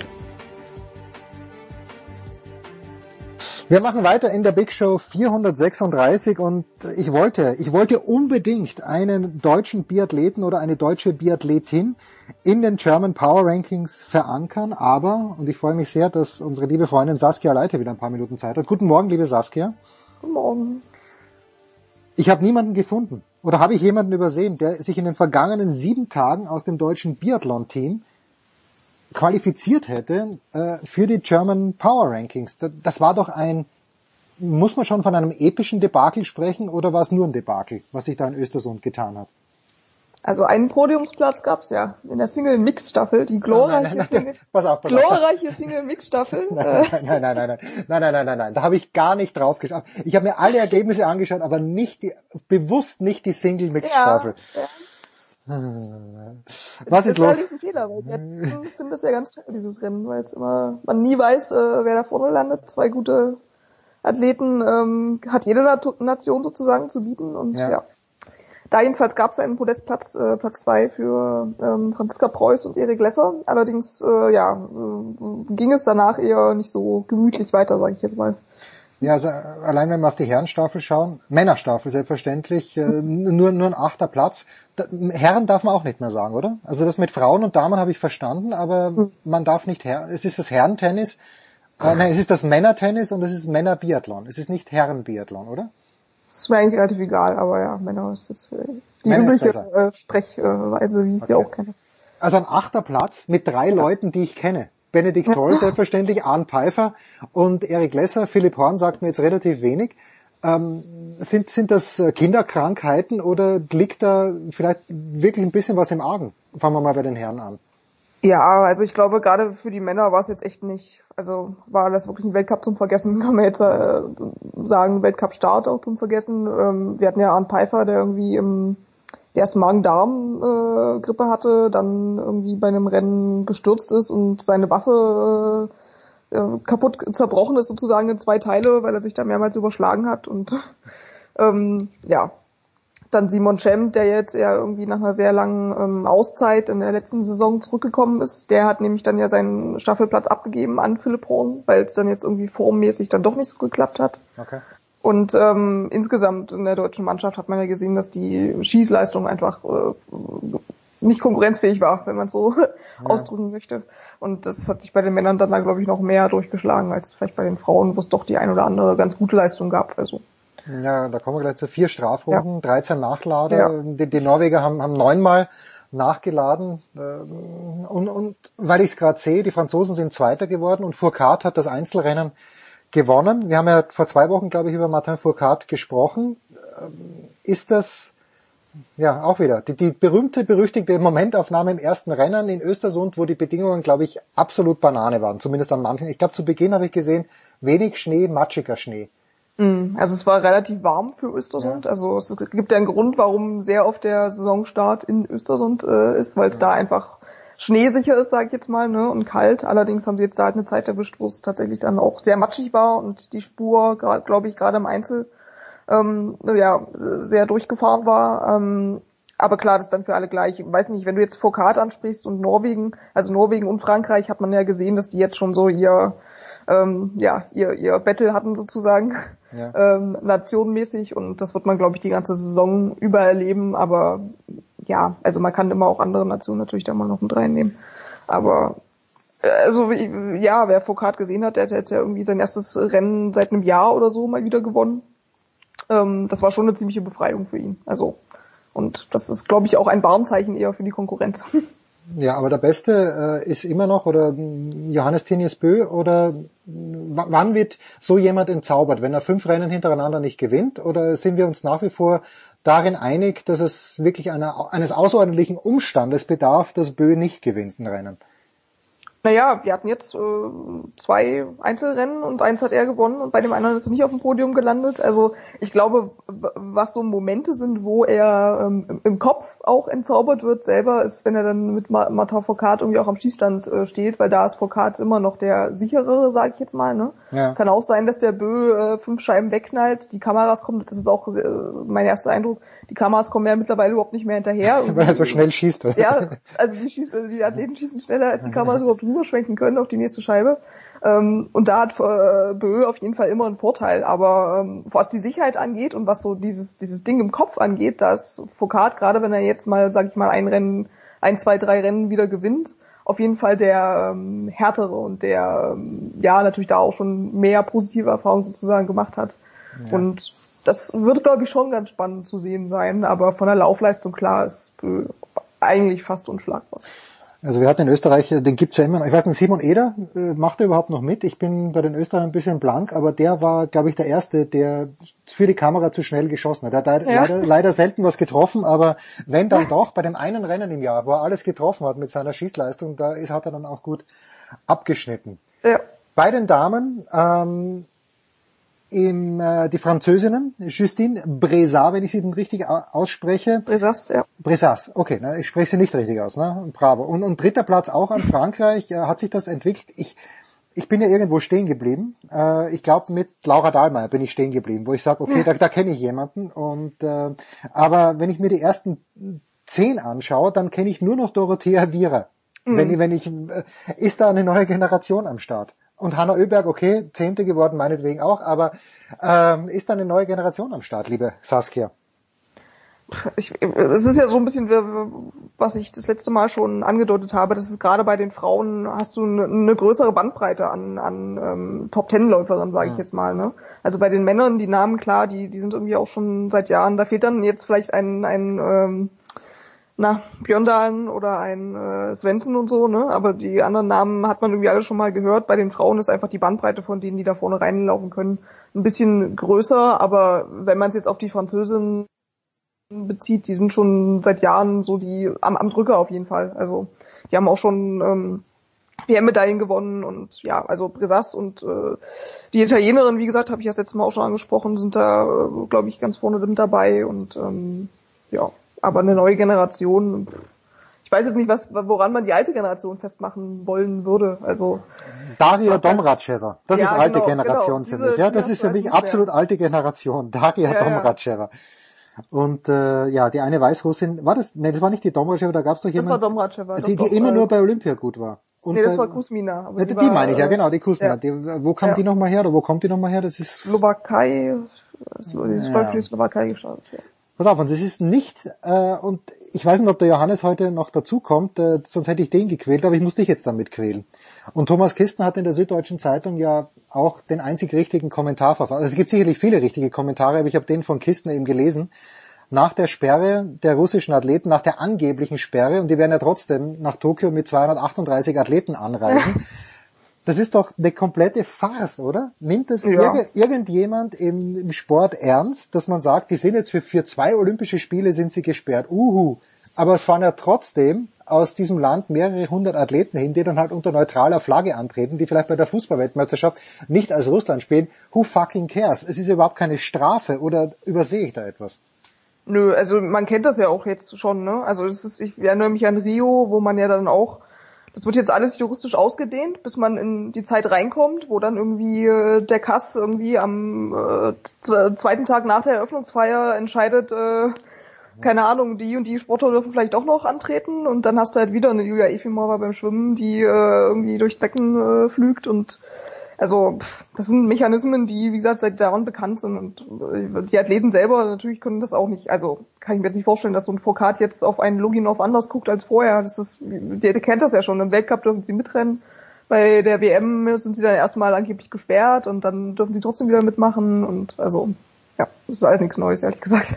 Wir machen weiter in der Big Show 436 und ich wollte, ich wollte unbedingt einen deutschen Biathleten oder eine deutsche Biathletin in den German Power Rankings verankern, aber, und ich freue mich sehr, dass unsere liebe Freundin Saskia Leite wieder ein paar Minuten Zeit hat. Guten Morgen, liebe Saskia. Guten Morgen. Ich habe niemanden gefunden. Oder habe ich jemanden übersehen, der sich in den vergangenen sieben Tagen aus dem deutschen Biathlon-Team qualifiziert hätte äh, für die German Power Rankings? Das, das war doch ein, muss man schon von einem epischen Debakel sprechen oder war es nur ein Debakel, was sich da in Östersund getan hat? Also einen Podiumsplatz gab's ja in der Single Mix Staffel, die glorreiche nein, nein, Single, pass auf, pass glorreiche Single Mix Staffel. Nein, nein, nein, nein, nein, nein, nein, nein, nein, nein, da habe ich gar nicht drauf geschaut. Ich habe mir alle Ergebnisse angeschaut, aber nicht die, bewusst nicht die Single Mix Staffel. Ja, ja. Was ist, ist los? Das ist ein Fehler, weil ich finde das ja ganz toll, dieses Rennen, weil es immer, man nie weiß, äh, wer da vorne landet. Zwei gute Athleten ähm, hat jede Nation sozusagen zu bieten und ja. ja. Da jedenfalls gab es einen Podestplatz, äh, Platz zwei für ähm, Franziska Preuß und Erik Lesser. Allerdings, äh, ja, äh, ging es danach eher nicht so gemütlich weiter, sage ich jetzt mal. Ja, also allein wenn wir auf die Herrenstaffel schauen, Männerstaffel selbstverständlich, äh, nur, nur ein achter Platz. Da, Herren darf man auch nicht mehr sagen, oder? Also das mit Frauen und Damen habe ich verstanden, aber hm. man darf nicht Herren, es ist das Herrentennis, äh, nein, es ist das Männertennis und es ist Männerbiathlon. Es ist nicht Herrenbiathlon, oder? Das ist mir eigentlich relativ egal, aber ja, Männer ist jetzt die Männer übliche äh, Sprechweise, wie ich okay. sie auch kenne. Also ein achter Platz mit drei ja. Leuten, die ich kenne. Benedikt Toll selbstverständlich, Arne Pfeiffer und Erik Lesser. Philipp Horn sagt mir jetzt relativ wenig. Ähm, sind, sind das äh, Kinderkrankheiten oder liegt da vielleicht wirklich ein bisschen was im Argen? Fangen wir mal bei den Herren an. Ja, also ich glaube, gerade für die Männer war es jetzt echt nicht, also war das wirklich ein Weltcup zum Vergessen, kann man jetzt äh, sagen, Weltcup-Start auch zum Vergessen. Ähm, wir hatten ja Arne Pfeiffer, der irgendwie im die erste Magen-Darm-Grippe äh, hatte, dann irgendwie bei einem Rennen gestürzt ist und seine Waffe äh, äh, kaputt zerbrochen ist sozusagen in zwei Teile, weil er sich da mehrmals überschlagen hat und ähm, ja, dann Simon Schemp, der jetzt ja irgendwie nach einer sehr langen ähm, Auszeit in der letzten Saison zurückgekommen ist. Der hat nämlich dann ja seinen Staffelplatz abgegeben an Philipp Horn, weil es dann jetzt irgendwie formmäßig dann doch nicht so geklappt hat. Okay. Und ähm, insgesamt in der deutschen Mannschaft hat man ja gesehen, dass die Schießleistung einfach äh, nicht konkurrenzfähig war, wenn man so ja. ausdrücken möchte. Und das hat sich bei den Männern dann, glaube ich, noch mehr durchgeschlagen als vielleicht bei den Frauen, wo es doch die ein oder andere ganz gute Leistung gab. Also ja, da kommen wir gleich zu vier Strafrunden, ja. 13 Nachlader. Ja. Die, die, Norweger haben, haben neunmal nachgeladen. Ähm, und, und weil ich es gerade sehe, die Franzosen sind Zweiter geworden und Fourcade hat das Einzelrennen gewonnen. Wir haben ja vor zwei Wochen, glaube ich, über Martin Fourcade gesprochen. Ähm, ist das, ja, auch wieder, die, die berühmte, berüchtigte Momentaufnahme im ersten Rennen in Östersund, wo die Bedingungen, glaube ich, absolut Banane waren, zumindest an manchen. Ich glaube, zu Beginn habe ich gesehen, wenig Schnee, matschiger Schnee. Mm, also es war relativ warm für Östersund. Ja. Also es gibt ja einen Grund, warum sehr oft der Saisonstart in Östersund äh, ist, weil es ja. da einfach schneesicher ist, sage ich jetzt mal, ne, und kalt. Allerdings haben sie jetzt da halt eine Zeit erwischt, wo es tatsächlich dann auch sehr matschig war und die Spur, glaube ich, gerade im Einzel ähm, ja, sehr durchgefahren war. Ähm, aber klar, das ist dann für alle gleich. Ich weiß nicht, wenn du jetzt Foucault ansprichst und Norwegen, also Norwegen und Frankreich, hat man ja gesehen, dass die jetzt schon so ihr ähm, ja, ihr, ihr Battle hatten sozusagen, ja. ähm, nationenmäßig und das wird man, glaube ich, die ganze Saison über erleben, aber ja, also man kann immer auch andere Nationen natürlich da mal noch mit reinnehmen. Aber äh, also ja, wer Foucault gesehen hat, der hat jetzt ja irgendwie sein erstes Rennen seit einem Jahr oder so mal wieder gewonnen. Ähm, das war schon eine ziemliche Befreiung für ihn. Also und das ist, glaube ich, auch ein Warnzeichen eher für die Konkurrenz. Ja, aber der Beste äh, ist immer noch oder Johannes Tinius Bö oder wann wird so jemand entzaubert, wenn er fünf Rennen hintereinander nicht gewinnt? Oder sind wir uns nach wie vor darin einig, dass es wirklich einer, eines außerordentlichen Umstandes bedarf, dass Bö nicht gewinnt ein Rennen? Naja, wir hatten jetzt äh, zwei Einzelrennen und eins hat er gewonnen und bei dem anderen ist er nicht auf dem Podium gelandet. Also ich glaube, was so Momente sind, wo er ähm, im Kopf auch entzaubert wird selber, ist, wenn er dann mit Martin Foucault irgendwie auch am Schießstand äh, steht, weil da ist Foucault immer noch der sicherere, sage ich jetzt mal. Ne? Ja. Kann auch sein, dass der Bö äh, fünf Scheiben wegknallt, die Kameras kommen, das ist auch äh, mein erster Eindruck, die Kameras kommen ja mittlerweile überhaupt nicht mehr hinterher. weil er so schnell schießt. Ja, also die, schießt, also die Athleten schießen schneller, als die Kameras überhaupt rüberschwenken können auf die nächste Scheibe. Ähm, und da hat äh, Bö auf jeden Fall immer einen Vorteil. Aber ähm, was die Sicherheit angeht und was so dieses, dieses Ding im Kopf angeht, dass Foucault, gerade wenn er jetzt mal, sag ich mal, ein Rennen, ein, zwei, drei Rennen wieder gewinnt, auf jeden Fall der ähm, härtere und der ähm, ja natürlich da auch schon mehr positive Erfahrungen sozusagen gemacht hat. Ja. Und das wird, glaube ich, schon ganz spannend zu sehen sein, aber von der Laufleistung klar ist Bö eigentlich fast unschlagbar. Also wir hatten in Österreich, den gibt's ja immer noch. Ich weiß nicht, Simon Eder äh, macht er überhaupt noch mit. Ich bin bei den Österreichern ein bisschen blank, aber der war, glaube ich, der Erste, der für die Kamera zu schnell geschossen hat. Er hat ja. leider, leider selten was getroffen, aber wenn dann doch, bei dem einen Rennen im Jahr, wo er alles getroffen hat mit seiner Schießleistung, da ist, hat er dann auch gut abgeschnitten. Ja. Bei den Damen ähm, im, äh, die Französinnen, Justine Brezat, wenn ich sie richtig ausspreche. Brezas, ja. Brezas, okay, ne, ich spreche sie nicht richtig aus, ne? Bravo. Und, und dritter Platz auch an Frankreich, äh, hat sich das entwickelt. Ich, ich bin ja irgendwo stehen geblieben. Äh, ich glaube, mit Laura Dahlmeier bin ich stehen geblieben, wo ich sage, okay, da, da kenne ich jemanden. Und äh, aber wenn ich mir die ersten zehn anschaue, dann kenne ich nur noch Dorothea Viera. Mhm. Wenn, wenn ich, äh, ist da eine neue Generation am Start? Und Hanna Oeberg, okay, Zehnte geworden, meinetwegen auch, aber ähm, ist da eine neue Generation am Start, liebe Saskia? Ich, es ist ja so ein bisschen, was ich das letzte Mal schon angedeutet habe, dass es gerade bei den Frauen hast du eine, eine größere Bandbreite an, an ähm, Top-Ten-Läuferinnen, sage ich jetzt mal. Ne? Also bei den Männern, die Namen klar, die, die sind irgendwie auch schon seit Jahren. Da fehlt dann jetzt vielleicht ein, ein ähm, na, Björndalen oder ein äh, Svensson und so, ne? Aber die anderen Namen hat man irgendwie alle schon mal gehört. Bei den Frauen ist einfach die Bandbreite von denen, die da vorne reinlaufen können, ein bisschen größer. Aber wenn man es jetzt auf die Französin bezieht, die sind schon seit Jahren so die am, am Drücker auf jeden Fall. Also die haben auch schon ähm, WM-Medaillen gewonnen und ja, also Bresas und äh, die Italienerin, wie gesagt, habe ich das letzte Mal auch schon angesprochen, sind da, äh, glaube ich, ganz vorne mit dabei und ähm, ja, aber eine neue Generation, ich weiß jetzt nicht, was, woran man die alte Generation festmachen wollen würde. Also Daria Domracheva, das ja, ist alte genau, Generation genau. für mich. Ja, das ist für mich absolut alte Generation. Daria ja, Domracheva. Und äh, ja, die eine Weißrussin, war das? Ne, das war nicht die Domracheva, da gab's doch jemanden. Das war Domracheva. Die, die immer nur bei Olympia gut war. Und nee, das war Kusmina. die, die meine ich, ja genau, die Kusmina. Ja. Die, wo kam ja. die nochmal her oder wo kommt die nochmal her? Das ist Slowakei, das ist ja. Slowakei gestartet. Ja. Pass auf, und es ist nicht, äh, und ich weiß nicht, ob der Johannes heute noch dazukommt, äh, sonst hätte ich den gequält, aber ich muss dich jetzt damit quälen. Und Thomas Kisten hat in der Süddeutschen Zeitung ja auch den einzig richtigen Kommentar verfasst. Also es gibt sicherlich viele richtige Kommentare, aber ich habe den von Kisten eben gelesen. Nach der Sperre der russischen Athleten, nach der angeblichen Sperre, und die werden ja trotzdem nach Tokio mit 238 Athleten anreisen, Das ist doch eine komplette Farce, oder? Nimmt das Ja. irg irgendjemand im, im Sport ernst, dass man sagt, die sind jetzt für, für zwei Olympische Spiele sind sie gesperrt. Uhu. Aber es fahren ja trotzdem aus diesem Land mehrere hundert Athleten hin, die dann halt unter neutraler Flagge antreten, die vielleicht bei der Fußballweltmeisterschaft nicht als Russland spielen. Who fucking cares? Es ist überhaupt keine Strafe oder übersehe ich da etwas? Nö, also man kennt das ja auch jetzt schon, ne? Also das ist, ich erinnere mich an Rio, wo man ja dann auch, das wird jetzt alles juristisch ausgedehnt, bis man in die Zeit reinkommt, wo dann irgendwie äh, der Kass irgendwie am äh, zweiten Tag nach der Eröffnungsfeier entscheidet, äh, keine Ahnung, die und die Sportler dürfen vielleicht auch noch antreten und dann hast du halt wieder eine Julia Efimova beim Schwimmen, die äh, irgendwie durchs Becken äh, flügt und also das sind Mechanismen, die wie gesagt seit Jahren bekannt sind und äh, die Athleten selber natürlich können das auch nicht. Also kann ich mir jetzt nicht vorstellen, dass so ein Foucault jetzt auf einen Loginov anders guckt als vorher. Das ist, der, der kennt das ja schon. Im Weltcup dürfen sie mitrennen. Bei der WM sind sie dann erstmal angeblich gesperrt und dann dürfen sie trotzdem wieder mitmachen und also ja, das ist alles nichts Neues, ehrlich gesagt.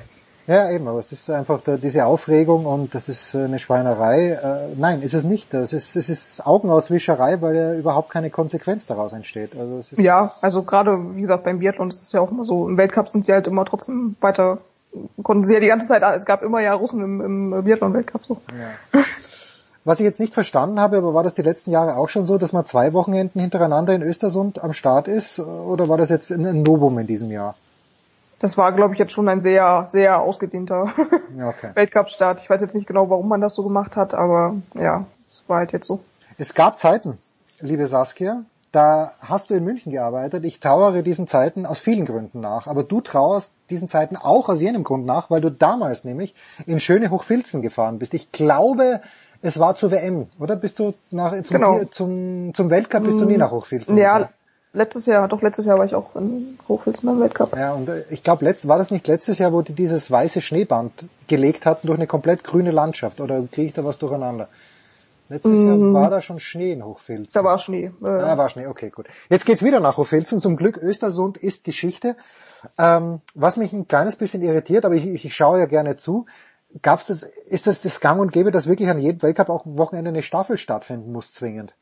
Ja, eben, aber es ist einfach da, diese Aufregung und das ist äh, eine Schweinerei. Äh, nein, ist es nicht. Das ist, es ist Augenauswischerei, weil ja überhaupt keine Konsequenz daraus entsteht. Also es Ja, also gerade, wie gesagt, beim Biathlon ist es ja auch immer so, im Weltcup sind sie halt immer trotzdem weiter, konnten sie ja die ganze Zeit, es gab immer ja Russen im, im Biathlon-Weltcup so. Was ich jetzt nicht verstanden habe, aber war das die letzten Jahre auch schon so, dass man zwei Wochenenden hintereinander in Östersund am Start ist? Oder war das jetzt ein ein Novum in diesem Jahr? Das war, glaube ich, jetzt schon ein sehr, sehr ausgedehnter Ja, okay. Weltcup-Start. Ich weiß jetzt nicht genau, warum man das so gemacht hat, aber ja, es war halt jetzt so. Es gab Zeiten, liebe Saskia, da hast du in München gearbeitet. Ich trauere diesen Zeiten aus vielen Gründen nach. Aber du trauerst diesen Zeiten auch aus jenem Grund nach, weil du damals nämlich in schöne Hochfilzen gefahren bist. Ich glaube, es war zur WM, oder? Bist du nach, zum, Genau. zum, zum Weltcup bist du nie nach Hochfilzen gefahren? Letztes Jahr, doch letztes Jahr war ich auch in Hochfilzen beim Weltcup. Ja, und äh, ich glaube, letzt, war das nicht letztes Jahr, wo die dieses weiße Schneeband gelegt hatten durch eine komplett grüne Landschaft? Oder kriege ich da was durcheinander? Letztes Mm. Jahr war da schon Schnee in Hochfilzen. Da war Schnee. Äh, Ah, war Schnee, okay, gut. Jetzt geht's wieder nach Hochfilzen. Zum Glück, Östersund ist Geschichte. Ähm, was mich ein kleines bisschen irritiert, aber ich, ich, ich schaue ja gerne zu. Gab's das, ist das das Gang und Gäbe, dass wirklich an jedem Weltcup auch am Wochenende eine Staffel stattfinden muss, zwingend?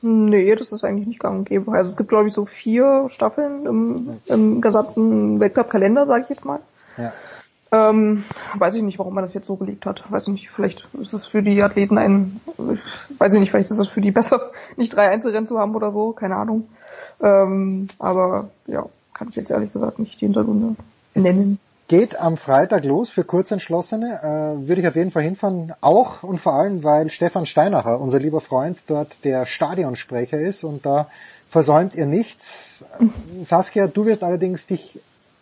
Nee, das ist eigentlich nicht gang und gäbe. Also es gibt, glaube ich, so vier Staffeln im, im gesamten Weltcup-Kalender, sage ich jetzt mal. Ja. Ähm, weiß ich nicht, warum man das jetzt so gelegt hat. Weiß ich nicht, vielleicht ist es für die Athleten ein, weiß ich nicht, vielleicht ist es für die besser, nicht drei Einzelrennen zu haben oder so, keine Ahnung. Ähm, aber ja, kann ich jetzt ehrlich gesagt nicht die Hintergründe nennen. Geht am Freitag los für Kurzentschlossene. Äh, würde ich auf jeden Fall hinfahren. Auch und vor allem, weil Stefan Steinacher, unser lieber Freund, dort der Stadionsprecher ist und da versäumt ihr nichts. Saskia, du wirst allerdings dich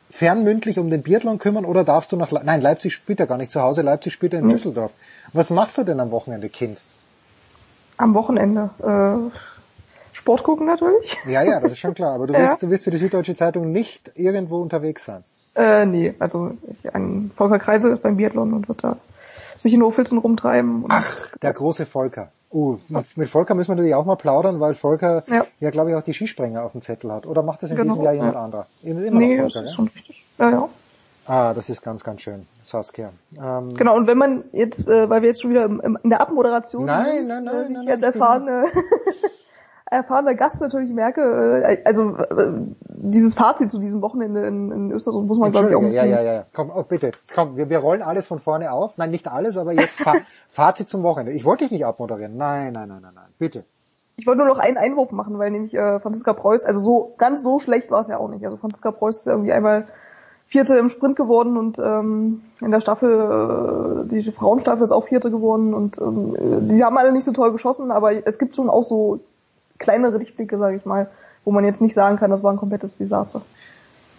fernmündlich um den Biathlon kümmern oder darfst du nach Le Nein, Leipzig spielt ja gar nicht zu Hause, Leipzig spielt ja in Nee. Düsseldorf. Was machst du denn am Wochenende, Kind? Am Wochenende. Äh, Sport gucken natürlich. Ja, ja, das ist schon klar, aber du Ja. wirst, du wirst für die Süddeutsche Zeitung nicht irgendwo unterwegs sein. Äh, nee, also ein Volker Kreise ist beim Biathlon und wird da sich in Hochfilzen rumtreiben. Und Der große Volker. Uh, mit, Volker müssen wir natürlich auch mal plaudern, weil Volker ja, Ja. glaube ich, auch die Skisprenger auf dem Zettel hat. Oder macht das in Genau, diesem Jahr jemand ja. anderer? Immer nee, noch das Volker, ist ja? schon richtig. Ja, ja. Ah, das ist ganz, ganz schön. Saskia. Ähm, Genau, und wenn man jetzt, äh, weil wir jetzt schon wieder im, im, in der Abmoderation Nein, sind, nein, nein, äh, nein, ich nein, bin- erfahrene, erfahrener Gast natürlich merke, äh, also äh, dieses Fazit zu diesem Wochenende in, in Österreich muss man glaube ich auch ein Entschuldige, ja, bisschen, ja, ja. Komm, oh, bitte. Komm, wir, wir rollen alles von vorne auf. Nein, nicht alles, aber jetzt Fa Fazit zum Wochenende. Ich wollte dich nicht abmoderieren. Nein, nein, nein, nein, nein. Bitte. Ich wollte nur noch einen Einwurf machen, weil nämlich äh, Franziska Preuß, also so ganz so schlecht war es ja auch nicht. Also Franziska Preuß ist irgendwie einmal Vierte im Sprint geworden und ähm, in der Staffel, äh, die Frauenstaffel ist auch Vierte geworden und ähm, die haben alle nicht so toll geschossen, aber es gibt schon auch so kleinere Lichtblicke, sage ich mal, wo man jetzt nicht sagen kann, das war ein komplettes Desaster.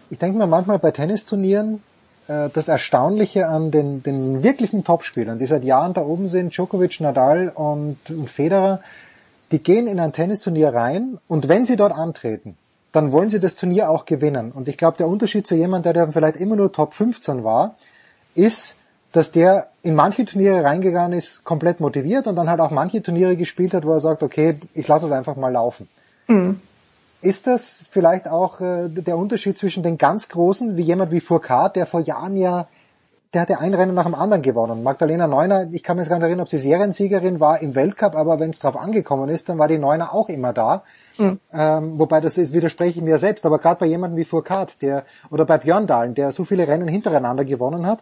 Ich denke mir manchmal bei Tennisturnieren, äh, das Erstaunliche an den, den wirklichen Topspielern, die seit Jahren da oben sind, Djokovic, Nadal und, und Federer, die gehen in ein Tennisturnier rein und wenn sie dort antreten, dann wollen sie das Turnier auch gewinnen. Und ich glaube, der Unterschied zu jemandem, der vielleicht immer nur Top 15 war, ist, dass der in manche Turniere reingegangen ist, komplett motiviert und dann halt auch manche Turniere gespielt hat, wo er sagt, okay, ich lasse es einfach mal laufen. Mhm. Ist das vielleicht auch äh, der Unterschied zwischen den ganz Großen, wie jemand wie Fourcade, der vor Jahren ja der hat ja ein Rennen nach dem anderen gewonnen. Magdalena Neuner, ich kann mich gar nicht erinnern, ob sie Seriensiegerin war im Weltcup, aber wenn es drauf angekommen ist, dann war die Neuner auch immer da. Mhm. Ähm, wobei das ist, widerspreche ich mir selbst, aber gerade bei jemandem wie Furcade, der oder bei Björn Dahlen, der so viele Rennen hintereinander gewonnen hat,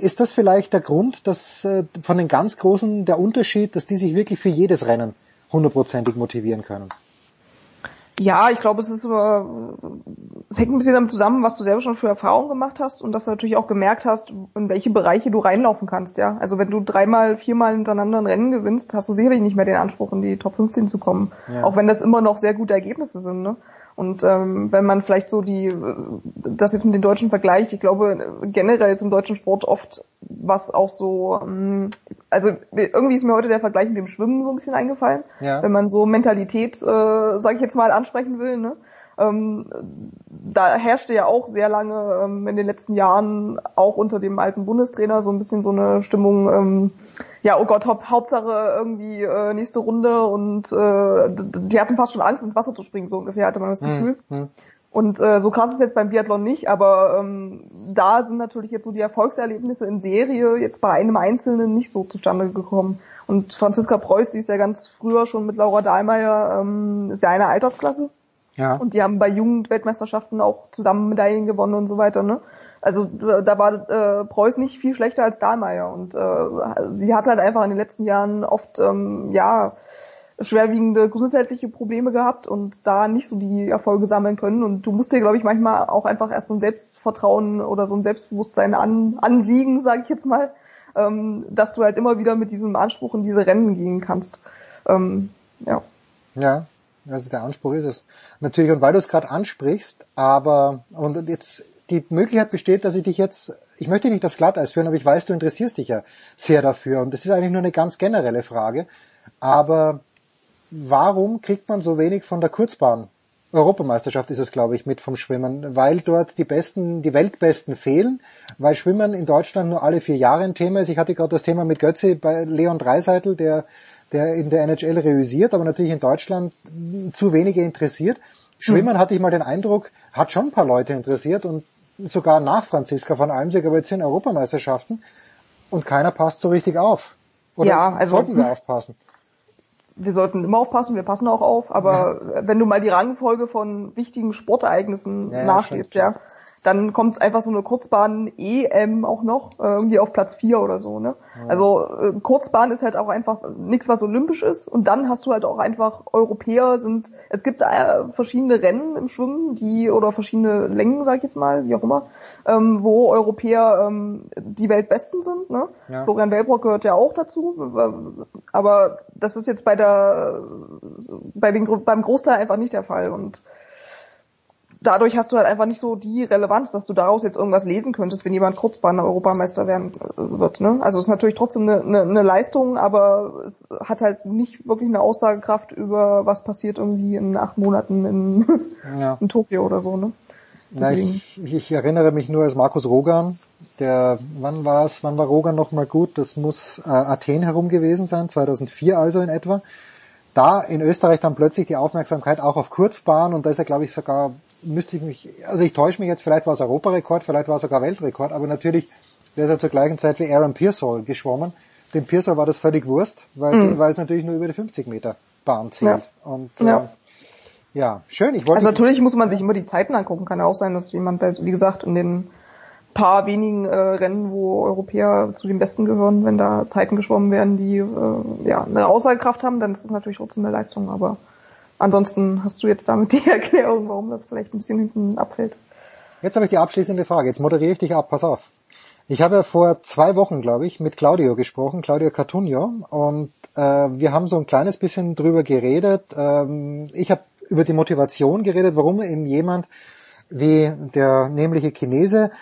ist das vielleicht der Grund, dass äh, von den ganz Großen der Unterschied, dass die sich wirklich für jedes Rennen hundertprozentig motivieren können? Ja, ich glaube, es ist immer, es hängt ein bisschen damit zusammen, was du selber schon für Erfahrungen gemacht hast und dass du natürlich auch gemerkt hast, in welche Bereiche du reinlaufen kannst, ja. Also wenn du dreimal, viermal hintereinander ein Rennen gewinnst, hast du sicherlich nicht mehr den Anspruch, in die Top 15 zu kommen. Ja. Auch wenn das immer noch sehr gute Ergebnisse sind, ne? Und ähm, wenn man vielleicht so die das jetzt mit den Deutschen vergleicht, ich glaube generell ist im deutschen Sport oft was auch so, ähm, also irgendwie ist mir heute der Vergleich mit dem Schwimmen so ein bisschen eingefallen, ja. wenn man so Mentalität, äh, sage ich jetzt mal, ansprechen will. Ne? Ähm, da herrschte ja auch sehr lange ähm, in den letzten Jahren auch unter dem alten Bundestrainer so ein bisschen so eine Stimmung, ähm, ja, oh Gott, Haupt, Hauptsache irgendwie äh, nächste Runde und äh, die hatten fast schon Angst ins Wasser zu springen, so ungefähr hatte man das hm, Gefühl. Mhm. Und äh, so krass ist jetzt beim Biathlon nicht, aber ähm, da sind natürlich jetzt so die Erfolgserlebnisse in Serie jetzt bei einem Einzelnen nicht so zustande gekommen. Und Franziska Preuß, die ist ja ganz früher schon mit Laura Dahlmeier, ähm, ist ja eine Altersklasse. Ja. Und die haben bei Jugendweltmeisterschaften auch zusammen Medaillen gewonnen und so weiter, ne? Also da war äh, Preuß nicht viel schlechter als Dahlmeier und äh, sie hat halt einfach in den letzten Jahren oft ähm, ja schwerwiegende gesundheitliche Probleme gehabt und da nicht so die Erfolge sammeln können und du musst dir glaube ich manchmal auch einfach erst so ein Selbstvertrauen oder so ein Selbstbewusstsein an, ansiegen, sage ich jetzt mal, ähm, dass du halt immer wieder mit diesem Anspruch in diese Rennen gehen kannst. Ähm, ja. Ja, also der Anspruch ist es. Natürlich, und weil du es gerade ansprichst, aber und jetzt die Möglichkeit besteht, dass ich dich jetzt, ich möchte nicht aufs Glatteis führen, aber ich weiß, du interessierst dich ja sehr dafür. Und das ist eigentlich nur eine ganz generelle Frage. Aber warum kriegt man so wenig von der Kurzbahn? Europameisterschaft ist es, glaube ich, mit vom Schwimmen, weil dort die besten, die Weltbesten fehlen, weil Schwimmen in Deutschland nur alle vier Jahre ein Thema ist. Ich hatte gerade das Thema mit Götze bei Leon Dreiseitel, der, der in der NHL reüsiert, aber natürlich in Deutschland zu wenige interessiert. Schwimmen hm. hatte ich mal den Eindruck, hat schon ein paar Leute interessiert und sogar nach Franziska von Almsig, aber jetzt sind Europameisterschaften und keiner passt so richtig auf. Oder ja, also sollten wir aufpassen? Wir sollten immer aufpassen, wir passen auch auf, aber ja. wenn du mal die Rangfolge von wichtigen Sportereignissen ja, nachschlägst, ja, dann kommt einfach so eine Kurzbahn-EM auch noch, äh, irgendwie auf Platz 4 oder so, ne? Ja. Also äh, Kurzbahn ist halt auch einfach nichts, was olympisch ist. Und dann hast du halt auch einfach Europäer sind, es gibt äh, verschiedene Rennen im Schwimmen, die, oder verschiedene Längen, sag ich jetzt mal, wie auch immer, ähm, wo Europäer ähm, die Weltbesten sind, ne? Ja. Florian Wellbrock gehört ja auch dazu. Aber das ist jetzt bei der, bei den, beim Großteil einfach nicht der Fall. Und dadurch hast du halt einfach nicht so die Relevanz, dass du daraus jetzt irgendwas lesen könntest, wenn jemand Kurzbahn Europameister werden äh, wird. Ne? Also es ist natürlich trotzdem eine, eine, eine Leistung, aber es hat halt nicht wirklich eine Aussagekraft über was passiert irgendwie in acht Monaten in, ja. in Tokio oder so. Ne? Na, ich, ich erinnere mich nur als Markus Rogan, der, wann war es, wann war Rogan noch mal gut? Das muss äh, Athen herum gewesen sein, 2004 also in etwa. Da in Österreich dann plötzlich die Aufmerksamkeit auch auf Kurzbahn und da ist er glaube ich sogar müsste ich mich, also ich täusche mich jetzt, vielleicht war es Europarekord, vielleicht war es sogar Weltrekord, aber natürlich, der ist ja zur gleichen Zeit wie Aaron Pearsall geschwommen. Dem Pearsall war das völlig Wurst, weil, mhm. weil es natürlich nur über die 50 Meter Bahn zählt. Ja. Und ja. Äh, ja, schön. Ich wollte also natürlich muss man sich immer die Zeiten angucken. Kann ja auch sein, dass jemand, wie gesagt, in den paar wenigen äh, Rennen, wo Europäer zu den Besten gehören, wenn da Zeiten geschwommen werden, die äh, ja eine Aussagekraft haben, dann ist es natürlich trotzdem eine Leistung. Aber Ansonsten hast du jetzt damit die Erklärung, warum das vielleicht ein bisschen hinten abfällt. Jetzt habe ich die abschließende Frage. Jetzt moderiere ich dich ab. Pass auf. Ich habe vor zwei Wochen, glaube ich, mit Claudio gesprochen, Claudio Cartunio, und äh, wir haben so ein kleines bisschen drüber geredet. Ähm, ich habe über die Motivation geredet, warum eben jemand wie der nämliche Chinese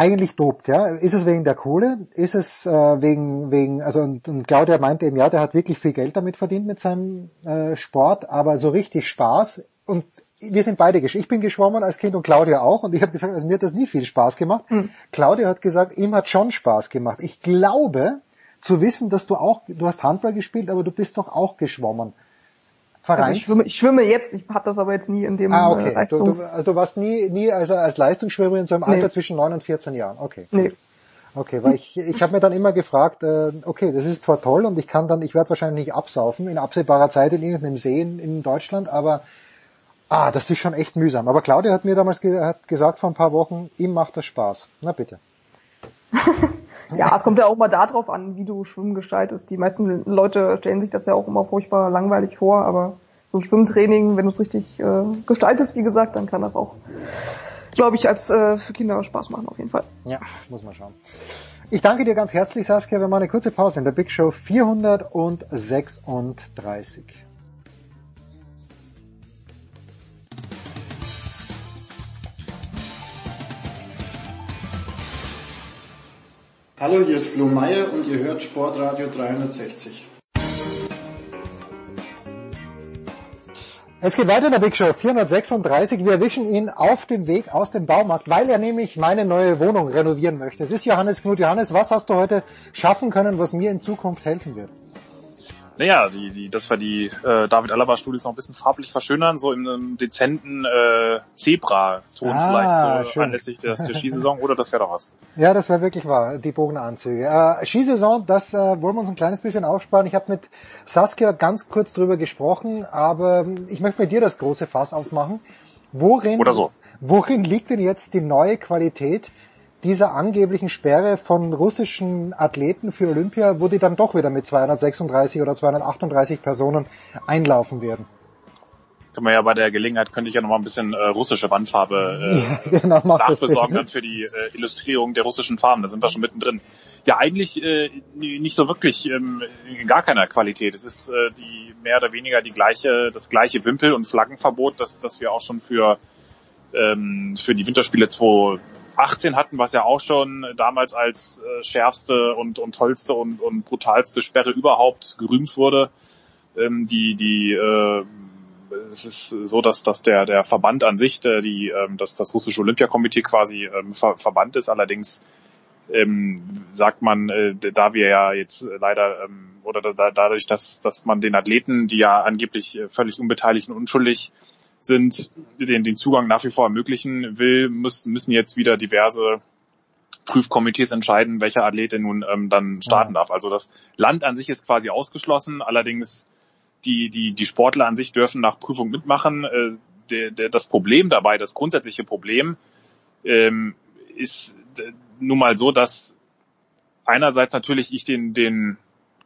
eigentlich dopt, ja. Ist es wegen der Kohle? Ist es äh, wegen, wegen, also und, und Claudia meinte eben, ja, der hat wirklich viel Geld damit verdient mit seinem äh, Sport, aber so richtig Spaß und wir sind beide Ich bin geschwommen als Kind und Claudia auch und ich habe gesagt, also mir hat das nie viel Spaß gemacht. Mhm. Claudia hat gesagt, ihm hat schon Spaß gemacht. Ich glaube zu wissen, dass du auch, du hast Handball gespielt, aber du bist doch auch geschwommen. Vereins? Also ich, schwimme, ich schwimme jetzt, ich habe das aber jetzt nie in dem ah, okay. äh, Leistungs... Du, du, also du warst nie, nie also als Leistungsschwimmerin so im Alter Nee. zwischen 9 und 14 Jahren. Okay. Nee. Okay, weil ich, ich habe mir dann immer gefragt, äh, okay, das ist zwar toll und ich kann dann, ich werde wahrscheinlich nicht absaufen in absehbarer Zeit in irgendeinem See in, in Deutschland, aber ah, das ist schon echt mühsam. Aber Claudia hat mir damals ge hat gesagt vor ein paar Wochen, ihm macht das Spaß. Na bitte. Ja, es kommt ja auch mal darauf an, wie du Schwimmen gestaltest. Die meisten Leute stellen sich das ja auch immer furchtbar langweilig vor, aber so ein Schwimmtraining, wenn du es richtig äh, gestaltest, wie gesagt, dann kann das auch, glaube ich, als äh, für Kinder Spaß machen auf jeden Fall. Ja, muss man schauen. Ich danke dir ganz herzlich, Saskia. Wir machen eine kurze Pause in der Big Show 436. Hallo, hier ist Flo Meyer und ihr hört Sportradio 360. Es geht weiter in der Big Show 436. Wir erwischen ihn auf dem Weg aus dem Baumarkt, weil er nämlich meine neue Wohnung renovieren möchte. Es ist Johannes Knut. Johannes, was hast du heute schaffen können, was mir in Zukunft helfen wird? Naja, die, die, dass wir die äh, David Alaba Studios noch ein bisschen farblich verschönern, so in einem dezenten äh, Zebra-Ton Ah, vielleicht so schön. anlässlich der, der Skisaison, oder das wäre doch was. Ja, das wäre wirklich wahr, die Bogenanzüge. Äh, Skisaison, das äh, wollen wir uns ein kleines bisschen aufsparen. Ich habe mit Saskia ganz kurz drüber gesprochen, aber ich möchte mit dir das große Fass aufmachen. Worin, Oder so. worin liegt denn jetzt die neue Qualität dieser angeblichen Sperre von russischen Athleten für Olympia, wo die dann doch wieder mit 236 oder 238 Personen einlaufen werden? Können wir ja bei der Gelegenheit, könnte ich ja noch mal ein bisschen äh, russische Wandfarbe äh, Ja, genau, nachbesorgen dann für die äh, Illustrierung der russischen Farben. Da sind wir schon mittendrin. Ja, eigentlich äh, nicht so wirklich ähm, in gar keiner Qualität. Es ist äh, die mehr oder weniger die gleiche, das gleiche Wimpel- und Flaggenverbot, das, das wir auch schon für ähm, für die Winterspiele 2018 hatten, was ja auch schon damals als äh, schärfste und, und tollste und, und brutalste Sperre überhaupt gerühmt wurde. Ähm, die die äh, es ist so, dass, dass der, der Verband an sich, der, die, ähm, dass das russische Olympiakomitee quasi ähm, ver Verband ist. Allerdings ähm, sagt man, äh, da wir ja jetzt leider ähm, oder da, dadurch, dass, dass man den Athleten, die ja angeblich äh, völlig unbeteiligt und unschuldig sind, den, den Zugang nach wie vor ermöglichen will, müssen, müssen jetzt wieder diverse Prüfkomitees entscheiden, welcher Athlet denn nun ähm, dann starten darf. Also das Land an sich ist quasi ausgeschlossen, allerdings die, die, die Sportler an sich dürfen nach Prüfung mitmachen. Äh, der, der, das Problem dabei, das grundsätzliche Problem, ähm, ist äh, nun mal so, dass einerseits natürlich ich den, den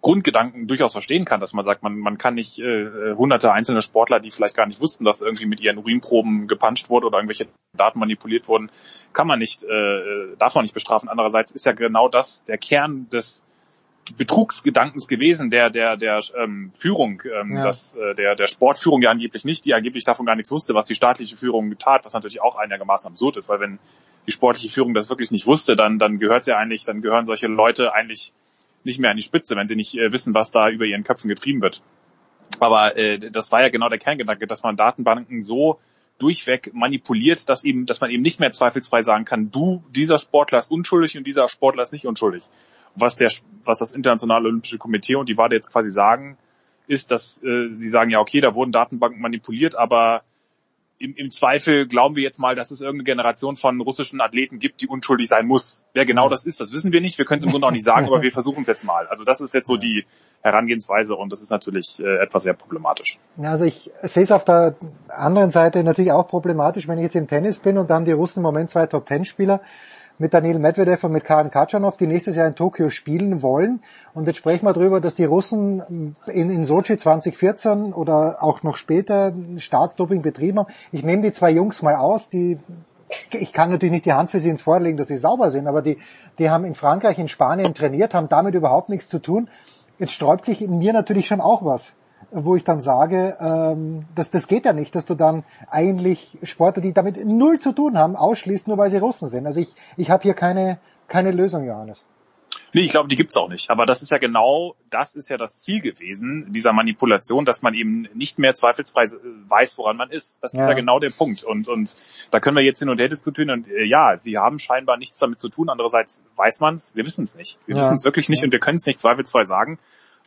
Grundgedanken durchaus verstehen kann, dass man sagt, man, man kann nicht äh, hunderte einzelne Sportler, die vielleicht gar nicht wussten, dass irgendwie mit ihren Urinproben gepanscht wurde oder irgendwelche Daten manipuliert wurden, kann man nicht, äh, darf man nicht bestrafen. Andererseits ist ja genau das der Kern des Betrugsgedankens gewesen, der der der ähm, Führung, ähm, Ja. dass äh, der der Sportführung ja angeblich nicht, die angeblich davon gar nichts wusste, was die staatliche Führung tat, was natürlich auch einigermaßen absurd ist, weil wenn die sportliche Führung das wirklich nicht wusste, dann dann gehört sie eigentlich, dann gehören solche Leute eigentlich nicht mehr an die Spitze, wenn sie nicht äh, wissen, was da über ihren Köpfen getrieben wird. Aber äh, das war ja genau der Kerngedanke, dass man Datenbanken so durchweg manipuliert, dass eben, dass man eben nicht mehr zweifelsfrei sagen kann, du, dieser Sportler ist unschuldig und dieser Sportler ist nicht unschuldig. Was der, was das Internationale Olympische Komitee und die WADA jetzt quasi sagen, ist, dass äh, sie sagen, ja okay, da wurden Datenbanken manipuliert, aber im, im Zweifel glauben wir jetzt mal, dass es irgendeine Generation von russischen Athleten gibt, die unschuldig sein muss. Wer genau das ist, das wissen wir nicht. Wir können es im Grunde auch nicht sagen, aber wir versuchen es jetzt mal. Also das ist jetzt so die Herangehensweise und das ist natürlich äh, etwas sehr problematisch. Also ich sehe es auf der anderen Seite natürlich auch problematisch, wenn ich jetzt im Tennis bin und dann die Russen im Moment zwei Top-Ten-Spieler mit Daniel Medvedev und mit Karen Katschanov, die nächstes Jahr in Tokio spielen wollen. Und jetzt sprechen wir darüber, dass die Russen in, in Sochi 2014 oder auch noch später Staatsdoping betrieben haben. Ich nehme die zwei Jungs mal aus, die ich kann natürlich nicht die Hand für sie ins Feuer dass sie sauber sind, aber die, die haben in Frankreich, in Spanien trainiert, haben damit überhaupt nichts zu tun. Jetzt sträubt sich in mir natürlich schon auch was, wo ich dann sage, ähm, das, das geht ja nicht, dass du dann eigentlich Sportler, die damit null zu tun haben, ausschließt, nur weil sie Russen sind. Also ich, ich habe hier keine, keine Lösung, Johannes. Nee, ich glaube, die gibt's auch nicht. Aber das ist ja genau, das ist ja das Ziel gewesen, dieser Manipulation, dass man eben nicht mehr zweifelsfrei weiß, woran man ist. Das ist Ja. ja genau der Punkt. Und, und da können wir jetzt hin und her diskutieren. Und äh, ja, sie haben scheinbar nichts damit zu tun. Andererseits weiß man's, wir wissen es nicht. Wir Ja. wissen es wirklich nicht und wir können es nicht zweifelsfrei sagen.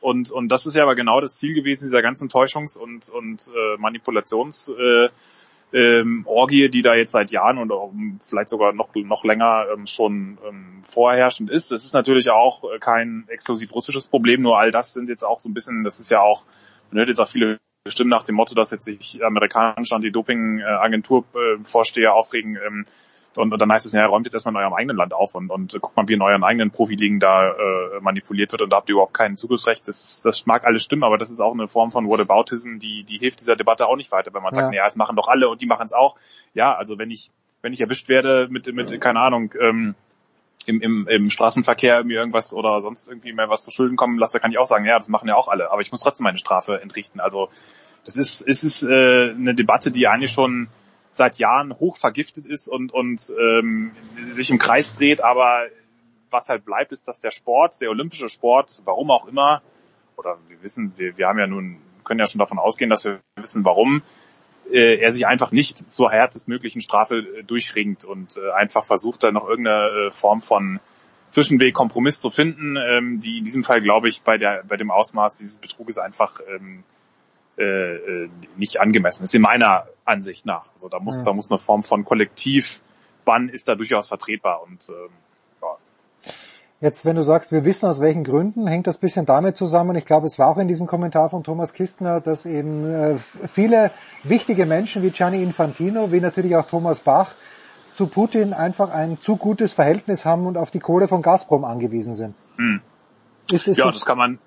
Und, und das ist ja aber genau das Ziel gewesen dieser ganzen Täuschungs- und, und äh, Manipulations- äh, ähm, Orgie, die da jetzt seit Jahren und vielleicht sogar noch, noch länger ähm, schon ähm, vorherrschend ist. Es ist natürlich auch kein exklusiv russisches Problem, nur all das sind jetzt auch so ein bisschen, das ist ja auch, man hört jetzt auch viele Stimmen nach dem Motto, dass jetzt sich amerikanische Anti-Doping-Agenturvorsteher aufregen, ähm, und, und dann heißt es, ja, räumt jetzt erstmal in eurem eigenen Land auf und, und guckt mal, wie in euren eigenen Profiligen da äh, manipuliert wird und da habt ihr überhaupt kein Zugriffsrecht. Das, das mag alles stimmen, aber das ist auch eine Form von Whataboutism, die, die hilft dieser Debatte auch nicht weiter, wenn man sagt, ja, es machen doch alle und die machen es auch. Ja, also wenn ich, wenn ich erwischt werde mit, mit keine Ahnung, ähm, im, im, im Straßenverkehr mir irgendwas oder sonst irgendwie mehr was zu Schulden kommen lasse, kann ich auch sagen, ja, das machen ja auch alle, aber ich muss trotzdem meine Strafe entrichten. Also das ist, es ist äh, eine Debatte, die eigentlich schon seit Jahren hoch vergiftet ist und, und ähm, sich im Kreis dreht, aber was halt bleibt, ist, dass der Sport, der olympische Sport, warum auch immer, oder wir wissen, wir, wir haben ja nun, können ja schon davon ausgehen, dass wir wissen, warum, äh, er sich einfach nicht zur härtestmöglichen Strafe äh, durchringt und äh, einfach versucht, da noch irgendeine äh, Form von Zwischenweg, Kompromiss zu finden, ähm, die in diesem Fall, glaube ich, bei der bei dem Ausmaß dieses Betruges einfach ähm, äh, äh, nicht angemessen ist, in meiner Ansicht nach. Also da muss, ja. da muss eine Form von Kollektivbann ist da durchaus vertretbar und ähm, ja. Jetzt, wenn du sagst, wir wissen aus welchen Gründen, hängt das bisschen damit zusammen. Ich glaube, es war auch in diesem Kommentar von Thomas Kistner, dass eben äh, viele wichtige Menschen wie Gianni Infantino, wie natürlich auch Thomas Bach, zu Putin einfach ein zu gutes Verhältnis haben und auf die Kohle von Gazprom angewiesen sind. Hm. Ist, ist ja, das, das kann man,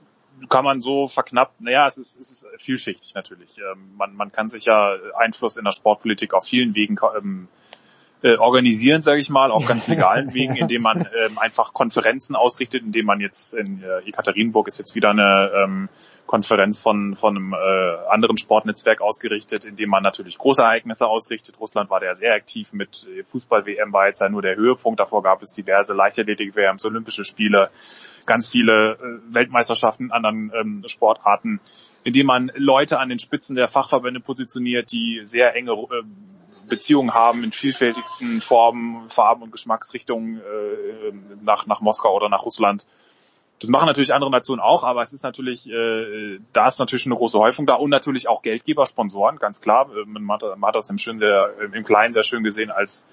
kann man so verknappt, naja, es ist, es ist vielschichtig natürlich. Ähm, man, man kann sich ja Einfluss in der Sportpolitik auf vielen Wegen ähm, äh, organisieren, sage ich mal, auf ganz legalen Wegen, indem man ähm, einfach Konferenzen ausrichtet, indem man jetzt in äh, Ekaterinburg ist jetzt wieder eine ähm, Konferenz von von einem äh, anderen Sportnetzwerk ausgerichtet, indem man natürlich große Ereignisse ausrichtet. Russland war da ja sehr aktiv mit äh, Fußball-WM war jetzt ja nur der Höhepunkt. Davor gab es diverse Leichtathletik-WMs, Olympische Spiele, ganz viele äh, Weltmeisterschaften in anderen ähm, Sportarten, indem man Leute an den Spitzen der Fachverbände positioniert, die sehr enge äh, Beziehungen haben in vielfältigsten Formen, Farben und Geschmacksrichtungen äh, nach, nach Moskau oder nach Russland. Das machen natürlich andere Nationen auch, aber es ist natürlich, äh, da ist natürlich eine große Häufung da und natürlich auch Geldgeber, Sponsoren, ganz klar. Äh, man hat, man hat das im, schön sehr, im Kleinen sehr schön gesehen, als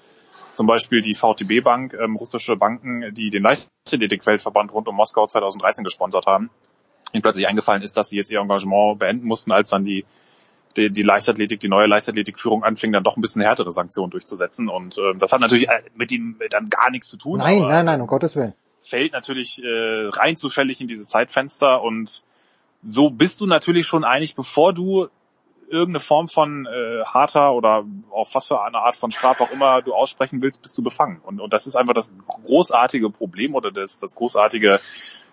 zum Beispiel die VTB Bank, ähm, russische Banken, die den Leichtathletik-Weltverband rund um Moskau 2013 gesponsert haben, ihnen plötzlich eingefallen ist, dass sie jetzt ihr Engagement beenden mussten, als dann die die, die Leichtathletik, die neue Leichtathletikführung anfing, dann doch ein bisschen härtere Sanktionen durchzusetzen. Und äh, das hat natürlich äh, mit ihm dann gar nichts zu tun. Nein, nein, nein, um Gottes Willen. Fällt natürlich äh, rein zufällig in diese Zeitfenster und so bist du natürlich schon einig, bevor du irgendeine Form von äh, harter oder auf was für eine Art von Strafe auch immer du aussprechen willst, bist du befangen. Und, und das ist einfach das großartige Problem oder das, das großartige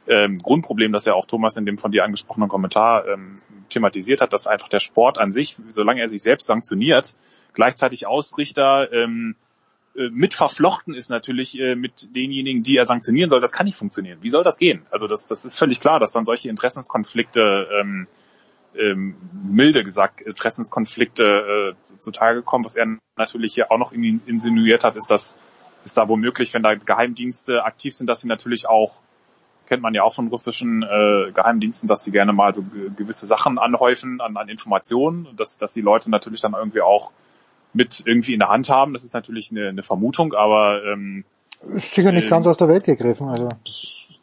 ähm, Grundproblem, das ja auch Thomas in dem von dir angesprochenen Kommentar ähm, thematisiert hat, dass einfach der Sport an sich, solange er sich selbst sanktioniert, gleichzeitig Ausrichter ähm, äh, mit verflochten ist natürlich äh, mit denjenigen, die er sanktionieren soll. Das kann nicht funktionieren. Wie soll das gehen? Also das, das ist völlig klar, dass dann solche Interessenskonflikte ähm, ähm, milde gesagt Interessenskonflikte äh, zutage kommen. Was er natürlich hier auch noch insinuiert hat, ist, dass ist da womöglich, wenn da Geheimdienste aktiv sind, dass sie natürlich auch kennt man ja auch von russischen äh, Geheimdiensten, dass sie gerne mal so gewisse Sachen anhäufen an, an Informationen, dass, dass die Leute natürlich dann irgendwie auch mit irgendwie in der Hand haben. Das ist natürlich eine, eine Vermutung, aber ähm, ist sicher nicht ähm, ganz aus der Welt gegriffen. Also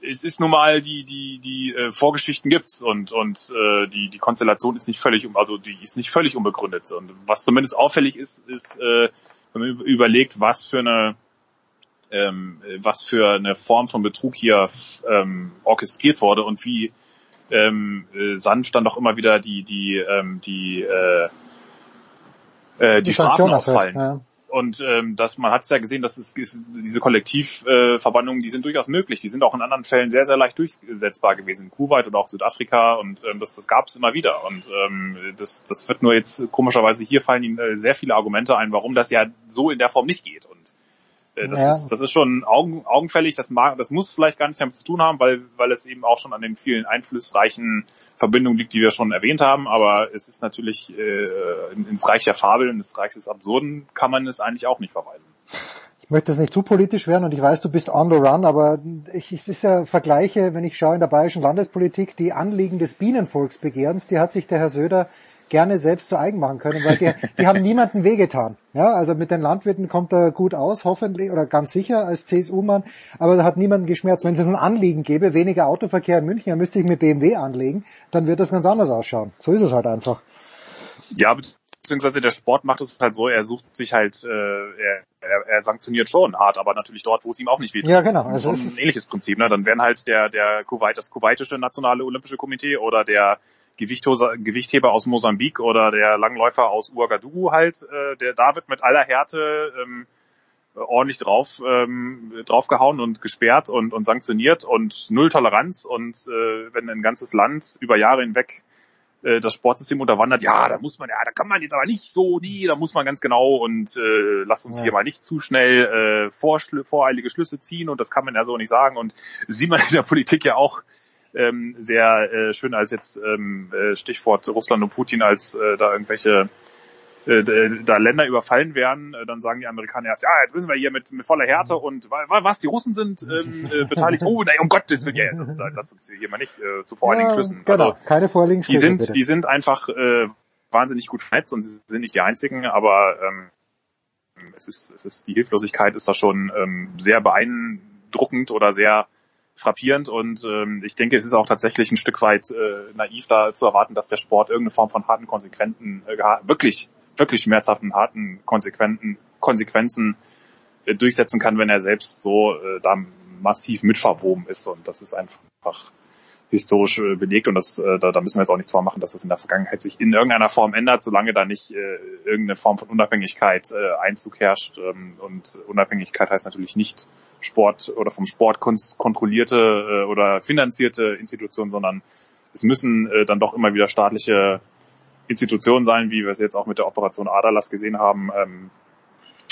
es ist nun mal die die die äh, Vorgeschichten gibt's und und äh, die die Konstellation ist nicht völlig also die ist nicht völlig unbegründet und was zumindest auffällig ist ist äh, wenn man überlegt was für eine ähm, was für eine Form von Betrug hier ähm, orchestriert wurde und wie ähm, äh, sanft dann doch immer wieder die die ähm, die äh, äh, die, die Strafen ausfallen. Ja. Und ähm, das, man hat es ja gesehen, dass es, diese Kollektivverbannungen, die sind durchaus möglich. Die sind auch in anderen Fällen sehr, sehr leicht durchsetzbar gewesen. In Kuwait oder auch Südafrika und ähm, das, das gab es immer wieder. Und ähm, das, das wird nur jetzt komischerweise hier fallen Ihnen äh, sehr viele Argumente ein, warum das ja so in der Form nicht geht. Und das, ja. ist, das ist schon augen, augenfällig, das, mag, das muss vielleicht gar nicht damit zu tun haben, weil, weil es eben auch schon an den vielen einflussreichen Verbindungen liegt, die wir schon erwähnt haben, aber es ist natürlich äh, ins Reich der Fabel, ins Reich des Absurden kann man es eigentlich auch nicht verweisen. ich möchte das nicht zu politisch werden und ich weiß, du bist on the run, aber ich, es ist ja Vergleiche, wenn ich schaue in der bayerischen Landespolitik, die Anliegen des Bienenvolksbegehrens, die hat sich der Herr Söder gerne selbst zu eigen machen können, weil die, die haben niemanden wehgetan. Ja, also mit den Landwirten kommt er gut aus, hoffentlich oder ganz sicher als CSU-Mann, aber da hat niemanden geschmerzt. Wenn es ein Anliegen gäbe, weniger Autoverkehr in München, dann müsste ich mit BMW anlegen, dann wird das ganz anders ausschauen. So ist es halt einfach. Ja, beziehungsweise der Sport macht es halt so, er sucht sich halt, äh, er, er, er sanktioniert schon hart, aber natürlich dort, wo es ihm auch nicht wehtut. Ja, genau. Also das ist ein ähnliches Prinzip. Ne? Dann wären halt der, der Kuwait, das kuwaitische nationale olympische Komitee oder der Gewichtheber aus Mosambik oder der Langläufer aus Ouagadougou halt, äh, der David mit aller Härte ähm, ordentlich drauf ähm, draufgehauen und gesperrt und, und sanktioniert und null Toleranz und äh, wenn ein ganzes Land über Jahre hinweg äh, das Sportsystem unterwandert, ja, da muss man, ja, da kann man jetzt aber nicht so, nee, da muss man ganz genau und äh, lass uns ja. hier mal nicht zu schnell äh, vorschl voreilige Schlüsse ziehen und das kann man ja so nicht sagen und sieht man in der Politik ja auch ähm, sehr äh, schön als jetzt ähm, äh, Stichwort Russland und Putin, als äh, da irgendwelche äh, da Länder überfallen werden, äh, dann sagen die Amerikaner erst, ja, jetzt müssen wir hier mit, mit voller Härte und was, die Russen sind ähm, äh, beteiligt, oh nein, um Gottes Willen, ja, das, lass uns hier mal nicht äh, zu voreiligen ja, Schlüssen. Genau, also, keine voreiligen Schlüsse. Die sind, bitte. die sind einfach äh, wahnsinnig gut vernetzt und sie sind nicht die einzigen, aber ähm, es ist, es ist, die Hilflosigkeit ist da schon ähm, sehr beeindruckend oder sehr frappierend und ähm, ich denke, es ist auch tatsächlich ein Stück weit äh, naiv da zu erwarten, dass der Sport irgendeine Form von harten Konsequenzen, äh, wirklich, wirklich schmerzhaften, harten Konsequenzen, Konsequenzen äh, durchsetzen kann, wenn er selbst so äh, da massiv mitverwoben ist und das ist einfach historisch äh, belegt und das, äh, da, da müssen wir jetzt auch nichts vormachen, dass das in der Vergangenheit sich in irgendeiner Form ändert, solange da nicht äh, irgendeine Form von Unabhängigkeit äh, Einzug herrscht. Ähm, und Unabhängigkeit heißt natürlich nicht Sport oder vom Sport kontrollierte äh, oder finanzierte Institutionen, sondern es müssen äh, dann doch immer wieder staatliche Institutionen sein, wie wir es jetzt auch mit der Operation Adalas gesehen haben, ähm,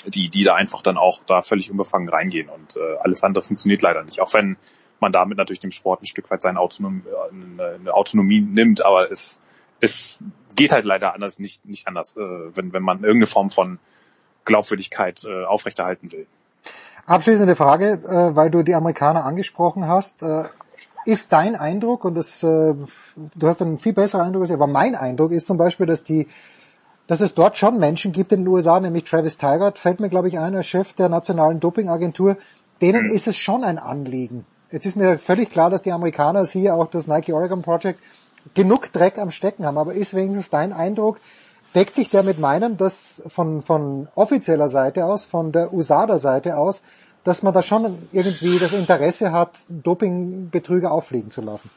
die, die da einfach dann auch da völlig unbefangen reingehen und äh, alles andere funktioniert leider nicht. Auch wenn man damit natürlich dem Sport ein Stück weit seine Autonomie, eine Autonomie nimmt, aber es, es geht halt leider anders, nicht, nicht anders, äh, wenn, wenn man irgendeine Form von Glaubwürdigkeit äh, aufrechterhalten will. Abschließende Frage, äh, weil du die Amerikaner angesprochen hast. Äh, ist dein Eindruck, und das, äh, du hast einen viel besseren Eindruck als ich, aber mein Eindruck ist zum Beispiel, dass die dass es dort schon Menschen gibt in den USA, nämlich Travis Tygart, fällt mir glaube ich ein, als Chef der nationalen Dopingagentur, denen mhm. ist es schon ein Anliegen, Jetzt ist mir völlig klar, dass die Amerikaner, siehe auch das Nike Oregon Project, genug Dreck am Stecken haben. Aber ist wenigstens dein Eindruck, deckt sich der mit meinem, dass von, von offizieller Seite aus, von der USADA-Seite aus, dass man da schon irgendwie das Interesse hat, Dopingbetrüger auffliegen zu lassen?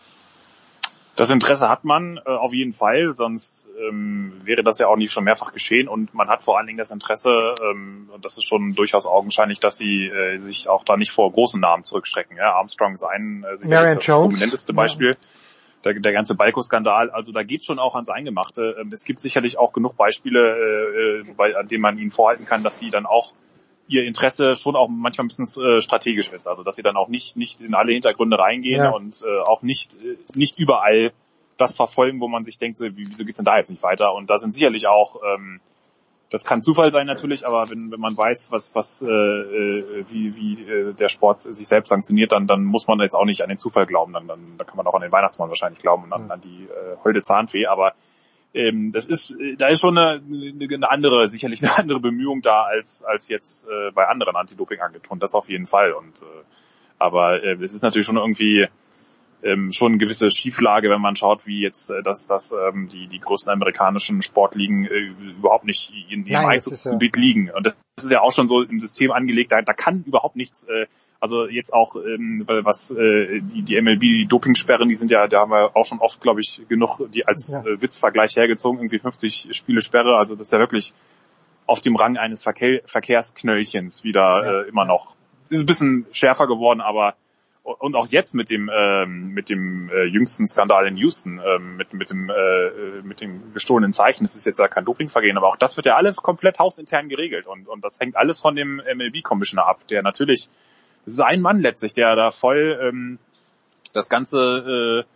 Das Interesse hat man äh, auf jeden Fall, sonst ähm, wäre das ja auch nicht schon mehrfach geschehen. Und man hat vor allen Dingen das Interesse, ähm, und das ist schon durchaus augenscheinlich, dass sie äh, sich auch da nicht vor großen Namen zurückstrecken. Ja, Armstrong ist ein äh, sicherlich das Jones. prominenteste Beispiel. Ja. Der, der ganze Balko-Skandal, also da geht schon auch ans Eingemachte. Ähm, es gibt sicherlich auch genug Beispiele, äh, äh bei, an denen man ihnen vorhalten kann, dass sie dann auch ihr Interesse schon auch manchmal ein bisschen äh, strategisch ist. Also dass sie dann auch nicht nicht in alle Hintergründe reingehen ja. und äh, auch nicht äh, nicht überall das verfolgen, wo man sich denkt, so, wieso geht's denn da jetzt nicht weiter? Und da sind sicherlich auch ähm, das kann Zufall sein natürlich, aber wenn, wenn man weiß, was, was, äh, äh, wie, wie äh, der Sport sich selbst sanktioniert, dann, dann muss man jetzt auch nicht an den Zufall glauben. Dann, dann, dann kann man auch an den Weihnachtsmann wahrscheinlich glauben und an, an die äh, holde Zahnfee. Aber ähm, das ist, da ist schon eine, eine andere, sicherlich eine andere Bemühung da als als jetzt äh, bei anderen Anti-Doping-Agenturen. Das auf jeden Fall. Und äh, aber äh, es ist natürlich schon irgendwie ähm, schon eine gewisse Schieflage, wenn man schaut, wie jetzt äh, dass, dass ähm, die, die größten amerikanischen Sportligen äh, überhaupt nicht in ihrem Einzugsgebiet ja. liegen. Und das, das ist ja auch schon so im System angelegt, da, da kann überhaupt nichts, äh, also jetzt auch ähm, was äh, die, die MLB, die Dopingsperren, die sind ja, da haben wir auch schon oft, glaube ich, genug die als ja. äh, Witzvergleich hergezogen, irgendwie 50 Spiele Sperre, also das ist ja wirklich auf dem Rang eines Verkehr, Verkehrsknöllchens wieder ja. äh, immer noch. Ist ein bisschen schärfer geworden, aber und auch jetzt mit dem ähm, mit dem äh, jüngsten Skandal in Houston ähm, mit mit dem äh, mit dem gestohlenen Zeichen. Das ist jetzt ja kein Dopingvergehen aber auch das wird ja alles komplett hausintern geregelt. Und und das hängt alles von dem MLB Commissioner ab der natürlich das ist ein Mann letztlich der da voll ähm, das ganze äh,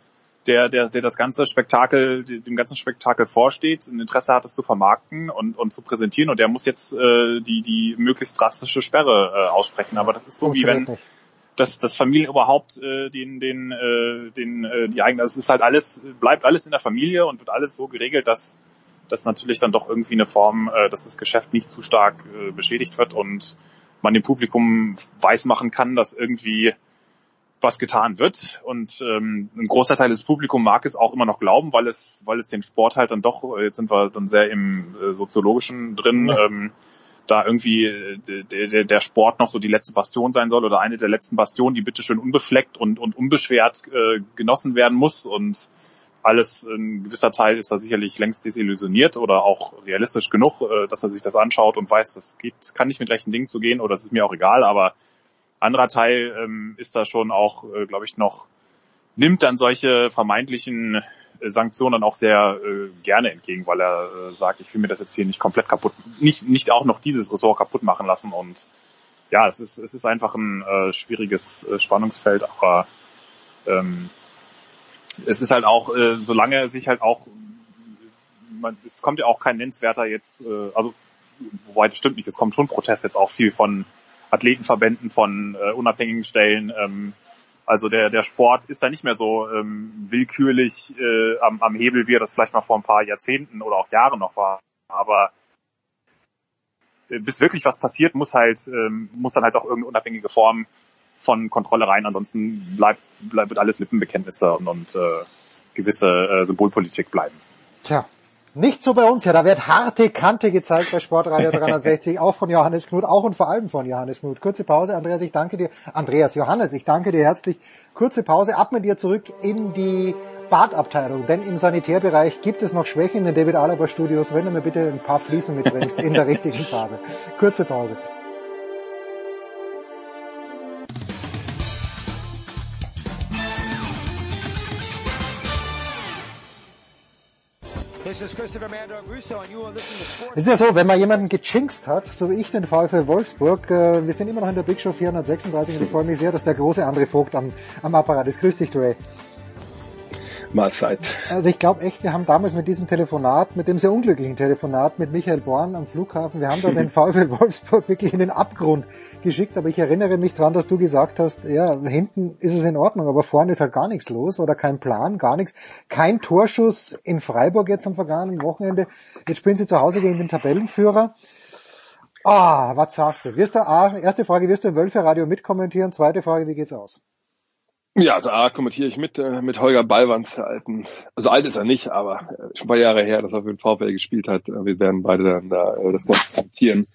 der, der, der das ganze Spektakel, dem ganzen Spektakel vorsteht, ein Interesse hat, es zu vermarkten und, und zu präsentieren. Und der muss jetzt äh, die, die möglichst drastische Sperre äh, aussprechen. Aber das ist so wie wenn dass das Familie überhaupt äh, den, den, äh, den, äh, die eigene, es ist halt alles, bleibt alles in der Familie und wird alles so geregelt, dass dass natürlich dann doch irgendwie eine Form, äh, dass das Geschäft nicht zu stark äh, beschädigt wird und man dem Publikum weismachen kann, dass irgendwie was getan wird. Und ähm, ein großer Teil des Publikums mag es auch immer noch glauben, weil es, weil es den Sport halt dann doch, jetzt sind wir dann sehr im äh, soziologischen drin, ähm, da irgendwie äh, der, der Sport noch so die letzte Bastion sein soll oder eine der letzten Bastionen, die bitteschön unbefleckt und, und unbeschwert äh, genossen werden muss. Und alles, ein gewisser Teil ist da sicherlich längst desillusioniert oder auch realistisch genug, äh, dass er sich das anschaut und weiß, das geht, kann nicht mit rechten Dingen zu gehen oder es ist mir auch egal, aber anderer Teil ähm, ist da schon auch, äh, glaube ich, noch, nimmt dann solche vermeintlichen Sanktionen auch sehr äh, gerne entgegen, weil er äh, sagt, ich will mir das jetzt hier nicht komplett kaputt, nicht, nicht auch noch dieses Ressort kaputt machen lassen und ja, es ist, es ist einfach ein äh, schwieriges äh, Spannungsfeld, aber ähm, es ist halt auch, äh, solange sich halt auch, man, es kommt ja auch kein nennenswerter jetzt, äh, also wobei das stimmt nicht, es kommt schon Protest jetzt auch viel von Athletenverbänden, von äh, unabhängigen Stellen. Ähm, also der, der Sport ist da nicht mehr so ähm, willkürlich äh, am, am Hebel, wie er das vielleicht mal vor ein paar Jahrzehnten oder auch Jahren noch war. Aber äh, bis wirklich was passiert, muss halt, ähm, muss dann halt auch irgendeine unabhängige Form von Kontrolle rein. Ansonsten bleibt, bleibt alles Lippenbekenntnisse und, und äh, gewisse äh, Symbolpolitik bleiben. Tja, nicht so bei uns, ja. Da wird harte Kante gezeigt bei Sportradio 360, auch von Johannes Knut, auch und vor allem von Johannes Knut. Kurze Pause, Andreas, ich danke dir. Andreas, Johannes, ich danke dir herzlich. Kurze Pause, ab mit dir zurück in die Badabteilung, denn im Sanitärbereich gibt es noch Schwächen in den David Alaba Studios. Wenn du mir bitte ein paar Fliesen mitbringst in der richtigen Farbe. Kurze Pause. Es ist ja so, wenn man jemanden gechinxt hat, so wie ich den VfL Wolfsburg, äh, wir sind immer noch in der Big Show 436 und ich freue mich sehr, dass der große André Vogt am, am Apparat ist. Grüß dich, Dre. Mahlzeit. Also ich glaube echt, wir haben damals mit diesem Telefonat, mit dem sehr unglücklichen Telefonat mit Michael Born am Flughafen, wir haben da den VfL Wolfsburg wirklich in den Abgrund geschickt, aber ich erinnere mich dran, dass du gesagt hast, ja, hinten ist es in Ordnung, aber vorne ist halt gar nichts los oder kein Plan, gar nichts. Kein Torschuss in Freiburg jetzt am vergangenen Wochenende. Jetzt spielen sie zu Hause gegen den Tabellenführer. Ah, was sagst du? Wirst du, ah, erste Frage, wirst du im Wölfe-Radio mitkommentieren? Zweite Frage, wie geht's aus? Ja, also A kommentiere ich mit, äh, mit Holger Ballwand, alten, also alt ist er nicht, aber äh, schon ein paar Jahre her, dass er für den VfL gespielt hat. Äh, wir werden beide dann da äh, das noch kommentieren.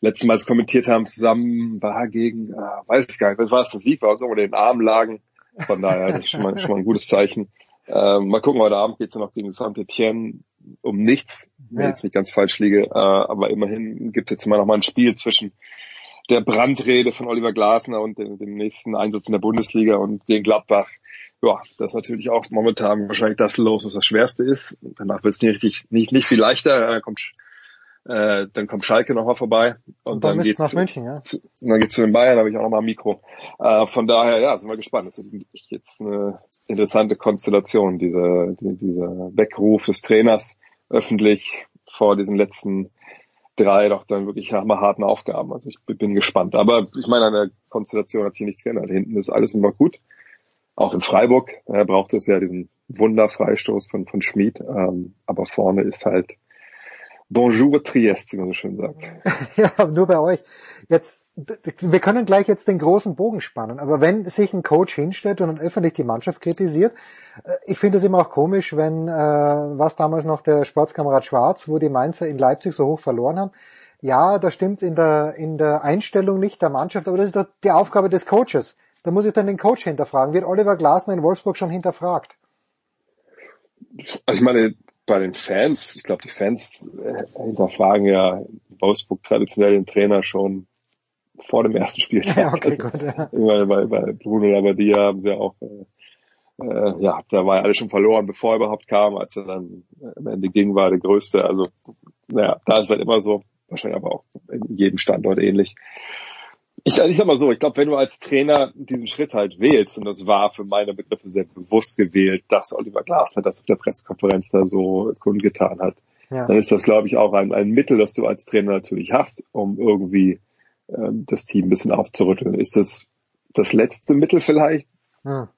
Letztes Mal kommentiert haben zusammen war gegen, äh, weiß ich gar nicht, was war es, der Sieg war uns irgendwo in den Armen lagen. Von daher, das ist schon mal, schon mal ein gutes Zeichen. Ähm, mal gucken, heute Abend geht's ja noch gegen Saint-Etienne um nichts, wenn ja. ich jetzt nicht ganz falsch liege. Äh, aber immerhin gibt es jetzt mal noch mal ein Spiel zwischen der Brandrede von Oliver Glasner und dem, dem nächsten Einsatz in der Bundesliga und gegen Gladbach. Ja, das ist natürlich auch momentan wahrscheinlich das los, was das Schwerste ist. Danach wird es nicht richtig, nicht, nicht viel leichter. Dann kommt, äh, dann kommt Schalke nochmal vorbei. Und, und dann, dann geht's nach München, ja. Zu, dann geht's zu den Bayern, da habe ich auch nochmal ein Mikro. Äh, von daher, ja, sind wir gespannt. Das ist jetzt eine interessante Konstellation, diese, die, dieser Weckruf des Trainers öffentlich vor diesen letzten drei doch dann wirklich hammerharten Aufgaben. Also ich bin gespannt. Aber ich meine, an der Konstellation hat sich nichts geändert. Hinten ist alles immer gut. Auch in Freiburg äh, braucht es ja diesen Wunderfreistoß von, von Schmid. Ähm, aber vorne ist halt Bonjour Trieste, wie man so schön sagt. ja, nur bei euch. Jetzt, wir können gleich jetzt den großen Bogen spannen, aber wenn sich ein Coach hinstellt und öffentlich die Mannschaft kritisiert, äh, ich finde es immer auch komisch, wenn, äh, was damals noch der Sportskamerad Schwarz, wo die Mainzer in Leipzig so hoch verloren haben, ja, da stimmt in der, in der Einstellung nicht der Mannschaft, aber das ist doch die Aufgabe des Coaches. Da muss ich dann den Coach hinterfragen. Wird Oliver Glasner in Wolfsburg schon hinterfragt? Also ich meine, bei den Fans, ich glaube, die Fans äh, hinterfragen ja Wolfsburg traditionell den Trainer schon vor dem ersten Spiel. Ja, okay, also, gut, ja. Bei, bei Bruno Labbadia haben sie ja auch, äh, äh, ja, da war ja alles schon verloren, bevor er überhaupt kam, als er dann am Ende ging, war der Größte. Also, naja, da ist halt immer so, wahrscheinlich aber auch in jedem Standort ähnlich. Ich, also ich sag mal so, ich glaube, wenn du als Trainer diesen Schritt halt wählst, und das war für meine Begriffe sehr bewusst gewählt, dass Oliver Glasner das auf der Pressekonferenz da so kundgetan hat, ja. dann ist das, glaube ich, auch ein, ein Mittel, das du als Trainer natürlich hast, um irgendwie das Team ein bisschen aufzurütteln. Ist das das letzte Mittel vielleicht? Ja.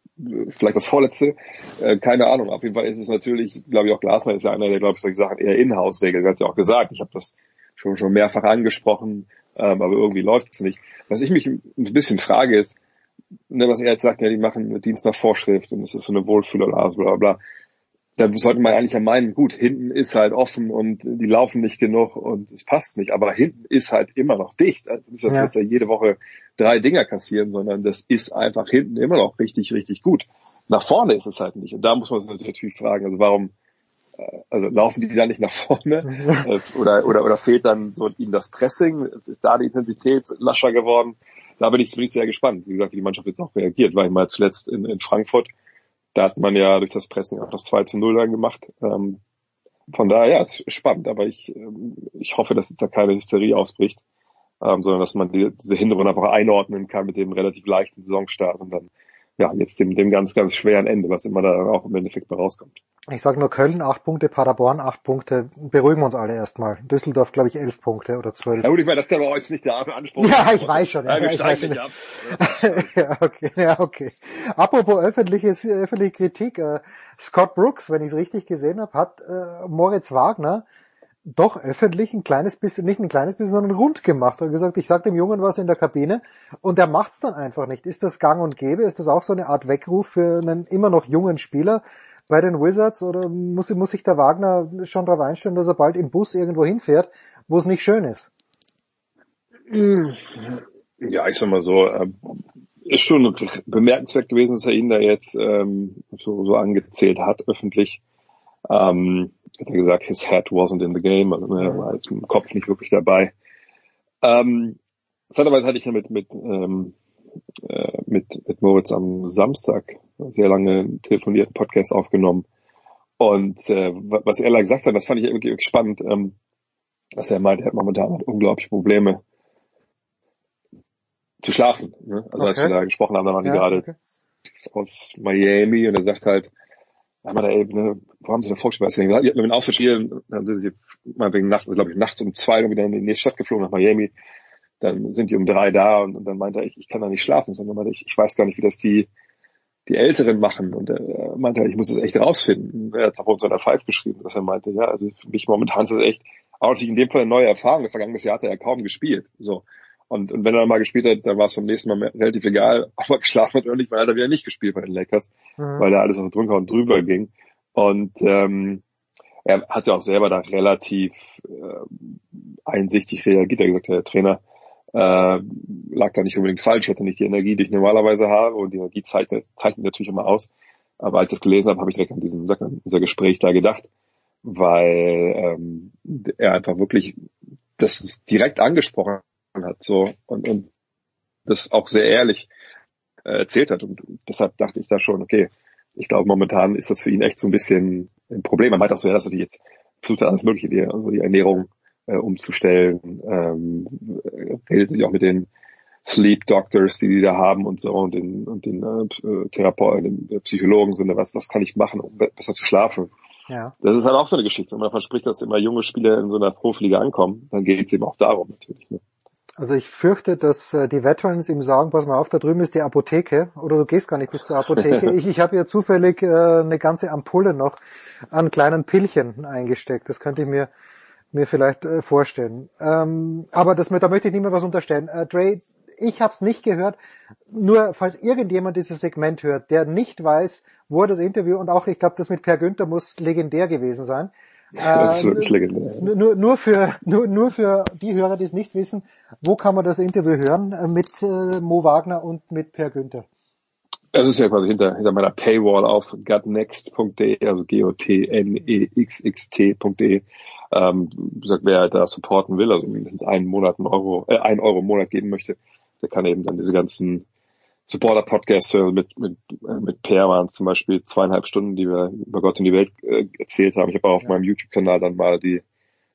Vielleicht das vorletzte? Äh, keine Ahnung. Auf jeden Fall ist es natürlich, glaube ich, auch Glasner ist ja einer, der, glaube ich, solche Sachen eher in-house regelt. Er hat ja auch gesagt, ich habe das schon, schon mehrfach angesprochen, ähm, aber irgendwie läuft es nicht. Was ich mich ein bisschen frage ist, ne, was er jetzt sagt, ja, die machen Dienst nach Vorschrift und es ist so eine Wohlfühlerblase, bla bla bla. Da sollte man eigentlich ja meinen, gut, hinten ist halt offen und die laufen nicht genug und es passt nicht, aber hinten ist halt immer noch dicht. Also nicht, dass ja. wir jetzt ja jede Woche drei Dinger kassieren, sondern das ist einfach hinten immer noch richtig, richtig gut. Nach vorne ist es halt nicht. Und da muss man sich natürlich fragen, also warum, also laufen die da nicht nach vorne äh, oder, oder, oder fehlt dann so ihnen das Pressing? Ist da die Intensität lascher geworden? Da bin ich, bin ich sehr gespannt. Wie gesagt, wie die Mannschaft jetzt auch reagiert, weil ich mal zuletzt in, in Frankfurt, da hat man ja durch das Pressing auch das 2 zu 0 dann gemacht. Ähm, von daher, ja, ist spannend, aber ich, ähm, ich hoffe, dass da keine Hysterie ausbricht, ähm, sondern dass man die, diese Hinrunde einfach einordnen kann mit dem relativ leichten Saisonstart und dann ja, jetzt dem, dem ganz, ganz schweren Ende, was immer da auch im Endeffekt bei rauskommt. Ich sage nur Köln acht Punkte, Paderborn acht Punkte. Beruhigen wir uns alle erstmal. Düsseldorf, glaube ich, elf Punkte oder zwölf. Ja gut, ich meine, das ist aber jetzt nicht der Anspruch. Ja, ich weiß schon. Ja, ja, ich weiß schon. Ab. ja, okay, ja, okay. Apropos öffentliches, öffentliche Kritik. Äh, Scott Brooks, wenn ich es richtig gesehen habe, hat äh, Moritz Wagner doch öffentlich ein kleines bisschen, nicht ein kleines bisschen, sondern rund gemacht. Hat gesagt, ich sag dem Jungen was in der Kabine und er macht's dann einfach nicht. Ist das gang und gäbe? Ist das auch so eine Art Weckruf für einen immer noch jungen Spieler bei den Wizards oder muss, muss sich der Wagner schon darauf einstellen, dass er bald im Bus irgendwo hinfährt, wo es nicht schön ist? Ja, ich sag mal so, äh, ist schon bemerkenswert gewesen, dass er ihn da jetzt ähm, so, so angezählt hat, öffentlich. Ähm, hat er gesagt, his head wasn't in the game, also er war jetzt mit dem Kopf nicht wirklich dabei. Ähm, Andererseits hatte ich ja mit, mit, ähm, äh, mit, mit Moritz am Samstag sehr lange telefonierten Podcast aufgenommen. Und äh, was er da gesagt hat, das fand ich irgendwie, irgendwie spannend, ähm, dass er meinte, er hat momentan hat unglaubliche Probleme zu schlafen. Ne? Also okay. als wir da gesprochen haben, da waren die ja, gerade okay. aus Miami und er sagt halt, wir da eben, ne, wo haben sie vorgespielt? Weiß ich nicht. Mit dem Auswärtsspiel, dann sind sie mal wegen Nacht, also glaube ich, nachts um zwei wieder in die nächste Stadt geflogen nach Miami. Dann sind die um drei da und, und dann meinte er, ich, ich kann da nicht schlafen, sondern meinte ich, ich weiß gar nicht, wie das die, die Älteren machen. Und er meinte, ich muss es echt rausfinden. Er hat es auch auf seiner Five geschrieben, dass er meinte, ja, also für mich momentan ist es echt, auch in dem Fall eine neue Erfahrung. Vergangenes Jahr hat er ja kaum gespielt. So. Und, und wenn er mal gespielt hat, dann war es vom nächsten Mal mehr, relativ egal, aber geschlafen hat nicht, weil er wieder nicht gespielt bei den Lakers, mhm. weil da alles auf drunter und drüber ging. Und ähm, er hat ja auch selber da relativ äh, einsichtig reagiert. Er hat gesagt, der Trainer äh, lag da nicht unbedingt falsch, hatte nicht die Energie, die ich normalerweise habe und die Energie zeichnet, zeichnet natürlich immer aus. Aber als ich das gelesen habe, habe ich direkt an diesen, an dieser Gespräch da gedacht, weil ähm, er einfach wirklich das direkt angesprochen hat so und, und das auch sehr ehrlich äh, erzählt hat und deshalb dachte ich da schon, okay, ich glaube momentan ist das für ihn echt so ein bisschen ein Problem. Man meint auch so, ja, dass er jetzt versucht alles Mögliche, die, also die Ernährung äh, umzustellen, ähm, redet sich auch mit den Sleep Doctors, die die da haben und so und den und den äh, Therapeuten, den Psychologen sind, was was kann ich machen, um besser zu schlafen. Ja. Das ist halt auch so eine Geschichte. Wenn man verspricht, dass immer junge Spieler in so einer Profiliga ankommen, dann geht es eben auch darum natürlich. Ne? Also ich fürchte, dass äh, die Veterans ihm sagen, pass mal auf, da drüben ist die Apotheke oder du gehst gar nicht bis zur Apotheke. ich ich habe ja zufällig äh, eine ganze Ampulle noch an kleinen Pillchen eingesteckt. Das könnte ich mir mir vielleicht äh, vorstellen. Ähm, aber das, da möchte ich mehr was unterstellen. Äh, Dre, ich habe es nicht gehört. Nur falls irgendjemand dieses Segment hört, der nicht weiß, wo er das Interview und auch ich glaube, das mit Per Günther muss legendär gewesen sein. Ist wirklich legendär. Nur, nur, für, nur, nur für die Hörer, die es nicht wissen, wo kann man das Interview hören äh, mit äh, Mo Wagner und mit Per Günther? Das ist ja quasi hinter, hinter meiner Paywall auf gotnext.de, also G-O-T-N-E-X-X-T.de. Ähm, sagt, wer da supporten will, also mindestens einen Monat, einen Euro, äh, einen Euro im Monat geben möchte, der kann eben dann diese ganzen Supporter-Podcast mit, mit, äh, mit Per waren es zum Beispiel zweieinhalb Stunden, die wir über Gott und die Welt äh, erzählt haben. Ich habe auch auf ja. meinem YouTube-Kanal dann mal die,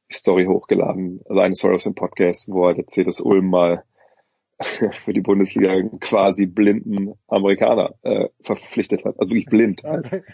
die Story hochgeladen, also eine Story aus dem Podcast, wo er erzählt, dass Ulm mal für die Bundesliga einen quasi blinden Amerikaner äh, verpflichtet hat. Also wirklich blind. Okay.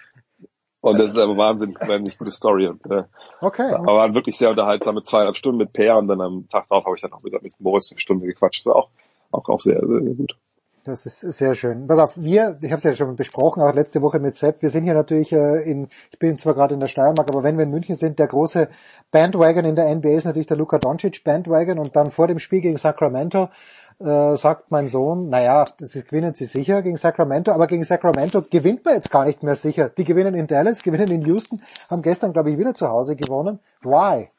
Und das ist aber Wahnsinn, eine gute Story. Und, äh, okay. Aber waren wirklich sehr unterhaltsame zweieinhalb Stunden mit Per und dann am Tag drauf habe ich dann auch wieder mit Moritz eine Stunde gequatscht. War auch, auch, auch sehr, sehr gut. Das ist sehr schön. Pass auf, wir, ich habe es ja schon besprochen, auch letzte Woche mit Sepp, wir sind hier natürlich äh, in, ich bin zwar gerade in der Steiermark, aber wenn wir in München sind, der große Bandwagon in der NBA ist natürlich der Luka Doncic Bandwagon und dann vor dem Spiel gegen Sacramento äh, sagt mein Sohn, naja, das gewinnen sie sicher gegen Sacramento, aber gegen Sacramento gewinnt man jetzt gar nicht mehr sicher. Die gewinnen in Dallas, gewinnen in Houston, haben gestern, glaube ich, wieder zu Hause gewonnen. Why?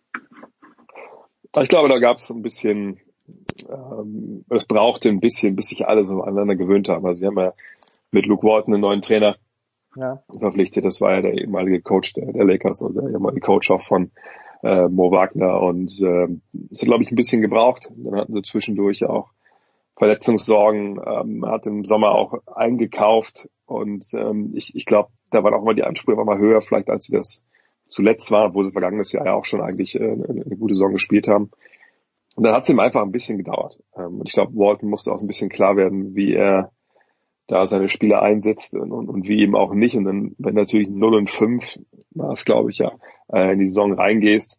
Ich glaube, da gab es ein bisschen ähm, es brauchte ein bisschen, bis sich alle so aneinander gewöhnt haben. Also sie haben ja mit Luke Walton einen neuen Trainer ja. verpflichtet. Das war ja der ehemalige Coach der, der Lakers und der ehemalige Coach auch von äh, Mo Wagner. Und äh, es hat, glaube ich, ein bisschen gebraucht. Dann hatten sie zwischendurch auch Verletzungssorgen, ähm, hat im Sommer auch eingekauft und ähm, ich, ich glaube, da waren auch mal die Ansprüche mal höher, vielleicht als sie das zuletzt waren, wo sie vergangenes Jahr ja auch schon eigentlich äh, eine, eine gute Saison gespielt haben. Und dann hat es ihm einfach ein bisschen gedauert. Ähm, und ich glaube, Walton musste auch ein bisschen klar werden, wie er da seine Spieler einsetzt und, und, und wie eben auch nicht. Und dann, wenn natürlich 0 und 5, war es glaube ich ja, äh, in die Saison reingehst,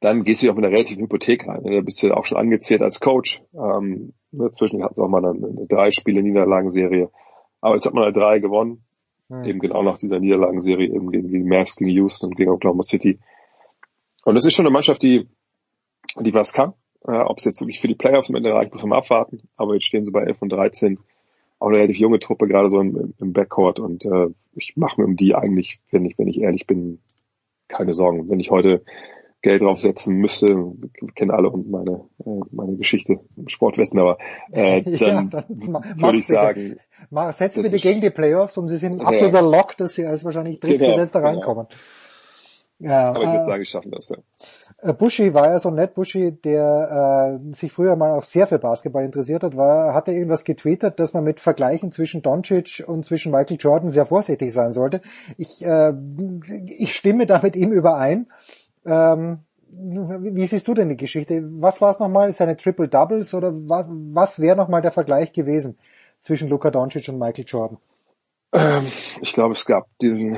dann gehst du auch mit einer relativen Hypothek rein. Da bist du ja auch schon angezählt als Coach. Ähm, dazwischen hat es auch mal eine, eine drei Spiele Niederlagenserie. Aber jetzt hat man halt drei gewonnen. Mhm. Eben genau nach dieser Niederlagenserie eben gegen die Mavs, gegen Houston und gegen Oklahoma City. Und das ist schon eine Mannschaft, die, die was kann. Äh, Ob es jetzt wirklich für die Playoffs am Ende reicht, muss man abwarten. Aber jetzt stehen sie bei 11 und 13. Auch eine relativ junge Truppe, gerade so im, im Backcourt. Und äh, ich mache mir um die eigentlich, wenn ich, wenn ich ehrlich bin, keine Sorgen. Wenn ich heute Geld draufsetzen müsste, kennen alle und meine, äh, meine Geschichte im Sportwetten, aber äh, dann, ja, dann würde ich sagen. Setz bitte gegen die Playoffs und sie sind ja, absoluter Lock, dass sie als wahrscheinlich drittgesetzter genau, reinkommen. Genau. Ja, Aber ich würde äh, sagen, ich schaffe das, ja. Äh, Buschi war ja so nett, Buschi, der äh, sich früher mal auch sehr für Basketball interessiert hat, war, hat er irgendwas getweetet, dass man mit Vergleichen zwischen Doncic und zwischen Michael Jordan sehr vorsichtig sein sollte. Ich, äh, ich stimme da mit ihm überein. Ähm, wie siehst du denn die Geschichte? Was war es nochmal? Seine Triple Doubles oder was, was wäre nochmal der Vergleich gewesen zwischen Luka Doncic und Michael Jordan? Ähm, ich glaube, es gab diesen,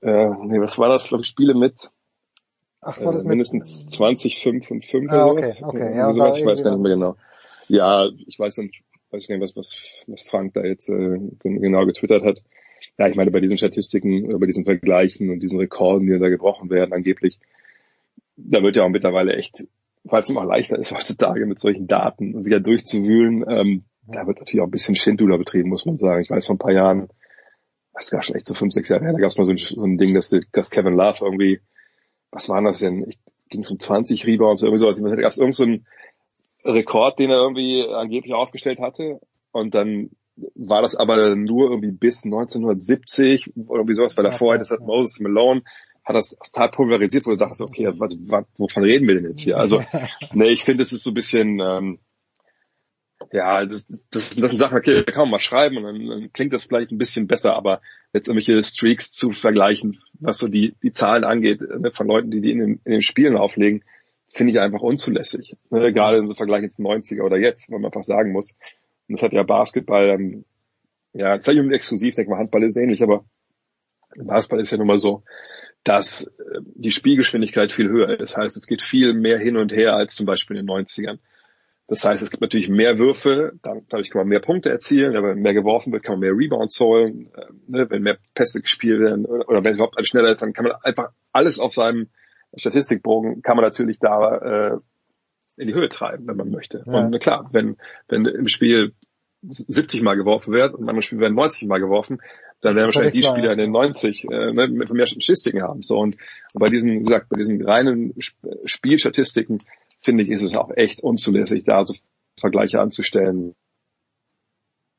äh, nee, was war das? Ich glaube, Spiele mit Ach, war das äh, mindestens 20, 5 und 5 ah, oder okay, Okay, ja, sowas, ich weiß gar nicht mehr genau. Ja, ich weiß nicht, weiß nicht was, was, was Frank da jetzt äh, genau getwittert hat. Ja, ich meine, bei diesen Statistiken, äh, bei diesen Vergleichen und diesen Rekorden, die da gebrochen werden, angeblich, da wird ja auch mittlerweile echt, weil es immer leichter ist heutzutage mit solchen Daten, sich ja durchzuwühlen, ähm, da wird natürlich auch ein bisschen Schindluder betrieben, muss man sagen. Ich weiß, vor ein paar Jahren das war schon echt so fünf, sechs Jahre her, da gab es mal so ein, so ein Ding, dass, dass Kevin Love irgendwie, was war das denn? Ich ging zum 20 Rebounds, irgendwie sowas. Da gab es irgendeinen so Rekord, den er irgendwie angeblich aufgestellt hatte. Und dann war das aber nur irgendwie bis 1970 oder irgendwie sowas, weil davor ja, das hat Moses Malone hat das total pulverisiert, wo du dachtest, okay, was, was, wovon reden wir denn jetzt hier? Also, ne, ich finde, es ist so ein bisschen, ähm, ja, das, das, das sind Sachen, okay, da kann man mal schreiben und dann, dann klingt das vielleicht ein bisschen besser, aber jetzt irgendwelche Streaks zu vergleichen, was so die, die Zahlen angeht, ne, von Leuten, die die in den, in den Spielen auflegen, finde ich einfach unzulässig. Ne, gerade so Vergleich jetzt 90er oder jetzt, wenn man einfach sagen muss. Und das hat ja Basketball, ähm, ja, vielleicht irgendwie exklusiv, denke mal, Handball ist ähnlich, aber Basketball ist ja nun mal so, dass äh, die Spielgeschwindigkeit viel höher ist. Das heißt, es geht viel mehr hin und her als zum Beispiel in den 90ern. Das heißt, es gibt natürlich mehr Würfe, dadurch kann man mehr Punkte erzielen, wenn mehr geworfen wird, kann man mehr Rebounds holen, äh, ne, wenn mehr Pässe gespielt werden oder wenn es überhaupt alles schneller ist, dann kann man einfach alles auf seinem Statistikbogen kann man natürlich da äh, in die Höhe treiben, wenn man möchte. Ja. Und klar, wenn, wenn im Spiel 70 Mal geworfen wird und anderen Spielen werden 90 Mal geworfen, dann werden wahrscheinlich die Spieler in den 90 äh, ne, mehr Statistiken haben. So und, und bei diesen, wie gesagt, bei diesen reinen Spielstatistiken finde ich, ist es auch echt unzulässig, da so Vergleiche anzustellen.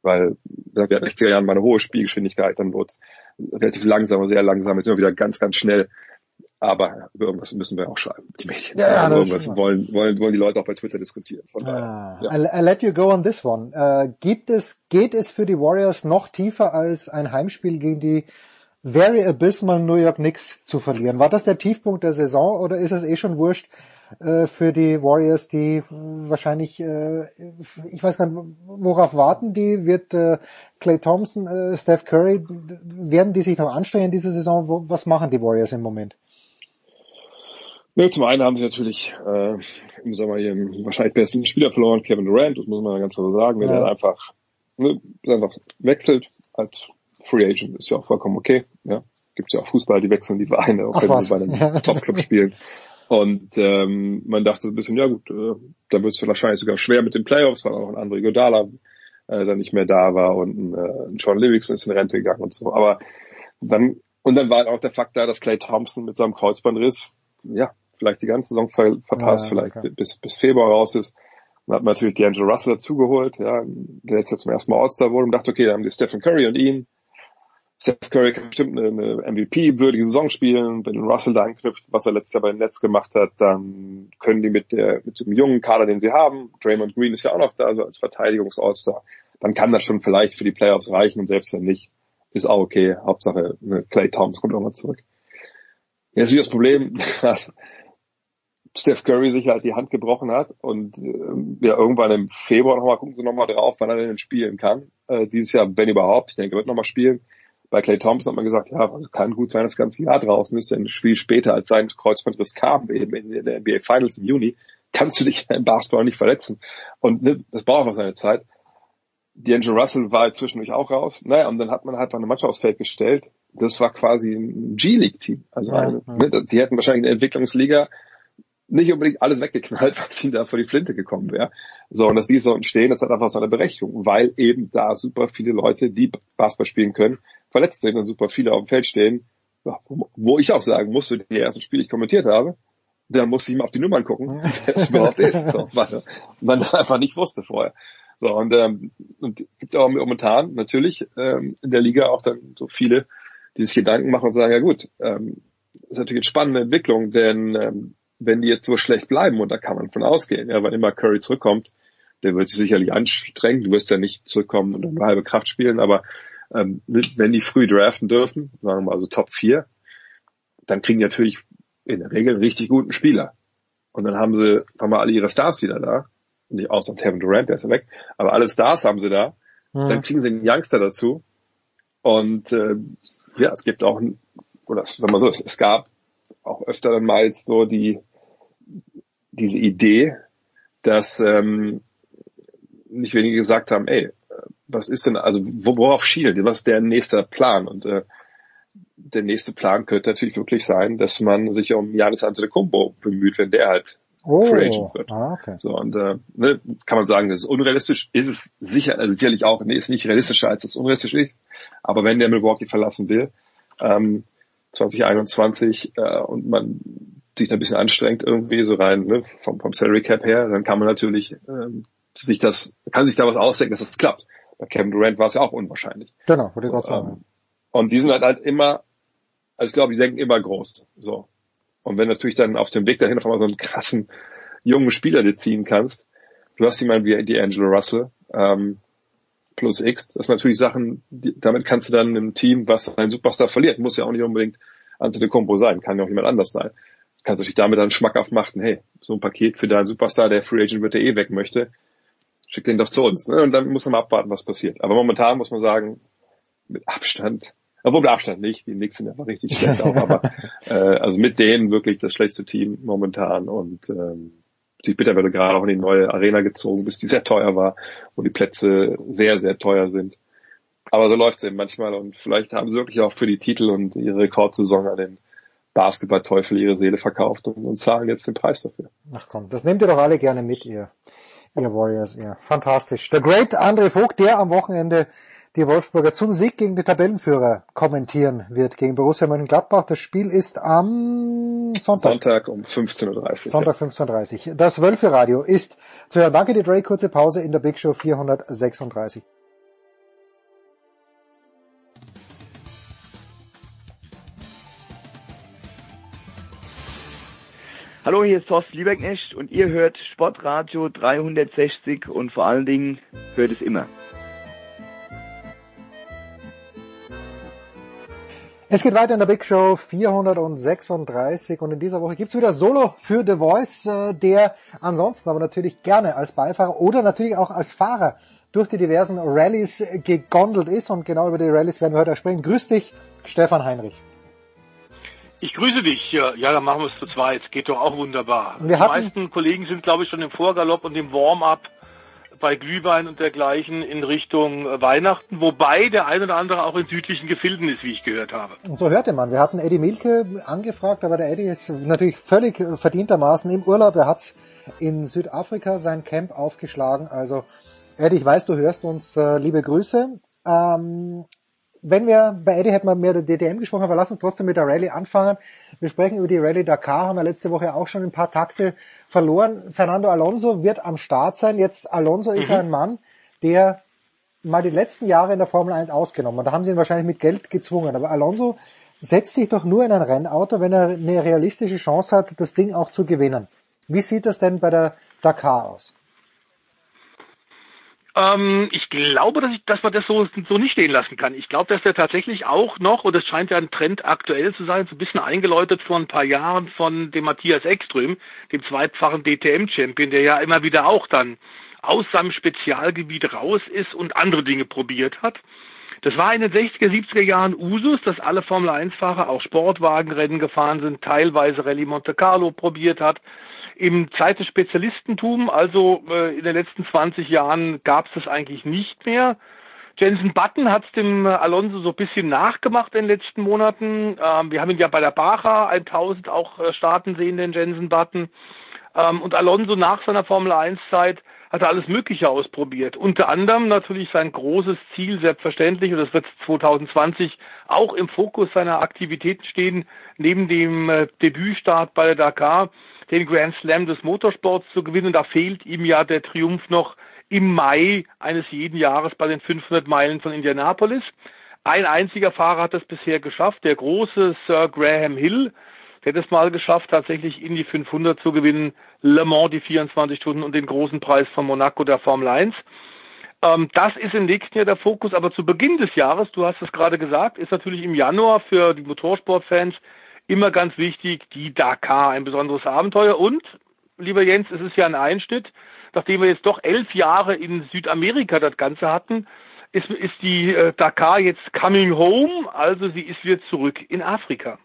Weil wir hatten in den 60er Jahren mal eine hohe Spielgeschwindigkeit, dann wurde es relativ langsam, sehr langsam, jetzt immer wieder ganz, ganz schnell. Aber über irgendwas müssen wir auch schreiben, die Medien. Ja, ja, irgendwas wollen, wollen, wollen die Leute auch bei Twitter diskutieren. Daher, ja. I'll, I'll let you go on this one. Uh, gibt es, geht es für die Warriors noch tiefer als ein Heimspiel gegen die very abysmal New York Knicks zu verlieren? War das der Tiefpunkt der Saison oder ist es eh schon wurscht, äh, für die Warriors, die wahrscheinlich, äh, ich weiß gar nicht, worauf warten die? Wird äh, Clay Thompson, äh, Steph Curry, werden die sich noch anstrengen diese Saison? Wo, was machen die Warriors im Moment? Ja, zum einen haben sie natürlich äh, im Sommer ihren wahrscheinlich besten Spieler verloren, Kevin Durant, das muss man ganz klar sagen, der ja. einfach, ne, einfach wechselt als Free Agent, ist ja auch vollkommen okay. Ja. Gibt ja auch Fußballer, die wechseln die Vereine, auch wenn sie bei einem. Top-Club spielen. Und ähm, man dachte so ein bisschen, ja gut, äh, da wird es wahrscheinlich sogar schwer mit den Playoffs, weil auch ein André Godala äh, dann nicht mehr da war und ein, äh, John Livingston ist in Rente gegangen und so. Aber dann und dann war halt auch der Fakt da, dass Clay Thompson mit seinem Kreuzbandriss ja vielleicht die ganze Saison ver verpasst, ja, vielleicht okay. bis, bis Februar raus ist. Dann hat man natürlich D'Angelo Russell dazugeholt, ja, der jetzt zum ersten Mal All-Star wurde und dachte, okay, da haben die Stephen Curry und ihn. Stephen Curry kann bestimmt eine, MVP-würdige Saison spielen. Wenn Russell da anknüpft, was er letztes Jahr beim Netz gemacht hat, dann können die mit der, mit dem jungen Kader, den sie haben, Draymond Green ist ja auch noch da, so als Verteidigungs-All-Star, dann kann das schon vielleicht für die Playoffs reichen und selbst wenn nicht, ist auch okay. Hauptsache, Clay Thomas kommt auch mal zurück. Jetzt ist das Problem, dass Steph Curry sich halt die Hand gebrochen hat und äh, ja irgendwann im Februar nochmal gucken sie nochmal drauf, wann er denn spielen kann. Äh, dieses Jahr, wenn überhaupt, ich denke, er wird nochmal spielen. Bei Clay Thompson hat man gesagt, ja, kann gut sein, das ganze Jahr draußen ist, denn ein Spiel später als sein Kreuzbandriss kam, eben in der NBA Finals im Juni, kannst du dich im Basketball nicht verletzen. Und ne, das braucht einfach seine Zeit. D'Angelo Russell war zwischendurch auch raus. Naja, und dann hat man halt eine Mannschaft aufs Feld gestellt. Das war quasi ein G-League-Team. Also ja, eine, ja. Ne, die hätten wahrscheinlich in der Entwicklungsliga nicht unbedingt alles weggeknallt, was ihnen da vor die Flinte gekommen wäre. So, und dass die so entstehen, das hat einfach so eine Berechtigung, weil eben da super viele Leute, die Basketball spielen können, verletzt sind und super viele auf dem Feld stehen, wo ich auch sagen muss, für die ersten Spiele ich kommentiert habe, dann musste ich mal auf die Nummern gucken, wer es überhaupt ist, so, weil man das einfach nicht wusste vorher. So, und, ähm, und es gibt auch momentan natürlich ähm, in der Liga auch dann so viele, die sich Gedanken machen und sagen, ja gut, ähm, das ist natürlich eine spannende Entwicklung, denn ähm, wenn die jetzt so schlecht bleiben, und da kann man von ausgehen, ja, weil immer Curry zurückkommt, der wird sich sicherlich anstrengen, du wirst ja nicht zurückkommen und eine halbe Kraft spielen, aber ähm, wenn die früh draften dürfen, sagen wir mal also Top 4, dann kriegen die natürlich in der Regel einen richtig guten Spieler. Und dann haben sie, haben wir alle ihre Stars wieder da. Nicht außer Kevin Durant, der ist ja weg. Aber alle Stars haben sie da. Mhm. Dann kriegen sie einen Youngster dazu. Und äh, ja, es gibt auch, oder sagen wir so, es, es gab auch öfter dann mal so die diese Idee, dass ähm, nicht wenige gesagt haben, ey, was ist denn, also worauf schielt, was ist der nächste Plan? Und äh, der nächste Plan könnte natürlich wirklich sein, dass man sich um Janis Antetokounmpo bemüht, wenn der halt oh, Free Agent wird. Ah, okay. So und äh, ne, kann man sagen, das ist unrealistisch, ist es sicher, also sicherlich auch, nee, ist nicht realistischer als es unrealistisch ist. Aber wenn der Milwaukee verlassen will, ähm, 2021 äh, und man sich da ein bisschen anstrengt irgendwie so rein ne, vom, vom Salary Cap her, dann kann man natürlich ähm, sich das, kann sich da was ausdenken, dass das klappt. Bei Kevin Durant war es ja auch unwahrscheinlich. Genau, würde ich auch sagen. Ähm, und die sind halt, halt immer, also ich glaube, die denken immer groß. So. Und wenn natürlich dann auf dem Weg dahin auf einmal so einen krassen jungen Spieler dir ziehen kannst, du hast jemanden wie die Angelo Russell, ähm, plus X, das sind natürlich Sachen, die, damit kannst du dann im Team, was ein Superstar verliert, muss ja auch nicht unbedingt Antetokounmpo sein, kann ja auch jemand anders sein. Kannst du dich damit dann schmackhaft machen, hey, so ein Paket für deinen Superstar, der Free Agent wird, der eh weg möchte, schick den doch zu uns. Ne? Und dann muss man mal abwarten, was passiert. Aber momentan muss man sagen, mit Abstand, obwohl mit Abstand nicht, die Knicks sind einfach richtig schlecht auch, aber äh, also mit denen wirklich das schlechtste Team momentan und ähm, die Bitterwelle gerade auch in die neue Arena gezogen, bis die sehr teuer war, wo die Plätze sehr, sehr teuer sind. Aber so läuft es eben manchmal und vielleicht haben sie wirklich auch für die Titel und ihre Rekordsaison an den Basketballteufel ihre Seele verkauft und, und zahlen jetzt den Preis dafür. Ach komm, das nehmt ihr doch alle gerne mit, ihr, ihr Warriors, ja. Fantastisch. Der Great André Vogt, der am Wochenende die Wolfsburger zum Sieg gegen die Tabellenführer kommentieren wird gegen Borussia Mönchengladbach. Das Spiel ist am Sonntag. Sonntag um 15.30 Uhr. Sonntag 15.30 Uhr. Das Wölfe-Radio ist zu hören. Danke dir, Dre. Kurze Pause in der Big Show 436. Hallo, hier ist Thorsten Lieberknecht und ihr hört Sportradio 360 und vor allen Dingen hört es immer. Es geht weiter in der Big Show 436 und in dieser Woche gibt's wieder Solo für The Voice, äh, der ansonsten aber natürlich gerne als Beifahrer oder natürlich auch als Fahrer durch die diversen Rallyes gegondelt ist und genau über die Rallyes werden wir heute sprechen. Grüß dich, Stefan Heinrich. Ich grüße dich. Ja, ja dann machen wir es zu zweit. Geht doch auch wunderbar. Wir die meisten Kollegen sind, glaube ich, schon im Vorgalopp und im Warm-up bei Glühwein und dergleichen in Richtung Weihnachten, wobei der ein oder andere auch in südlichen Gefilden ist, wie ich gehört habe. So hörte man. Wir hatten Eddie Milke angefragt, aber der Eddie ist natürlich völlig verdientermaßen im Urlaub. Er hat in Südafrika sein Camp aufgeschlagen. Also Eddie, ich weiß, du hörst uns. Äh, liebe Grüße. Ähm, wenn wir, bei Eddie hätten wir mehr über DTM gesprochen, aber lass uns trotzdem mit der Rallye anfangen. Wir sprechen über die Rallye Dakar, haben wir letzte Woche auch schon ein paar Takte verloren. Fernando Alonso wird am Start sein. Jetzt, Alonso ist Mhm. ein Mann, der mal die letzten Jahre in der Formel 1 ausgenommen. Da haben sie ihn wahrscheinlich mit Geld gezwungen. Aber Alonso setzt sich doch nur in ein Rennauto, wenn er eine realistische Chance hat, das Ding auch zu gewinnen. Wie sieht das denn bei der Dakar aus? Ähm, ich glaube, dass, ich, dass man das so, so nicht stehen lassen kann. Ich glaube, dass der tatsächlich auch noch, und es scheint ja ein Trend aktuell zu sein, so ein bisschen eingeläutet vor ein paar Jahren von dem Matthias Ekström, dem zweitfachen DTM-Champion, der ja immer wieder auch dann aus seinem Spezialgebiet raus ist und andere Dinge probiert hat. Das war in den 60er, 70er Jahren Usus, dass alle Formel-1-Fahrer auch Sportwagenrennen gefahren sind, teilweise Rallye Monte Carlo probiert hat. Im Zeit des Spezialistentum, also äh, in den letzten 20 Jahren, gab es das eigentlich nicht mehr. Jensen Button hat es dem äh, Alonso so ein bisschen nachgemacht in den letzten Monaten. Ähm, wir haben ihn ja bei der Baja 1000 auch äh, starten sehen, den Jensen Button. Ähm, und Alonso nach seiner Formel 1 Zeit hat er alles Mögliche ausprobiert. Unter anderem natürlich sein großes Ziel, selbstverständlich, und das wird 2020 auch im Fokus seiner Aktivitäten stehen, neben dem äh, Debütstart bei der Dakar, den Grand Slam des Motorsports zu gewinnen. Da fehlt ihm ja der Triumph noch im Mai eines jeden Jahres bei den 500 Meilen von Indianapolis. Ein einziger Fahrer hat das bisher geschafft, der große Sir Graham Hill, der hat es mal geschafft, tatsächlich in die 500 zu gewinnen, Le Mans die 24 Stunden und den großen Preis von Monaco der Formel 1. Ähm, das ist im nächsten Jahr der Fokus, aber zu Beginn des Jahres, du hast es gerade gesagt, ist natürlich im Januar für die Motorsportfans immer ganz wichtig, die Dakar, ein besonderes Abenteuer. Und, lieber Jens, es ist ja ein Einschnitt, nachdem wir jetzt doch elf Jahre in Südamerika das Ganze hatten, ist, ist die äh, Dakar jetzt coming home, also sie ist wieder zurück in Afrika.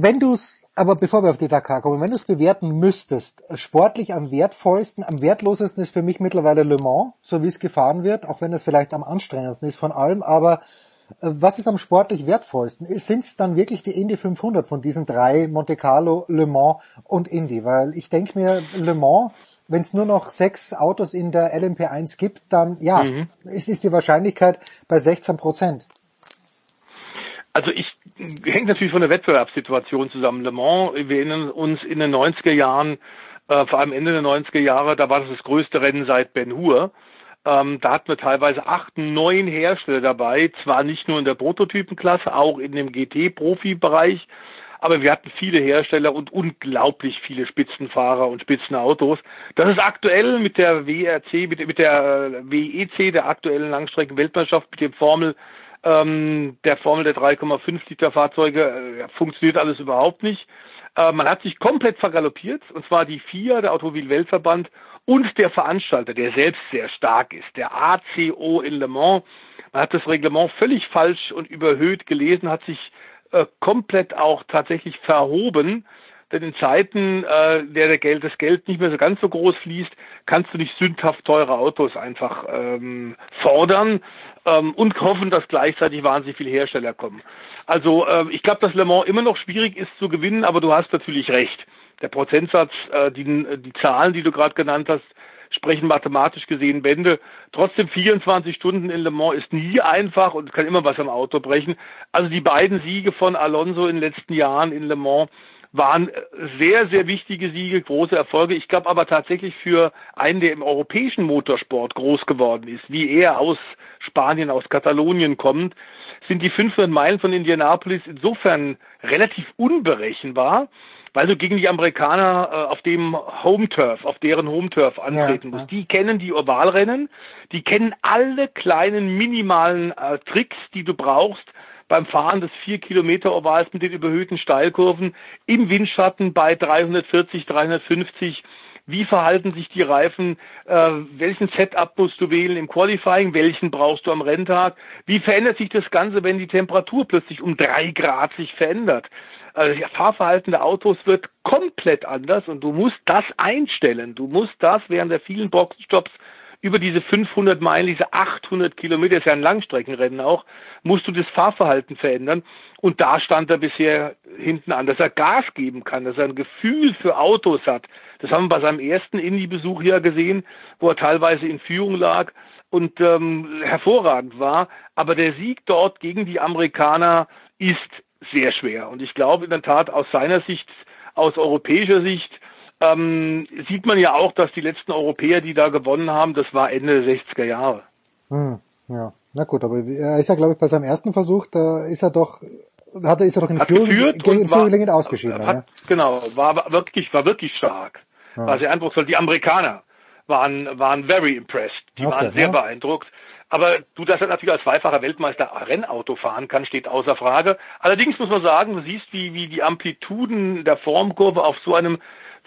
Wenn du es, aber bevor wir auf die Dakar kommen, wenn du es bewerten müsstest, sportlich am wertvollsten, am wertlosesten ist für mich mittlerweile Le Mans, so wie es gefahren wird, auch wenn es vielleicht am anstrengendsten ist von allem, aber was ist am sportlich wertvollsten? Sind es dann wirklich die Indy 500 von diesen drei, Monte Carlo, Le Mans und Indy? Weil ich denke mir, Le Mans, wenn es nur noch sechs Autos in der LMP1 gibt, dann ja, Mhm. es ist die Wahrscheinlichkeit bei 16 Prozent. Also ich hängt natürlich von der Wettbewerbssituation zusammen. Le Mans, wir erinnern uns in den 90er Jahren, äh, vor allem Ende der 90er Jahre, da war das das größte Rennen seit Ben Hur. Ähm, da hatten wir teilweise acht, neun Hersteller dabei, zwar nicht nur in der Prototypenklasse, auch in dem GT-Profi-Bereich, aber wir hatten viele Hersteller und unglaublich viele Spitzenfahrer und Spitzenautos. Das ist aktuell mit der WRC, mit, mit der äh, WEC, der aktuellen Langstreckenweltmeisterschaft, mit dem Formel ähm, der Formel der 3,5 Liter Fahrzeuge äh, funktioniert alles überhaupt nicht. Äh, man hat sich komplett vergaloppiert, und zwar die FIA, der Automobil-Weltverband, und der Veranstalter, der selbst sehr stark ist, der ACO in Le Mans. Man hat das Reglement völlig falsch und überhöht gelesen, hat sich äh, komplett auch tatsächlich verhoben. Denn in Zeiten, äh, der, der Geld, das Geld nicht mehr so ganz so groß fließt, kannst du nicht sündhaft teure Autos einfach ähm, fordern ähm, und hoffen, dass gleichzeitig wahnsinnig viele Hersteller kommen. Also äh, ich glaube, dass Le Mans immer noch schwierig ist zu gewinnen, aber du hast natürlich recht. Der Prozentsatz, äh, die, die Zahlen, die du gerade genannt hast, sprechen mathematisch gesehen Bände. Trotzdem 24 Stunden in Le Mans ist nie einfach und kann immer was am Auto brechen. Also die beiden Siege von Alonso in den letzten Jahren in Le Mans waren sehr, sehr wichtige Siege, große Erfolge. Ich glaube aber tatsächlich für einen, der im europäischen Motorsport groß geworden ist, wie er aus Spanien, aus Katalonien kommt, sind die 500 Meilen von Indianapolis insofern relativ unberechenbar, weil du gegen die Amerikaner äh, auf dem Home Turf, auf deren Home Turf antreten Ja, musst. Die kennen die Ovalrennen, die kennen alle kleinen minimalen äh, Tricks, die du brauchst, beim Fahren des 4 Kilometer Ovals mit den überhöhten Steilkurven im Windschatten bei 340, 350 wie verhalten sich die Reifen, äh, welchen Setup musst du wählen im Qualifying, welchen brauchst du am Renntag, wie verändert sich das Ganze, wenn die Temperatur plötzlich um drei Grad sich verändert. Also das Fahrverhalten der Autos wird komplett anders und du musst das einstellen. Du musst das während der vielen Boxenstops über diese 500 Meilen, diese 800 Kilometer, ist ja ein Langstreckenrennen auch, musst du das Fahrverhalten verändern. Und da stand er bisher hinten an, dass er Gas geben kann, dass er ein Gefühl für Autos hat. Das haben wir bei seinem ersten Indie-Besuch hier gesehen, wo er teilweise in Führung lag und ähm, hervorragend war. Aber der Sieg dort gegen die Amerikaner ist sehr schwer. Und ich glaube in der Tat aus seiner Sicht, aus europäischer Sicht, ähm, sieht man ja auch, dass die letzten Europäer, die da gewonnen haben, das war Ende der 60er Jahre. Hm, ja, na gut, aber er ist ja, glaube ich, bei seinem ersten Versuch, da ist er doch, hat er, ist er doch in Führung, ausgeschieden. Hat, ja? Genau, war wirklich, war wirklich stark. Ja. War sehr eindrucksvoll. Die Amerikaner waren, waren very impressed. Die okay, waren sehr ja. beeindruckt. Aber du, dass er natürlich als zweifacher Weltmeister Rennauto fahren kann, steht außer Frage. Allerdings muss man sagen, du siehst, wie, wie die Amplituden der Formkurve auf so einem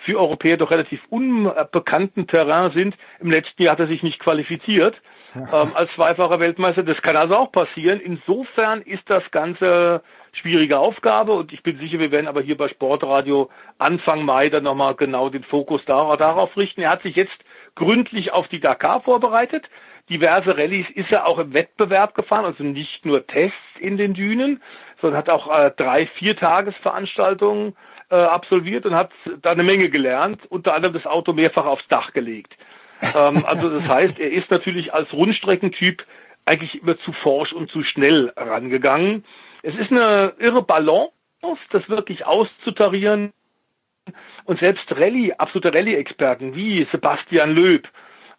für Europäer doch relativ unbekannten Terrain sind. Im letzten Jahr hat er sich nicht qualifiziert ähm, als zweifacher Weltmeister. Das kann also auch passieren. Insofern ist das Ganze schwierige Aufgabe und ich bin sicher, wir werden aber hier bei Sportradio Anfang Mai dann nochmal genau den Fokus darauf richten. Er hat sich jetzt gründlich auf die Dakar vorbereitet. Diverse Rallyes ist er auch im Wettbewerb gefahren, also nicht nur Tests in den Dünen, sondern hat auch äh, drei, vier Tagesveranstaltungen äh, absolviert und hat da eine Menge gelernt, unter anderem das Auto mehrfach aufs Dach gelegt. ähm, also das heißt, er ist natürlich als Rundstreckentyp eigentlich immer zu forsch und zu schnell rangegangen. Es ist eine irre Balance, das wirklich auszutarieren. Und selbst Rallye, absolute Rallye-Experten wie Sebastian Löb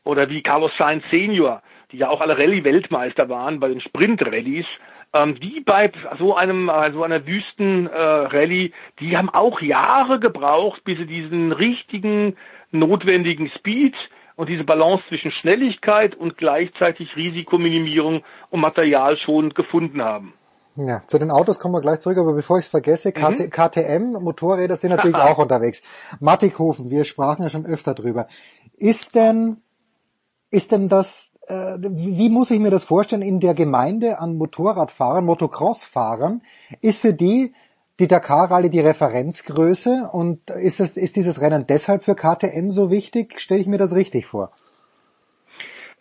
oder wie Carlos Sainz Senior, die ja auch alle Rallye-Weltmeister waren bei den Sprint-Rallyes, ähm, die bei so einem äh, so einer Wüsten-Rallye, äh, die haben auch Jahre gebraucht, bis sie diesen richtigen notwendigen Speed und diese Balance zwischen Schnelligkeit und gleichzeitig Risikominimierung und Material schon gefunden haben. Ja, zu den Autos kommen wir gleich zurück, aber bevor ich es vergesse, mhm. KTM, Motorräder sind natürlich auch unterwegs. Mattighofen, wir sprachen ja schon öfter drüber. Ist denn, ist denn das, äh, wie muss ich mir das vorstellen, in der Gemeinde an Motorradfahrern, Motocrossfahrern, ist für die die Dakar Rallye die Referenzgröße und ist, es, ist dieses Rennen deshalb für KTM so wichtig? Stelle ich mir das richtig vor?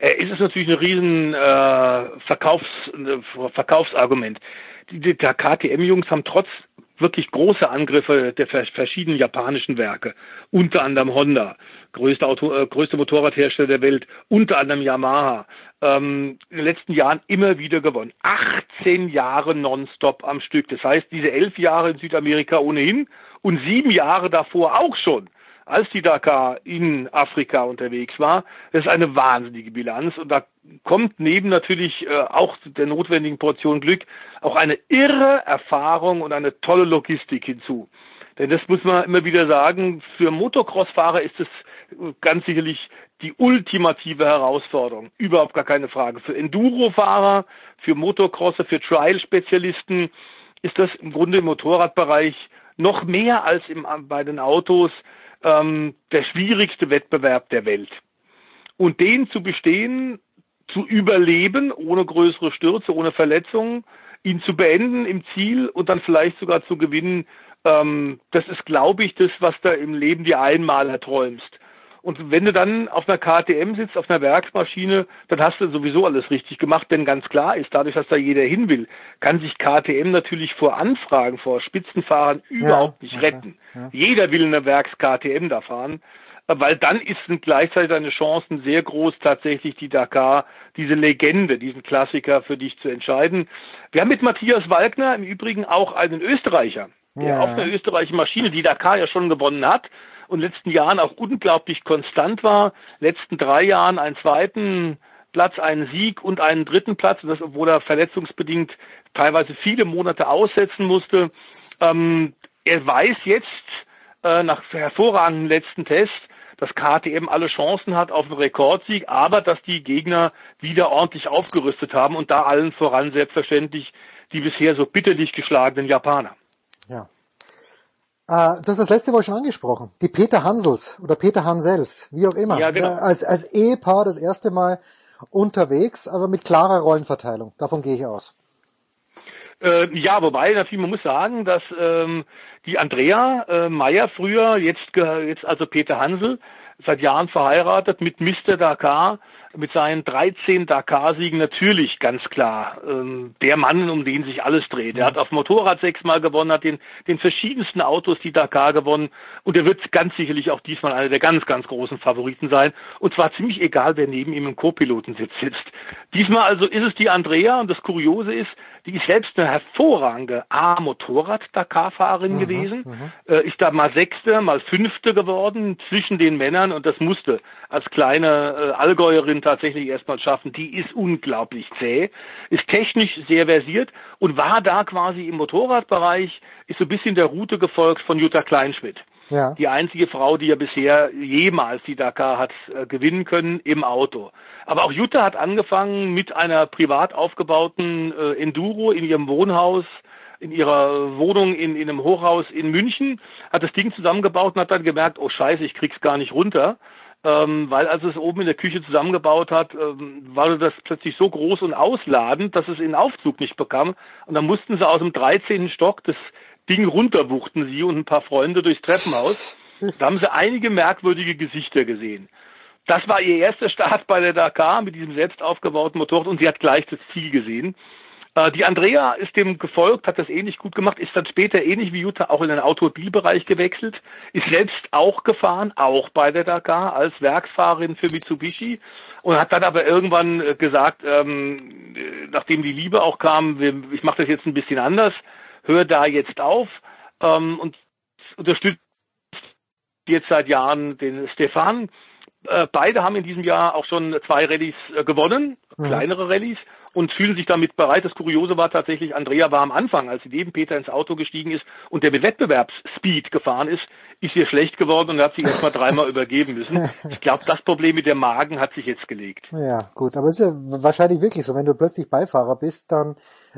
äh, ist es natürlich ein riesen äh, Verkaufs, äh, Verkaufsargument. Die, die KTM-Jungs haben trotz wirklich große Angriffe der verschiedenen japanischen Werke, unter anderem Honda, größte, Auto, äh, größte Motorradhersteller der Welt, unter anderem Yamaha, ähm, in den letzten Jahren immer wieder gewonnen. 18 Jahre nonstop am Stück. Das heißt, diese elf Jahre in Südamerika ohnehin und sieben Jahre davor auch schon als die Dakar in Afrika unterwegs war. Das ist eine wahnsinnige Bilanz und da kommt neben natürlich äh, auch der notwendigen Portion Glück auch eine irre Erfahrung und eine tolle Logistik hinzu. Denn das muss man immer wieder sagen, für Motocross-Fahrer ist es ganz sicherlich die ultimative Herausforderung. Überhaupt gar keine Frage. Für Enduro-Fahrer, für Motocrosser, für Trial-Spezialisten ist das im Grunde im Motorradbereich noch mehr als im, bei den Autos ähm, der schwierigste Wettbewerb der Welt. Und den zu bestehen, zu überleben, ohne größere Stürze, ohne Verletzungen, ihn zu beenden im Ziel und dann vielleicht sogar zu gewinnen, ähm, das ist, glaube ich, das, was da im Leben dir einmal erträumst. Und wenn du dann auf einer KTM sitzt, auf einer Werksmaschine, dann hast du sowieso alles richtig gemacht, denn ganz klar ist, dadurch, dass da jeder hin will, kann sich KTM natürlich vor Anfragen, vor Spitzenfahrern überhaupt ja, nicht retten. Ja. Jeder will eine Werks-KTM da fahren, weil dann ist gleichzeitig deine Chancen sehr groß, tatsächlich die Dakar, diese Legende, diesen Klassiker für dich zu entscheiden. Wir haben mit Matthias Walkner im Übrigen auch einen Österreicher, der auf einer österreichischen Maschine die Dakar ja schon gewonnen hat und letzten Jahren auch unglaublich konstant war. Letzten drei Jahren einen zweiten Platz, einen Sieg und einen dritten Platz, und das obwohl er verletzungsbedingt teilweise viele Monate aussetzen musste. Ähm, er weiß jetzt äh, nach hervorragenden letzten Test, dass KTM alle Chancen hat auf einen Rekordsieg, aber dass die Gegner wieder ordentlich aufgerüstet haben und da allen voran selbstverständlich die bisher so bitterlich geschlagenen Japaner. Ja. Äh, du hast das letzte Mal schon angesprochen. Die Peter Hansels oder Peter Hansels, wie auch immer. Ja, genau. Äh, als, als Ehepaar das erste Mal unterwegs, aber mit klarer Rollenverteilung. Davon gehe ich aus. Äh, ja, wobei natürlich man muss sagen, dass ähm, die Andrea äh, Meyer früher, jetzt jetzt also Peter Hansel, seit Jahren verheiratet mit Mr. Dakar, mit seinen 13 Dakar-Siegen natürlich ganz klar ähm, der Mann, um den sich alles dreht. Er hat auf Motorrad sechsmal gewonnen, hat den, den verschiedensten Autos die Dakar gewonnen und er wird ganz sicherlich auch diesmal einer der ganz, ganz großen Favoriten sein. Und zwar ziemlich egal, wer neben ihm im Co-Pilotensitz sitzt. Diesmal also ist es die Andrea und das Kuriose ist, die ist selbst eine hervorragende A-Motorrad-Dakar-Fahrerin gewesen, äh, ist da mal Sechste, mal Fünfte geworden zwischen den Männern und das musste als kleine äh, Allgäuerin tatsächlich erstmal schaffen. Die ist unglaublich zäh, ist technisch sehr versiert und war da quasi im Motorradbereich, ist so ein bisschen der Route gefolgt von Jutta Kleinschmidt. Ja. Die einzige Frau, die ja bisher jemals die Dakar hat äh, gewinnen können im Auto. Aber auch Jutta hat angefangen mit einer privat aufgebauten äh, Enduro in ihrem Wohnhaus, in ihrer Wohnung in, in einem Hochhaus in München, hat das Ding zusammengebaut und hat dann gemerkt, oh scheiße, ich krieg's gar nicht runter. Ähm, weil als es oben in der Küche zusammengebaut hat, ähm, war das plötzlich so groß und ausladend, dass es in Aufzug nicht bekam. Und dann mussten sie aus dem 13. Stock das Ding runterwuchten sie und ein paar Freunde durchs Treppenhaus. Da haben sie einige merkwürdige Gesichter gesehen. Das war ihr erster Start bei der Dakar mit diesem selbst aufgebauten Motorrad und sie hat gleich das Ziel gesehen. Äh, Die Andrea ist dem gefolgt, hat das ähnlich gut gemacht, ist dann später ähnlich wie Jutta auch in den Automobilbereich gewechselt, ist selbst auch gefahren, auch bei der Dakar als Werksfahrerin für Mitsubishi und hat dann aber irgendwann äh, gesagt, ähm, äh, nachdem die Liebe auch kam, ich mache das jetzt ein bisschen anders, hör da jetzt auf ähm, und unterstützt jetzt seit Jahren den Stefan. Äh, beide haben in diesem Jahr auch schon zwei Rallyes äh, gewonnen, Mhm. kleinere Rallyes, und fühlen sich damit bereit. Das Kuriose war tatsächlich, Andrea war am Anfang, als sie neben Peter ins Auto gestiegen ist und der mit Wettbewerbsspeed gefahren ist, ist ihr schlecht geworden und hat sich erst mal dreimal übergeben müssen. Ich glaube, das Problem mit dem Magen hat sich jetzt gelegt. Ja, gut, aber es ist ja wahrscheinlich wirklich so, wenn du plötzlich Beifahrer bist, dann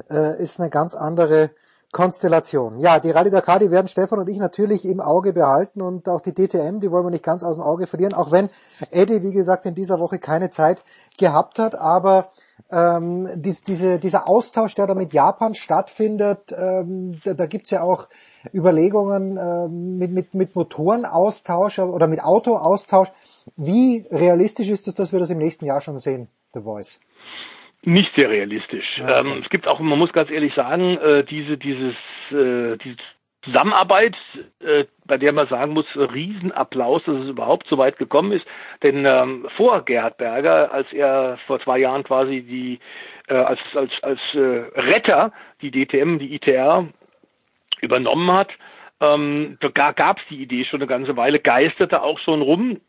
äh, ist eine ganz andere Konstellation. Ja, die Rallye Dakar, die werden Stefan und ich natürlich im Auge behalten und auch die DTM, die wollen wir nicht ganz aus dem Auge verlieren, auch wenn Eddie, wie gesagt, in dieser Woche keine Zeit gehabt hat, aber ähm, dies, diese, dieser Austausch, der da mit Japan stattfindet, ähm, da, da gibt's ja auch Überlegungen ähm, mit, mit, mit Motorenaustausch oder mit Autoaustausch. Wie realistisch ist es, dass wir das im nächsten Jahr schon sehen, The Voice? Nicht sehr realistisch. Ähm, es gibt auch, man muss ganz ehrlich sagen, äh, diese, dieses, äh, diese Zusammenarbeit, äh, bei der man sagen muss, Riesenapplaus, dass es überhaupt so weit gekommen ist. Denn ähm, vor Gerhard Berger, als er vor zwei Jahren quasi die äh, als als als äh, Retter die DTM, die ITR übernommen hat, ähm, da gab es die Idee schon eine ganze Weile, geisterte auch schon rum.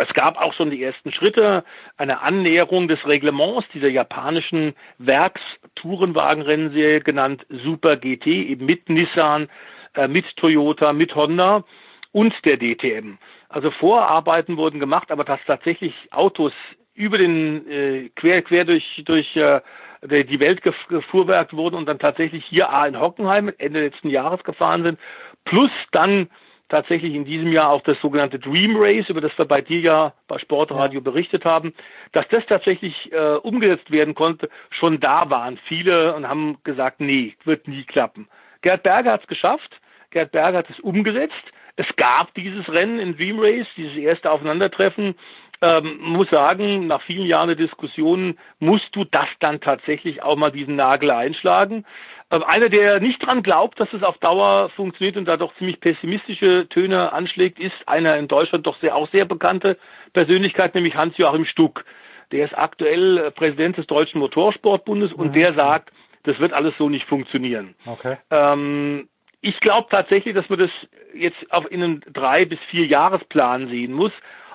Es gab auch schon die ersten Schritte, eine Annäherung des Reglements dieser japanischen Werks-Tourenwagenrennserie genannt Super GT, eben mit Nissan, äh, mit Toyota, mit Honda und der DTM. Also Vorarbeiten wurden gemacht, aber dass tatsächlich Autos über den äh, quer quer durch durch äh, die Welt gefuhrwerkt wurden und dann tatsächlich hier A in Hockenheim Ende letzten Jahres gefahren sind, plus dann tatsächlich in diesem Jahr auch das sogenannte Dream Race, über das wir bei dir ja bei Sportradio berichtet haben, dass das tatsächlich äh, umgesetzt werden konnte. Schon da waren viele und haben gesagt, nee, wird nie klappen. Gerd Berger hat es geschafft. Gerd Berger hat es umgesetzt. Es gab dieses Rennen in Dream Race, dieses erste Aufeinandertreffen. Ähm, muss sagen, nach vielen Jahren der Diskussionen musst du das dann tatsächlich auch mal diesen Nagel einschlagen. Ähm, einer, der nicht dran glaubt, dass es auf Dauer funktioniert und da doch ziemlich pessimistische Töne anschlägt, ist einer in Deutschland doch sehr, auch sehr bekannte Persönlichkeit, nämlich Hans-Joachim Stuck. Der ist aktuell äh, Präsident des Deutschen Motorsportbundes und der sagt, das wird alles so nicht funktionieren. Okay. Ähm, ich glaube tatsächlich, dass man das jetzt auf in einem drei bis vier Jahresplan sehen muss.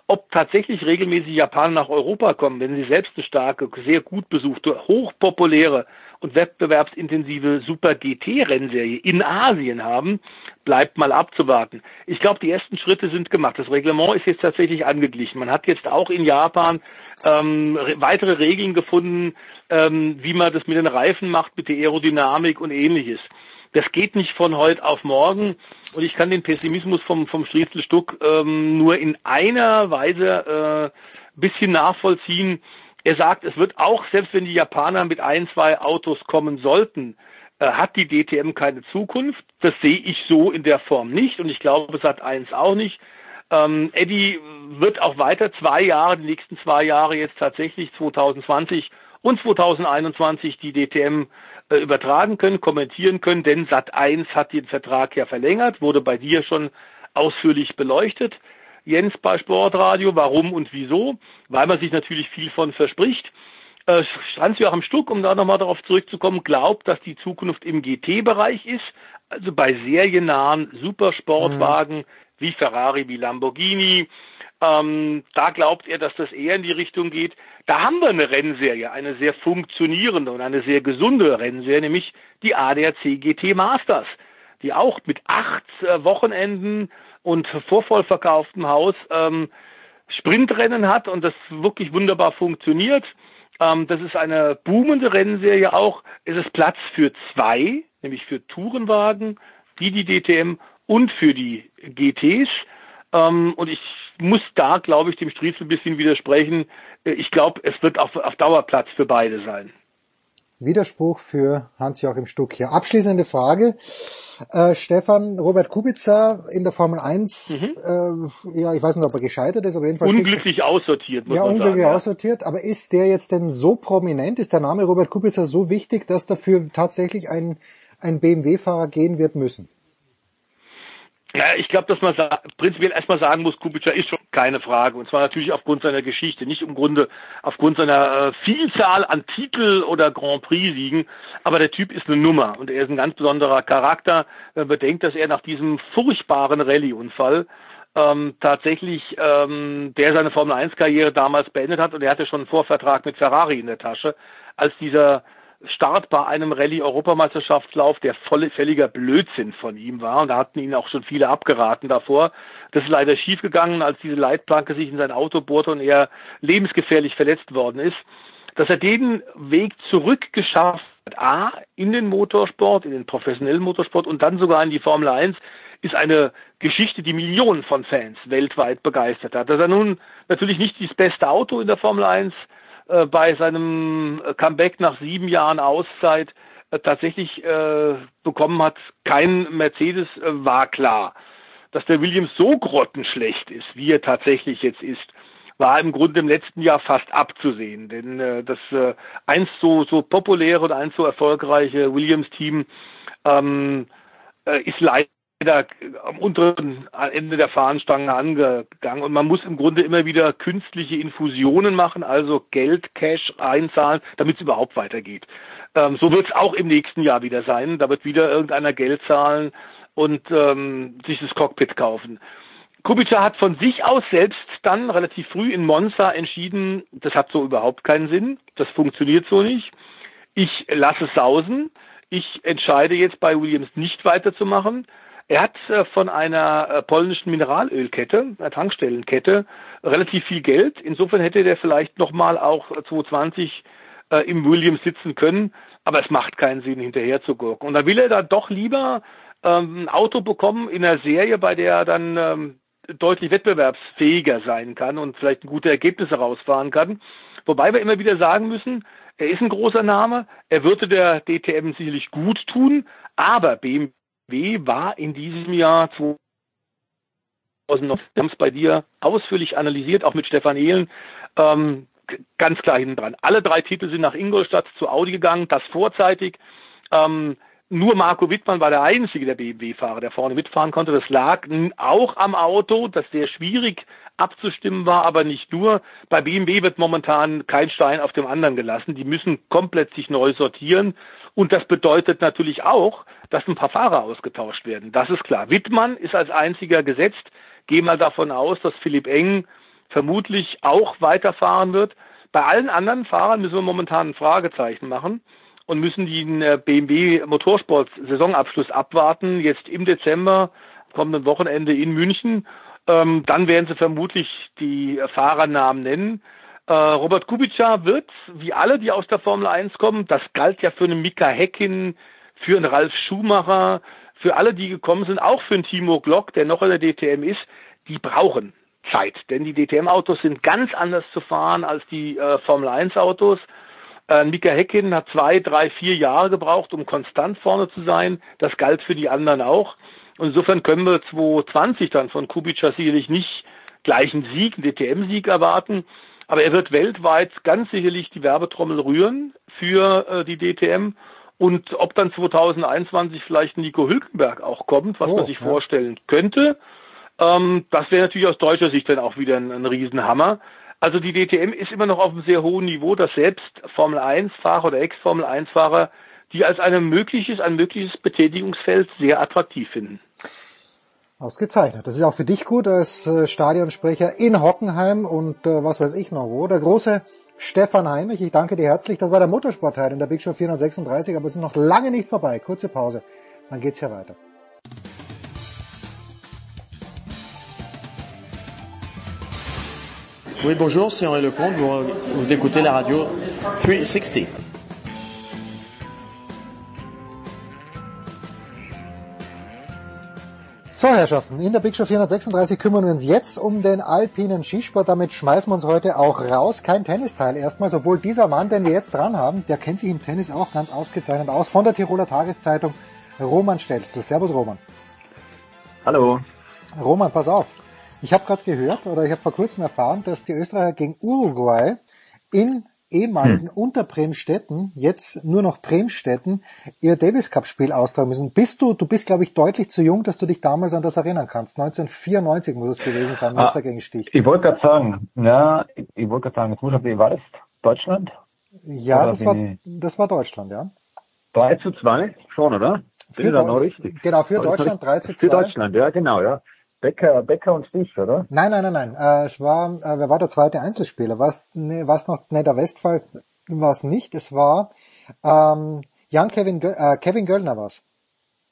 Ob tatsächlich regelmäßig Japaner nach Europa kommen, wenn sie selbst eine starke, sehr gut besuchte, hochpopuläre und wettbewerbsintensive Super GT-Rennserie in Asien haben, bleibt mal abzuwarten. Ich glaube, die ersten Schritte sind gemacht. Das Reglement ist jetzt tatsächlich angeglichen. Man hat jetzt auch in Japan ähm, weitere Regeln gefunden, ähm, wie man das mit den Reifen macht, mit der Aerodynamik und ähnliches. Das geht nicht von heute auf morgen und ich kann den Pessimismus vom, vom Striezel Stuck ähm, nur in einer Weise äh, bisschen nachvollziehen. Er sagt, es wird auch, selbst wenn die Japaner mit ein, zwei Autos kommen sollten, äh, hat die DTM keine Zukunft. Das sehe ich so in der Form nicht und ich glaube, es hat eins auch nicht. Ähm, Eddie wird auch weiter zwei Jahre, die nächsten zwei Jahre jetzt tatsächlich 2020 und 2021 die DTM äh, übertragen können, kommentieren können, denn Sat 1 hat den Vertrag ja verlängert, wurde bei dir schon ausführlich beleuchtet. Jens bei Sportradio, warum und wieso? Weil man sich natürlich viel von verspricht. Äh, Hans-Joachim Stuck, um da nochmal darauf zurückzukommen, glaubt, dass die Zukunft im GT-Bereich ist, also bei seriennahen Supersportwagen mhm. wie Ferrari, wie Lamborghini. Ähm, da glaubt er, dass das eher in die Richtung geht. Da haben wir eine Rennserie, eine sehr funktionierende und eine sehr gesunde Rennserie, nämlich die ADAC GT Masters, die auch mit acht äh, Wochenenden und vorvollverkauftem Haus ähm, Sprintrennen hat und das wirklich wunderbar funktioniert. Ähm, das ist eine boomende Rennserie auch. Es ist Platz für zwei, nämlich für Tourenwagen, die die DTM und für die GTs. Ähm, und ich muss da, glaube ich, dem Striezel ein bisschen widersprechen. Äh, ich glaube, es wird auf, auf Dauer Platz für beide sein. Widerspruch für Hans-Joachim Stuck hier. Abschließende Frage. Äh, Stefan, Robert Kubica in der Formel 1, mhm. äh, ja, ich weiß nicht, ob er gescheitert ist, aber jedenfalls... Unglücklich steht, aussortiert, muss ja, man unglücklich sagen. aussortiert, aber ist der jetzt denn so prominent, ist der Name Robert Kubica so wichtig, dass dafür tatsächlich ein, ein BMW-Fahrer gehen wird müssen? Ja, ich glaube, dass man prinzipiell erstmal sagen muss, Kubica ist schon keine Frage. Und zwar natürlich aufgrund seiner Geschichte, nicht im Grunde aufgrund seiner äh, Vielzahl an Titel oder Grand Prix-Siegen. Aber der Typ ist eine Nummer und er ist ein ganz besonderer Charakter. Wenn man bedenkt, dass er nach diesem furchtbaren Rallye-Unfall ähm, tatsächlich ähm, der seine Formel 1-Karriere damals beendet hat und er hatte schon einen Vorvertrag mit Ferrari in der Tasche, als dieser Start bei einem Rallye-Europameisterschaftslauf, der völliger Blödsinn von ihm war. Und da hatten ihn auch schon viele abgeraten davor. Das ist leider schiefgegangen, als diese Leitplanke sich in sein Auto bohrte und er lebensgefährlich verletzt worden ist. Dass er den Weg zurück geschafft hat, A, in den Motorsport, in den professionellen Motorsport und dann sogar in die Formel 1, ist eine Geschichte, die Millionen von Fans weltweit begeistert hat. Dass er nun natürlich nicht das beste Auto in der Formel 1 äh, bei seinem Comeback nach sieben Jahren Auszeit äh, tatsächlich äh, bekommen hat, kein Mercedes, äh, war klar. Dass der Williams so grottenschlecht ist, wie er tatsächlich jetzt ist, war im Grunde im letzten Jahr fast abzusehen. Denn äh, das äh, einst so, so populäre und einst so erfolgreiche Williams-Team ähm, äh, ist leider da am unteren Ende der Fahnenstange angegangen und man muss im Grunde immer wieder künstliche Infusionen machen, also Geld, Cash einzahlen, damit es überhaupt weitergeht. Ähm, so wird es auch im nächsten Jahr wieder sein. Da wird wieder irgendeiner Geld zahlen und ähm, sich das Cockpit kaufen. Kubica hat von sich aus selbst dann relativ früh in Monza entschieden, das hat so überhaupt keinen Sinn, das funktioniert so nicht. Ich lasse sausen. Ich entscheide jetzt bei Williams nicht weiterzumachen er hat äh, von einer äh, polnischen Mineralölkette, einer Tankstellenkette, relativ viel Geld. Insofern hätte der vielleicht nochmal auch 2020 äh, im Williams sitzen können, aber es macht keinen Sinn, hinterher zu gucken. Und da will er dann doch lieber ähm, ein Auto bekommen in einer Serie, bei der er dann ähm, deutlich wettbewerbsfähiger sein kann und vielleicht gute Ergebnisse rausfahren kann. Wobei wir immer wieder sagen müssen, er ist ein großer Name, er würde der DTM sicherlich gut tun, aber BMW war in diesem Jahr 2009, wir haben es bei dir ausführlich analysiert, auch mit Stefan Ehlen, ähm, ganz klar hinten dran. Alle drei Titel sind nach Ingolstadt zu Audi gegangen, das vorzeitig. Ähm, nur Marco Wittmann war der einzige der BMW-Fahrer, der vorne mitfahren konnte. Das lag auch am Auto, das sehr schwierig abzustimmen war, aber nicht nur. Bei BMW wird momentan kein Stein auf dem anderen gelassen. Die müssen komplett sich neu sortieren. Und das bedeutet natürlich auch, dass ein paar Fahrer ausgetauscht werden. Das ist klar. Wittmann ist als einziger gesetzt. Gehe mal davon aus, dass Philipp Eng vermutlich auch weiterfahren wird. Bei allen anderen Fahrern müssen wir momentan ein Fragezeichen machen und müssen den äh, BMW Motorsport Saisonabschluss abwarten, jetzt im Dezember, kommenden Wochenende in München. Ähm, dann werden sie vermutlich die Fahrernamen nennen. Äh, Robert Kubica wird, wie alle, die aus der Formel 1 kommen, das galt ja für einen Mika Häkkinen, für einen Ralf Schumacher, für alle, die gekommen sind, auch für einen Timo Glock, der noch in der DTM ist, die brauchen Zeit. Denn die DTM-Autos sind ganz anders zu fahren als die äh, Formel 1-Autos. Äh, Mika Häkkinen hat zwei, drei, vier Jahre gebraucht, um konstant vorne zu sein. Das galt für die anderen auch. Und insofern können wir 2020 dann von Kubica sicherlich nicht gleich einen Sieg, einen DTM-Sieg erwarten. Aber er wird weltweit ganz sicherlich die Werbetrommel rühren für äh, die DTM. Und ob dann 2021 vielleicht Nico Hülkenberg auch kommt, was oh, man sich ja. vorstellen könnte, ähm, das wäre natürlich aus deutscher Sicht dann auch wieder ein, ein Riesenhammer. Also die DTM ist immer noch auf einem sehr hohen Niveau, dass selbst Formel 1-Fahrer oder Ex-Formel 1-Fahrer die als ein mögliches, ein mögliches Betätigungsfeld sehr attraktiv finden. Ausgezeichnet. Das ist auch für dich gut als äh, Stadionsprecher in Hockenheim und äh, was weiß ich noch wo. Der große Stefan Heimich, ich danke dir herzlich. Das war der Motorsportteil in der Big Show 436, aber es ist noch lange nicht vorbei. Kurze Pause, dann geht's hier weiter. Oui, bonjour, c'est Henri Lecomte. Vous, vous écoutez la radio 360. So, Herrschaften, in der Big Show 436 kümmern wir uns jetzt um den alpinen Skisport. Damit schmeißen wir uns heute auch raus. Kein Tennisteil erstmal, obwohl dieser Mann, den wir jetzt dran haben, der kennt sich im Tennis auch ganz ausgezeichnet aus. Von der Tiroler Tageszeitung, Roman Stelz. Servus, Roman. Hallo. Roman, pass auf. Ich habe gerade gehört, oder ich habe vor kurzem erfahren, dass die Österreicher gegen Uruguay in ehemaligen hm. Unterbremstetten, jetzt nur noch Bremstetten, ihr Davis Cup Spiel austragen müssen. Bist du, du bist glaube ich deutlich zu jung, dass du dich damals an das erinnern kannst. 1994 muss es gewesen sein, ah, gegen Stich. Ich wollte gerade sagen, ja, ich, ich wollte gerade sagen, jetzt muss ich, wie war das? Deutschland? Ja, das war, das war Deutschland, ja. 3 zu 2, schon, oder? Für Deu noch richtig. Genau, für Deutschland 3 zu 2. Für Deutschland, ja, genau, ja. Becker, Becker und Stich, oder? Nein, nein, nein, nein. Äh, es war, äh, wer war der zweite Einzelspieler? Was, nee, was noch, ne, der Westphal war es nicht. Es war ähm, Jan Kevin, äh, Kevin Göllner war's.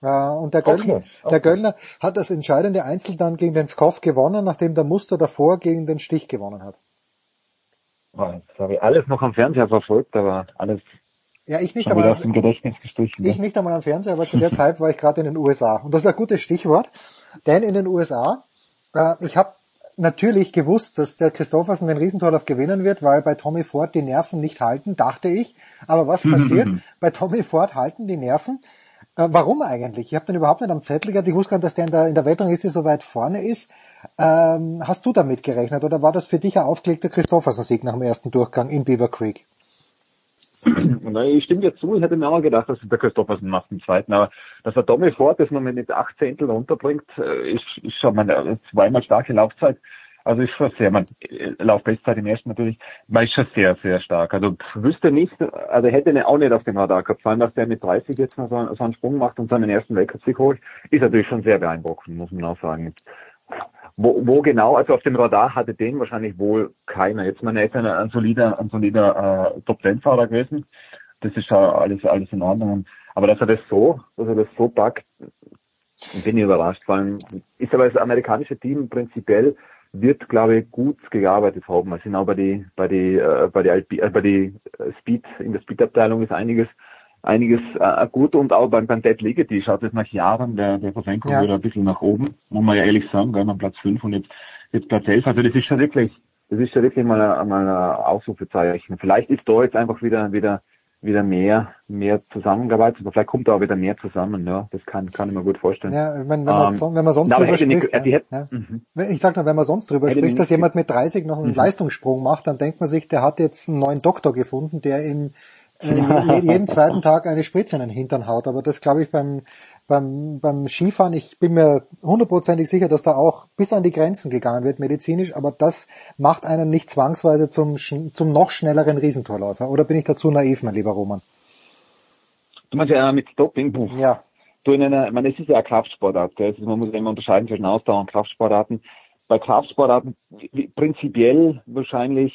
Äh, und der Göllner, okay, okay. der Göllner hat das entscheidende Einzel dann gegen den Skoff gewonnen, nachdem der Muster davor gegen den Stich gewonnen hat. Das habe ich alles noch am Fernseher verfolgt, aber alles ja, ich nicht einmal. Im Gedächtnis gestrichen, ich nicht einmal am Fernseher, aber zu der Zeit war ich gerade in den USA. Und das ist ein gutes Stichwort, denn in den USA, äh, ich habe natürlich gewusst, dass der Christoffersen den Riesentorlauf gewinnen wird, weil bei Tommy Ford die Nerven nicht halten, dachte ich. Aber was passiert? bei Tommy Ford halten die Nerven. Äh, warum eigentlich? Ich habe den überhaupt nicht am Zettel gehabt. Ich wusste gar nicht, dass der in der, in der Weltrangliste so weit vorne ist. Ähm, hast du damit gerechnet oder war das für dich ein aufgelegter Christoffersen-Sieg nach dem ersten Durchgang in Beaver Creek? Ich stimme dir zu, ich hätte mir auch gedacht, dass der Christophersen macht im zweiten, aber dass er Tommy Ford das noch mit acht Zehntel runterbringt, äh, ist, ist schon mal zweimal starke Laufzeit. Also ist schon sehr, man, äh, Laufbestzeit im ersten natürlich, man ist schon sehr, sehr stark. Also wüsste nicht, also hätte er auch nicht auf dem Radar gehabt, vor allem, dass der mit 30 jetzt noch so, so einen Sprung macht und seinen ersten Weltcup-Sieg holt, ist natürlich schon sehr beeindruckend, muss man auch sagen. Wo, wo genau, also auf dem Radar hatte den wahrscheinlich wohl keiner. Jetzt meine, er ist ein, solider, ein solider äh, Top-10-Fahrer gewesen. Das ist ja alles, alles in Ordnung. Aber dass er das so, dass er das so packt, bin ich überrascht. Vor allem ist aber das amerikanische Team prinzipiell wird, glaube ich, gut gearbeitet haben. Also genau bei die, bei die, äh, bei die, äh, bei die Speed, in der Speed-Abteilung ist einiges einiges äh, gut und auch beim, beim Dead Ligety schaut es nach Jahren der, der Versenkung ja. wieder ein bisschen nach oben, muss man ja ehrlich sagen, gell, man Platz 5 und jetzt, jetzt Platz 11, also das ist schon wirklich, das ist schon wirklich mal ein, mal ein Ausrufezeichen. Vielleicht ist da jetzt einfach wieder, wieder, wieder mehr, mehr zusammengearbeitet, aber vielleicht kommt da auch wieder mehr zusammen, ja, das kann, kann ich mir gut vorstellen. Ja, wenn, wenn, man, ähm, wenn man sonst drüber spricht, nicht, ja, ja. Mhm. ich sag nur, wenn man sonst drüber spricht, dass jemand mit 30 noch einen mhm. Leistungssprung macht, dann denkt man sich, der hat jetzt einen neuen Doktor gefunden, der ihm äh, jeden zweiten Tag eine Spritze in den Hintern haut. Aber das glaube ich beim, beim, beim Skifahren, ich bin mir hundertprozentig sicher, dass da auch bis an die Grenzen gegangen wird medizinisch, aber das macht einen nicht zwangsweise zum, zum noch schnelleren Riesentorläufer. Oder bin ich dazu naiv, mein lieber Roman? Du meinst ja mit Doping? Puh. Ja. Du in einer, ich meine, es ist ja eine Kraftsportart, gell? Man muss immer unterscheiden zwischen Ausdauer und Kraftsportarten bei Kraftsportarten prinzipiell wahrscheinlich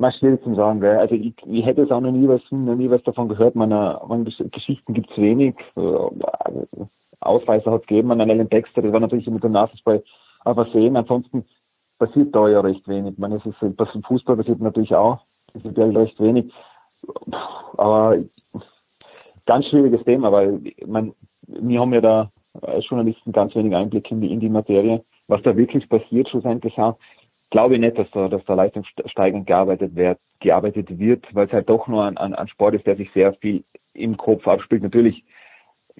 mal schwierig zu sagen. Gell? Also ich, ich hätte es auch noch nie was, noch nie was davon gehört. Meine, meine Geschichten gibt's wenig. Äh, Ausreißer hat es gegeben an Alan Dexter, das war natürlich mit dem Nachfußball aber sehen. Ansonsten passiert da ja recht wenig. Ich meine, es ist, im Fußball passiert natürlich auch, prinzipiell recht wenig. Aber ganz schwieriges Thema, weil man, wir haben ja da als Journalisten ganz wenig Einblick in die, in die Materie, was da wirklich passiert schlussendlich auch. Glaube ich nicht, dass da, dass da leistungssteigend gearbeitet wird, gearbeitet wird, weil es halt doch nur ein, ein, ein Sport ist, der sich sehr viel im Kopf abspielt. Natürlich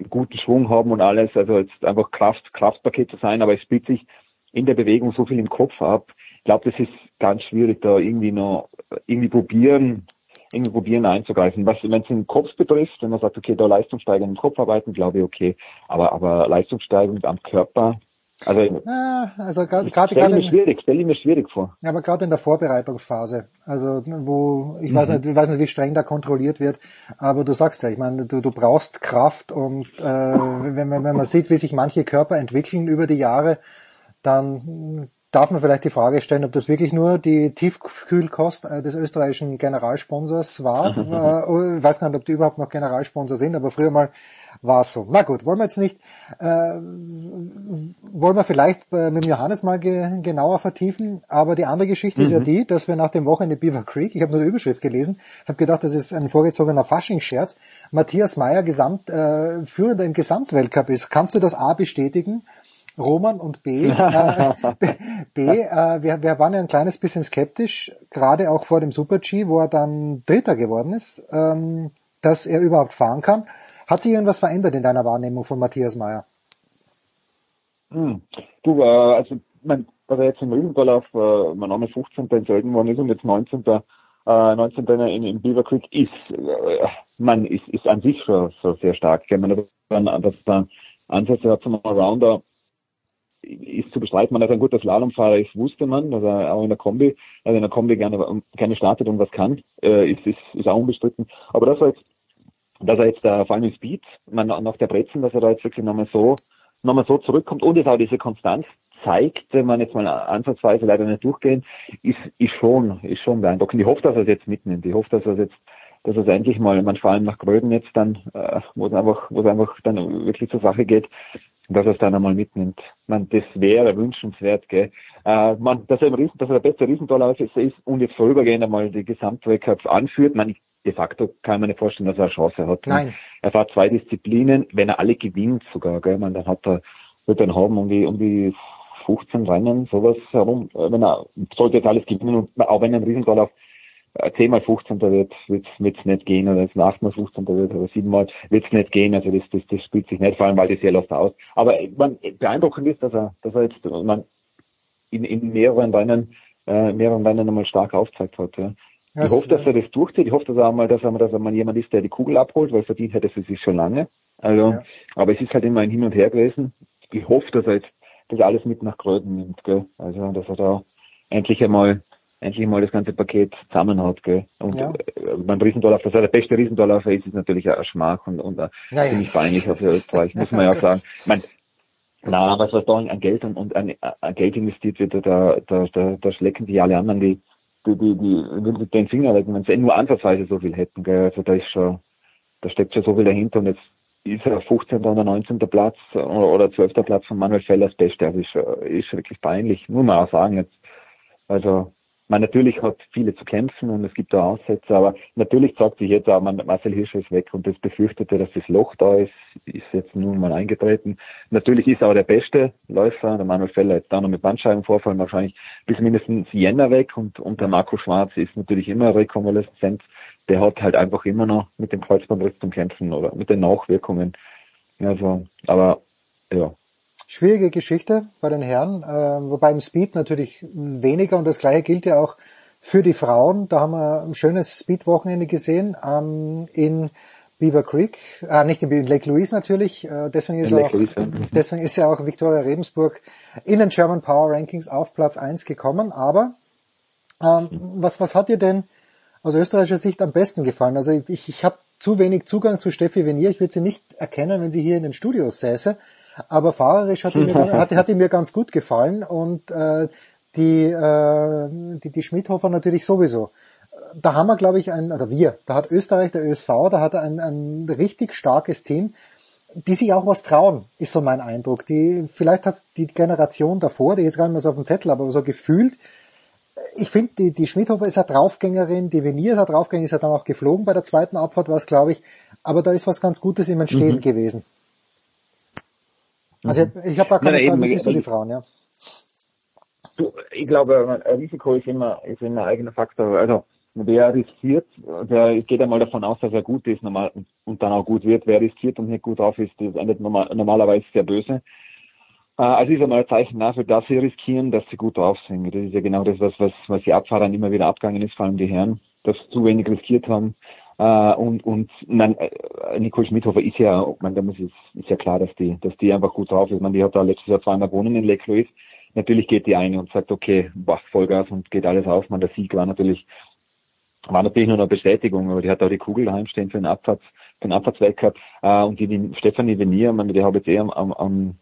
guten Schwung haben und alles, also jetzt einfach Kraft, Kraftpaket zu sein, aber es spielt sich in der Bewegung so viel im Kopf ab. Ich glaube, das ist ganz schwierig, da irgendwie noch irgendwie probieren, irgendwie probieren einzugreifen. Was, wenn es den Kopf betrifft, wenn man sagt, okay, da leistungssteigend im Kopf arbeiten, glaube ich, okay. Aber, aber leistungssteigend am Körper, also, ja, also gerade stelle mir schwierig, stelle mir schwierig vor. Ja, aber gerade in der Vorbereitungsphase, also wo ich mhm. weiß nicht, ich weiß nicht, wie streng da kontrolliert wird, aber du sagst ja, ich meine, du, du brauchst Kraft und äh, wenn, man, wenn man sieht, wie sich manche Körper entwickeln über die Jahre, dann darf man vielleicht die Frage stellen, ob das wirklich nur die Tiefkühlkost äh, des österreichischen Generalsponsors war. äh, ich weiß gar nicht, ob die überhaupt noch Generalsponsor sind, aber früher mal war es so. Na gut, wollen wir jetzt nicht, äh, wollen wir vielleicht äh, mit Johannes mal ge genauer vertiefen, aber die andere Geschichte mhm. ist ja mhm. die, dass wir nach dem Wochenende Beaver Creek, ich habe nur die Überschrift gelesen, habe gedacht, das ist ein vorgezogener Faschingsscherz, Matthias Meyer Gesamt, äh, führender im Gesamtweltcup ist. Kannst du das A bestätigen? Roman und B. Äh, B, äh, wir, wir waren ja ein kleines bisschen skeptisch, gerade auch vor dem Super-G, wo er dann Dritter geworden ist, ähm, dass er überhaupt fahren kann. Hat sich irgendwas verändert in deiner Wahrnehmung von Matthias Meyer? Hm. Du, äh, also mein, also jetzt im Riesentorlauf, äh, mein Name 15. in Sölden worden ist und jetzt 19. Äh, 19. in, in Beaver Creek ist, äh, man ist, ist an sich schon so sehr stark. Wenn man das, das dann Ansätze hat zum Allrounder, ist zu bestreiten. Man, er ein guter Slalomfahrer ist, wusste man, dass er auch in der Kombi, also in der Kombi gerne, gerne startet und was kann, äh, ist, ist, ist auch unbestritten. Aber das war jetzt, dass er jetzt äh, vor allem im Speed, man, nach der Brezen, dass er da jetzt wirklich nochmal so, nochmal so zurückkommt und es auch diese Konstanz zeigt, wenn man jetzt mal ansatzweise leider nicht durchgehen, ist, ist schon, ist schon beeindruckend. Ich hoffe, dass er es jetzt mitnimmt. Ich hoffe, dass er es jetzt, dass es endlich mal, man vor allem nach Gröden jetzt dann, äh, wo es einfach, wo es einfach dann wirklich zur Sache geht, dass er es dann einmal mitnimmt. Man, das wäre wünschenswert, gell. Äh, man, dass er im Riesen, dass er der beste Riesentorlauf ist, ist und jetzt vorübergehend einmal die Gesamtweltcups anführt. Man, de facto kann man nicht vorstellen, dass er eine Chance hat. Nein. Er fährt zwei Disziplinen, wenn er alle gewinnt sogar, gell. Man, dann hat er, wird er dann haben um die, um die 15 Rennen, sowas herum, äh, wenn er, sollte jetzt alles gewinnen und auch wenn er ein Riesentorlauf 10 mal 15. wird wird's, wird's nicht gehen oder jetzt 8 mal 15. wird oder 7 mal wird's nicht gehen. Also das, das, das spielt sich nicht, vor allem weil das sehr läuft aus. Aber man, beeindruckend ist, dass er, dass er jetzt man in, in mehreren Rennen, äh, mehreren Rennen nochmal stark aufgezeigt hat. Ja. Ich das, hoffe, dass er das durchzieht. Ich hoffe, dass er einmal, dass er, dass er mal jemand ist, der die Kugel abholt, weil verdient hätte er sich schon lange. Also, ja. aber es ist halt immer ein Hin und Her gewesen. Ich hoffe, dass er jetzt das alles mit nach Gröden nimmt, gell? Also, dass er da endlich einmal endlich mal das ganze Paket zusammen hat. Gell? Und ja. äh, beim Riesendorlauf, dass er der beste Riesendorlauf ist, ist natürlich ein Schmach und, und ja, ziemlich ja. peinlich für Österreich, muss man ja sagen. Ich mein, na, was, was da an Geld und, und an, an Geld investiert wird, da, da, da, da schlecken sich alle anderen die, die, die, die würden den Finger lecken, wenn sie nur ansatzweise so viel hätten. Gell? Also da ist schon, da steckt schon so viel dahinter und jetzt ist er 15. oder 19. Platz oder 12. Platz von Manuel Fellers Beste. Also ist, ist wirklich peinlich, muss man auch sagen jetzt. Also man natürlich hat viele zu kämpfen und es gibt da Aussätze, aber natürlich sagt sich jetzt auch, man, Marcel Hirscher ist weg und das befürchtete, dass das Loch da ist, ist jetzt nun mal eingetreten. Natürlich ist auch der beste Läufer, der Manuel Feller, jetzt da noch mit Bandscheibenvorfall wahrscheinlich bis mindestens Jänner weg und, und der Marco Schwarz ist natürlich immer Rekonvaleszenz. Der hat halt einfach immer noch mit dem Kreuzbandriss zum Kämpfen oder mit den Nachwirkungen. Also, aber ja, Schwierige Geschichte bei den Herren, äh, wobei im Speed natürlich weniger und das gleiche gilt ja auch für die Frauen. Da haben wir ein schönes Speed-Wochenende gesehen ähm, in Beaver Creek, äh, nicht in Lake Louise natürlich, äh, deswegen, ist auch, deswegen ist ja auch Victoria Rebensburg in den German Power Rankings auf Platz eins gekommen. Aber ähm, was, was hat dir denn aus österreichischer Sicht am besten gefallen? Also ich, ich habe zu wenig Zugang zu Steffi Venier. Ich würde sie nicht erkennen, wenn sie hier in den Studios säße. Aber fahrerisch hat die mir, hat, hat die mir ganz gut gefallen und äh, die, äh, die, die Schmidhofer natürlich sowieso. Da haben wir, glaube ich, ein, oder wir, da hat Österreich, der ÖSV, da hat er ein, ein richtig starkes Team, die sich auch was trauen, ist so mein Eindruck. Die, vielleicht hat die Generation davor, die jetzt gar nicht mehr so auf dem Zettel, aber so gefühlt, ich finde, die, die Schmidhofer ist eine Draufgängerin, die Venier ist eine Draufgängerin, ist ja dann auch geflogen bei der zweiten Abfahrt, war es, glaube ich. Aber da ist was ganz Gutes im Entstehen mhm. gewesen. Also mhm. ich habe da keine Frage, wie siehst du die Frauen, ja? Du, ich glaube, Risiko ist immer, ist immer ein eigener Faktor. Also wer riskiert, der geht einmal davon aus, dass er gut ist normal, und dann auch gut wird. Wer riskiert und nicht gut drauf ist, das endet normal, normalerweise sehr böse. Äh, also ist einmal ein Zeichen dafür, dass sie riskieren, dass sie gut drauf sind. Das ist ja genau das, was, was, was die Abfahrern immer wieder abgegangen ist, vor allem die Herren, dass sie zu wenig riskiert haben. Uh, und und nein, äh, Nicole Schmidhofer ist ja, man, da muss es, ist ja klar, dass die, dass die einfach gut drauf ist. Man, die hat da letztes Jahr zweimal gewonnen in Lake Louise. Natürlich geht die eine und sagt, okay, boah, Vollgas und geht alles auf. Man, der Sieg war natürlich war natürlich nur eine Bestätigung, aber die hat auch die Kugel daheim stehen für den für den Abfahrtsweltcup. Äh, und die Stefanie Venier, man, die habe jetzt eh am, am, am,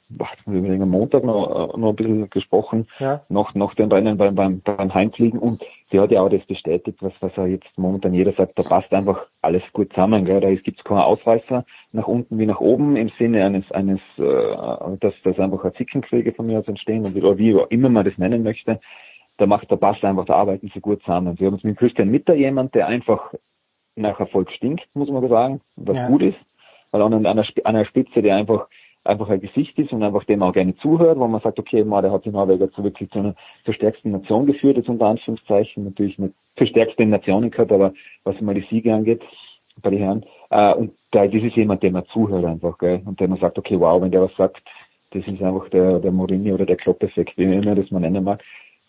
am Montag noch, noch ein bisschen gesprochen, ja. noch, noch den Rennen beim, beim, beim Heimfliegen und sie hat ja auch das bestätigt, was, was er jetzt momentan jeder sagt, da passt einfach alles gut zusammen, gell? da gibt es keinen Ausreißer nach unten wie nach oben im Sinne eines, eines, äh, dass, dass einfach ein Zickenkriege von mir aus entstehen oder wie immer man das nennen möchte da macht der Bass einfach, da arbeiten sie gut zusammen. Wir haben uns mit Christian Mitter jemand, der einfach nach Erfolg stinkt, muss man sagen, was ja. gut ist. Weil an einer, an einer Spitze, der einfach einfach ein Gesicht ist und einfach dem auch gerne zuhört, wo man sagt, okay, man, der hat die Norweger zu wirklich zu einer zur stärksten Nation geführt, jetzt unter Anführungszeichen, natürlich nicht zur stärksten Nationen gehabt, aber was mal die Siege angeht, bei den Herren, äh, und da, das ist jemand, dem man zuhört einfach, gell, und dem man sagt, okay, wow, wenn der was sagt, das ist einfach der, der Morini oder der Klopp-Effekt, wie immer das man nennen mag,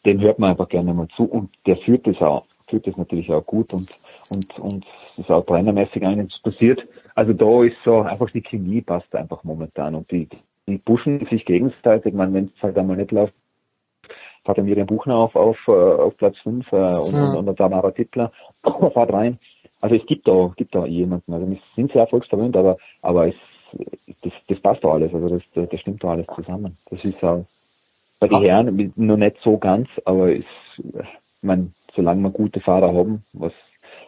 dem hört man einfach gerne mal zu und der führt das auch, führt das natürlich auch gut und, und, und ist auch trainermäßig einiges passiert. Also da ist so einfach die Chemie passt einfach momentan und die, die pushen sich gegenseitig. Ich meine, wenn es halt einmal nicht läuft, fährt er Miriam Buchner auf, auf, äh, auf Platz 5 äh, und, ja. und, und Tamara Tippler fährt rein. Also es gibt da, gibt da jemanden. Also wir sind sehr erfolgsverwöhnt, aber, aber es, das, das passt da alles. Also das, das stimmt da alles zusammen. Das ist auch, bei den Herren noch nicht so ganz, aber ist, man, solange wir gute Fahrer haben, was,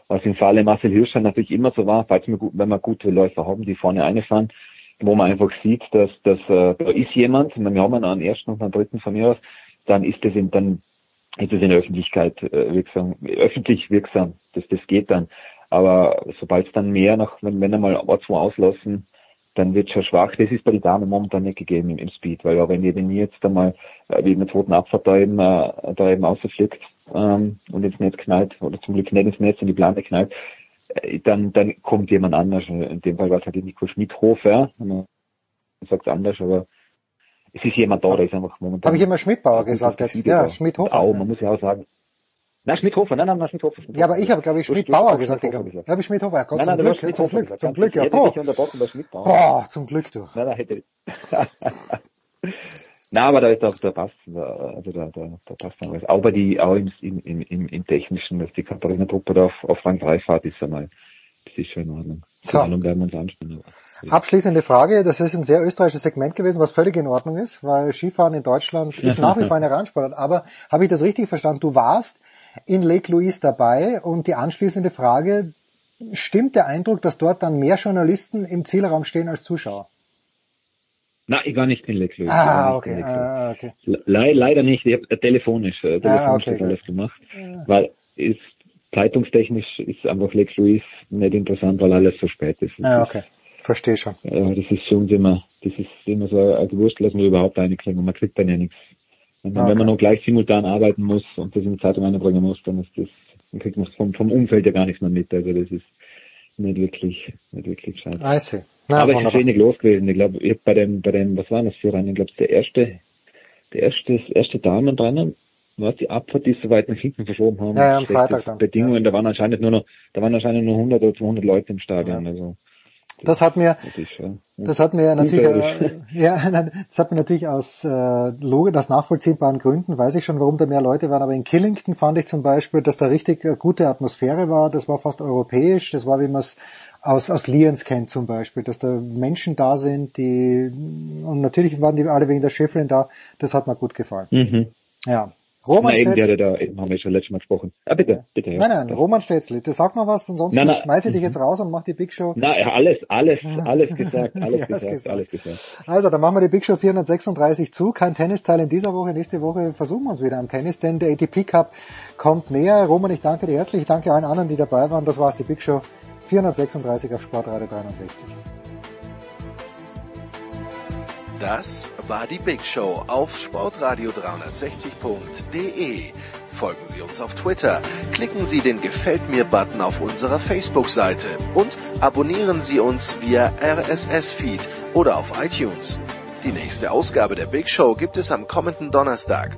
was im Falle Marcel Hirscher natürlich immer so war, falls wir, wenn wir gute Läufer haben, die vorne einfahren, wo man einfach sieht, dass, dass äh, da ist jemand, wir haben einen ersten und einen dritten von mir aus, dann ist das in, dann ist es in der Öffentlichkeit äh, wirksam, öffentlich wirksam, das, das geht dann. Aber sobald es dann mehr nach, wenn, wenn einmal zwei auslassen, dann wird schon schwach. Das ist bei den Damen momentan nicht gegeben im, im Speed, weil auch wenn ihr den jetzt einmal äh, wie in der zweiten Abfahrt da eben, äh, da eben rausfliegt ähm, und ins Netz knallt, oder zum Glück nicht ins Netz, in die Plane knallt, äh, dann, dann kommt jemand anders. In dem Fall war es halt Nico Schmidhofer, man sagt es anders, aber es ist jemand da, der ist einfach momentan. Habe ich immer Schmidbauer gesagt jetzt? Ja, Schmidhofer. Auch, man muss ja auch sagen, Nein, Schmidhofer, nein, nein, nein, Schmidhofer. Ja, aber ich habe, glaube ich, Schmidbauer gesagt. Ich habe hab ich Schmidhofer, Gott, nein, nein, zum, Glück, zum Glück, zum Glück, ja. Boah, boah zum Glück, du. Nein, nein, hätte Nein, aber da ist auch der Pass, also da, da, da passt dann alles. Aber die, auch im, im, im, im Technischen, dass die Katharina Truppe da auf, auf Rang 3 fahrt, ist einmal, das ist schon in Ordnung. Werden wir uns. Abschließende Frage, das ist ein sehr österreichisches Segment gewesen, was völlig in Ordnung ist, weil Skifahren in Deutschland ist nach wie vor eine Randsportart. Aber habe ich das richtig verstanden? Du warst in Lake Louise dabei und die anschließende Frage, stimmt der Eindruck, dass dort dann mehr Journalisten im Zielraum stehen als Zuschauer? Nein, ich war nicht in Louise. Ah, okay. Ah, okay. Le leider nicht, ich habe äh, telefonisch, äh, telefonisch ah, okay, alles gemacht, ja. weil ist zeitungstechnisch ist einfach Lake Louise nicht interessant, weil alles so spät ist. Ah, okay. Verstehe schon. Ja, das ist für uns immer, das ist immer so ein Gewurst, dass man überhaupt einkriegen und man kriegt dann ja nichts und okay. wenn man noch gleich simultan arbeiten muss und das in die Zeitung einbringen muss, dann ist das, dann kriegt man vom, vom Umfeld ja gar nichts mehr mit. Also das ist nicht wirklich, nicht wirklich schade. I see. Na, Aber es ist wenig los gewesen. Ich glaube, ich bei dem, bei dem, was waren das für Rennen? Ich glaube, der erste, der erste, das erste Damenrennen, was die Abfahrt, die so weit nach hinten verschoben haben. Ja, ja am Freitag dann. Bedingungen, ja. da waren anscheinend nur noch, da waren anscheinend nur 100 oder 200 Leute im Stadion. Ja. Also, das hat mir, das hat mir natürlich, äh, ja, das hat mir natürlich aus äh, Logik, aus nachvollziehbaren Gründen, weiß ich schon, warum da mehr Leute waren. Aber in Killington fand ich zum Beispiel, dass da richtig äh, gute Atmosphäre war. Das war fast europäisch. Das war, wie man es aus, aus Lions kennt zum Beispiel, dass da Menschen da sind, die, und natürlich waren die alle wegen der Schäferin da, das hat mir gut gefallen. Mhm. Ja. Roman Stetzel, der, da, haben wir schon letztes Mal gesprochen. Ah, bitte, bitte. Ja. nein, nein, Roman Stetzel, das sag mal was, ansonsten Nein, nein. schmeiße ich dich jetzt raus und mach die Big Show. Ja, alles, alles, alles gesagt, alles Ja, gesagt, gesagt. alles gesagt. Also, dann machen wir die Big Show 436 zu. Kein Tennisteil in dieser Woche. Nächste Woche versuchen wir uns wieder am Tennis, denn der ATP Cup kommt näher. Roman, ich danke dir herzlich. Ich danke allen anderen, die dabei waren. Das war's, die Big Show 436 auf Sportradio 360. Das war die Big Show auf Sportradio 360.de. Folgen Sie uns auf Twitter, klicken Sie den Gefällt mir Button auf unserer Facebook-Seite und abonnieren Sie uns via RSS-Feed oder auf iTunes. Die nächste Ausgabe der Big Show gibt es am kommenden Donnerstag.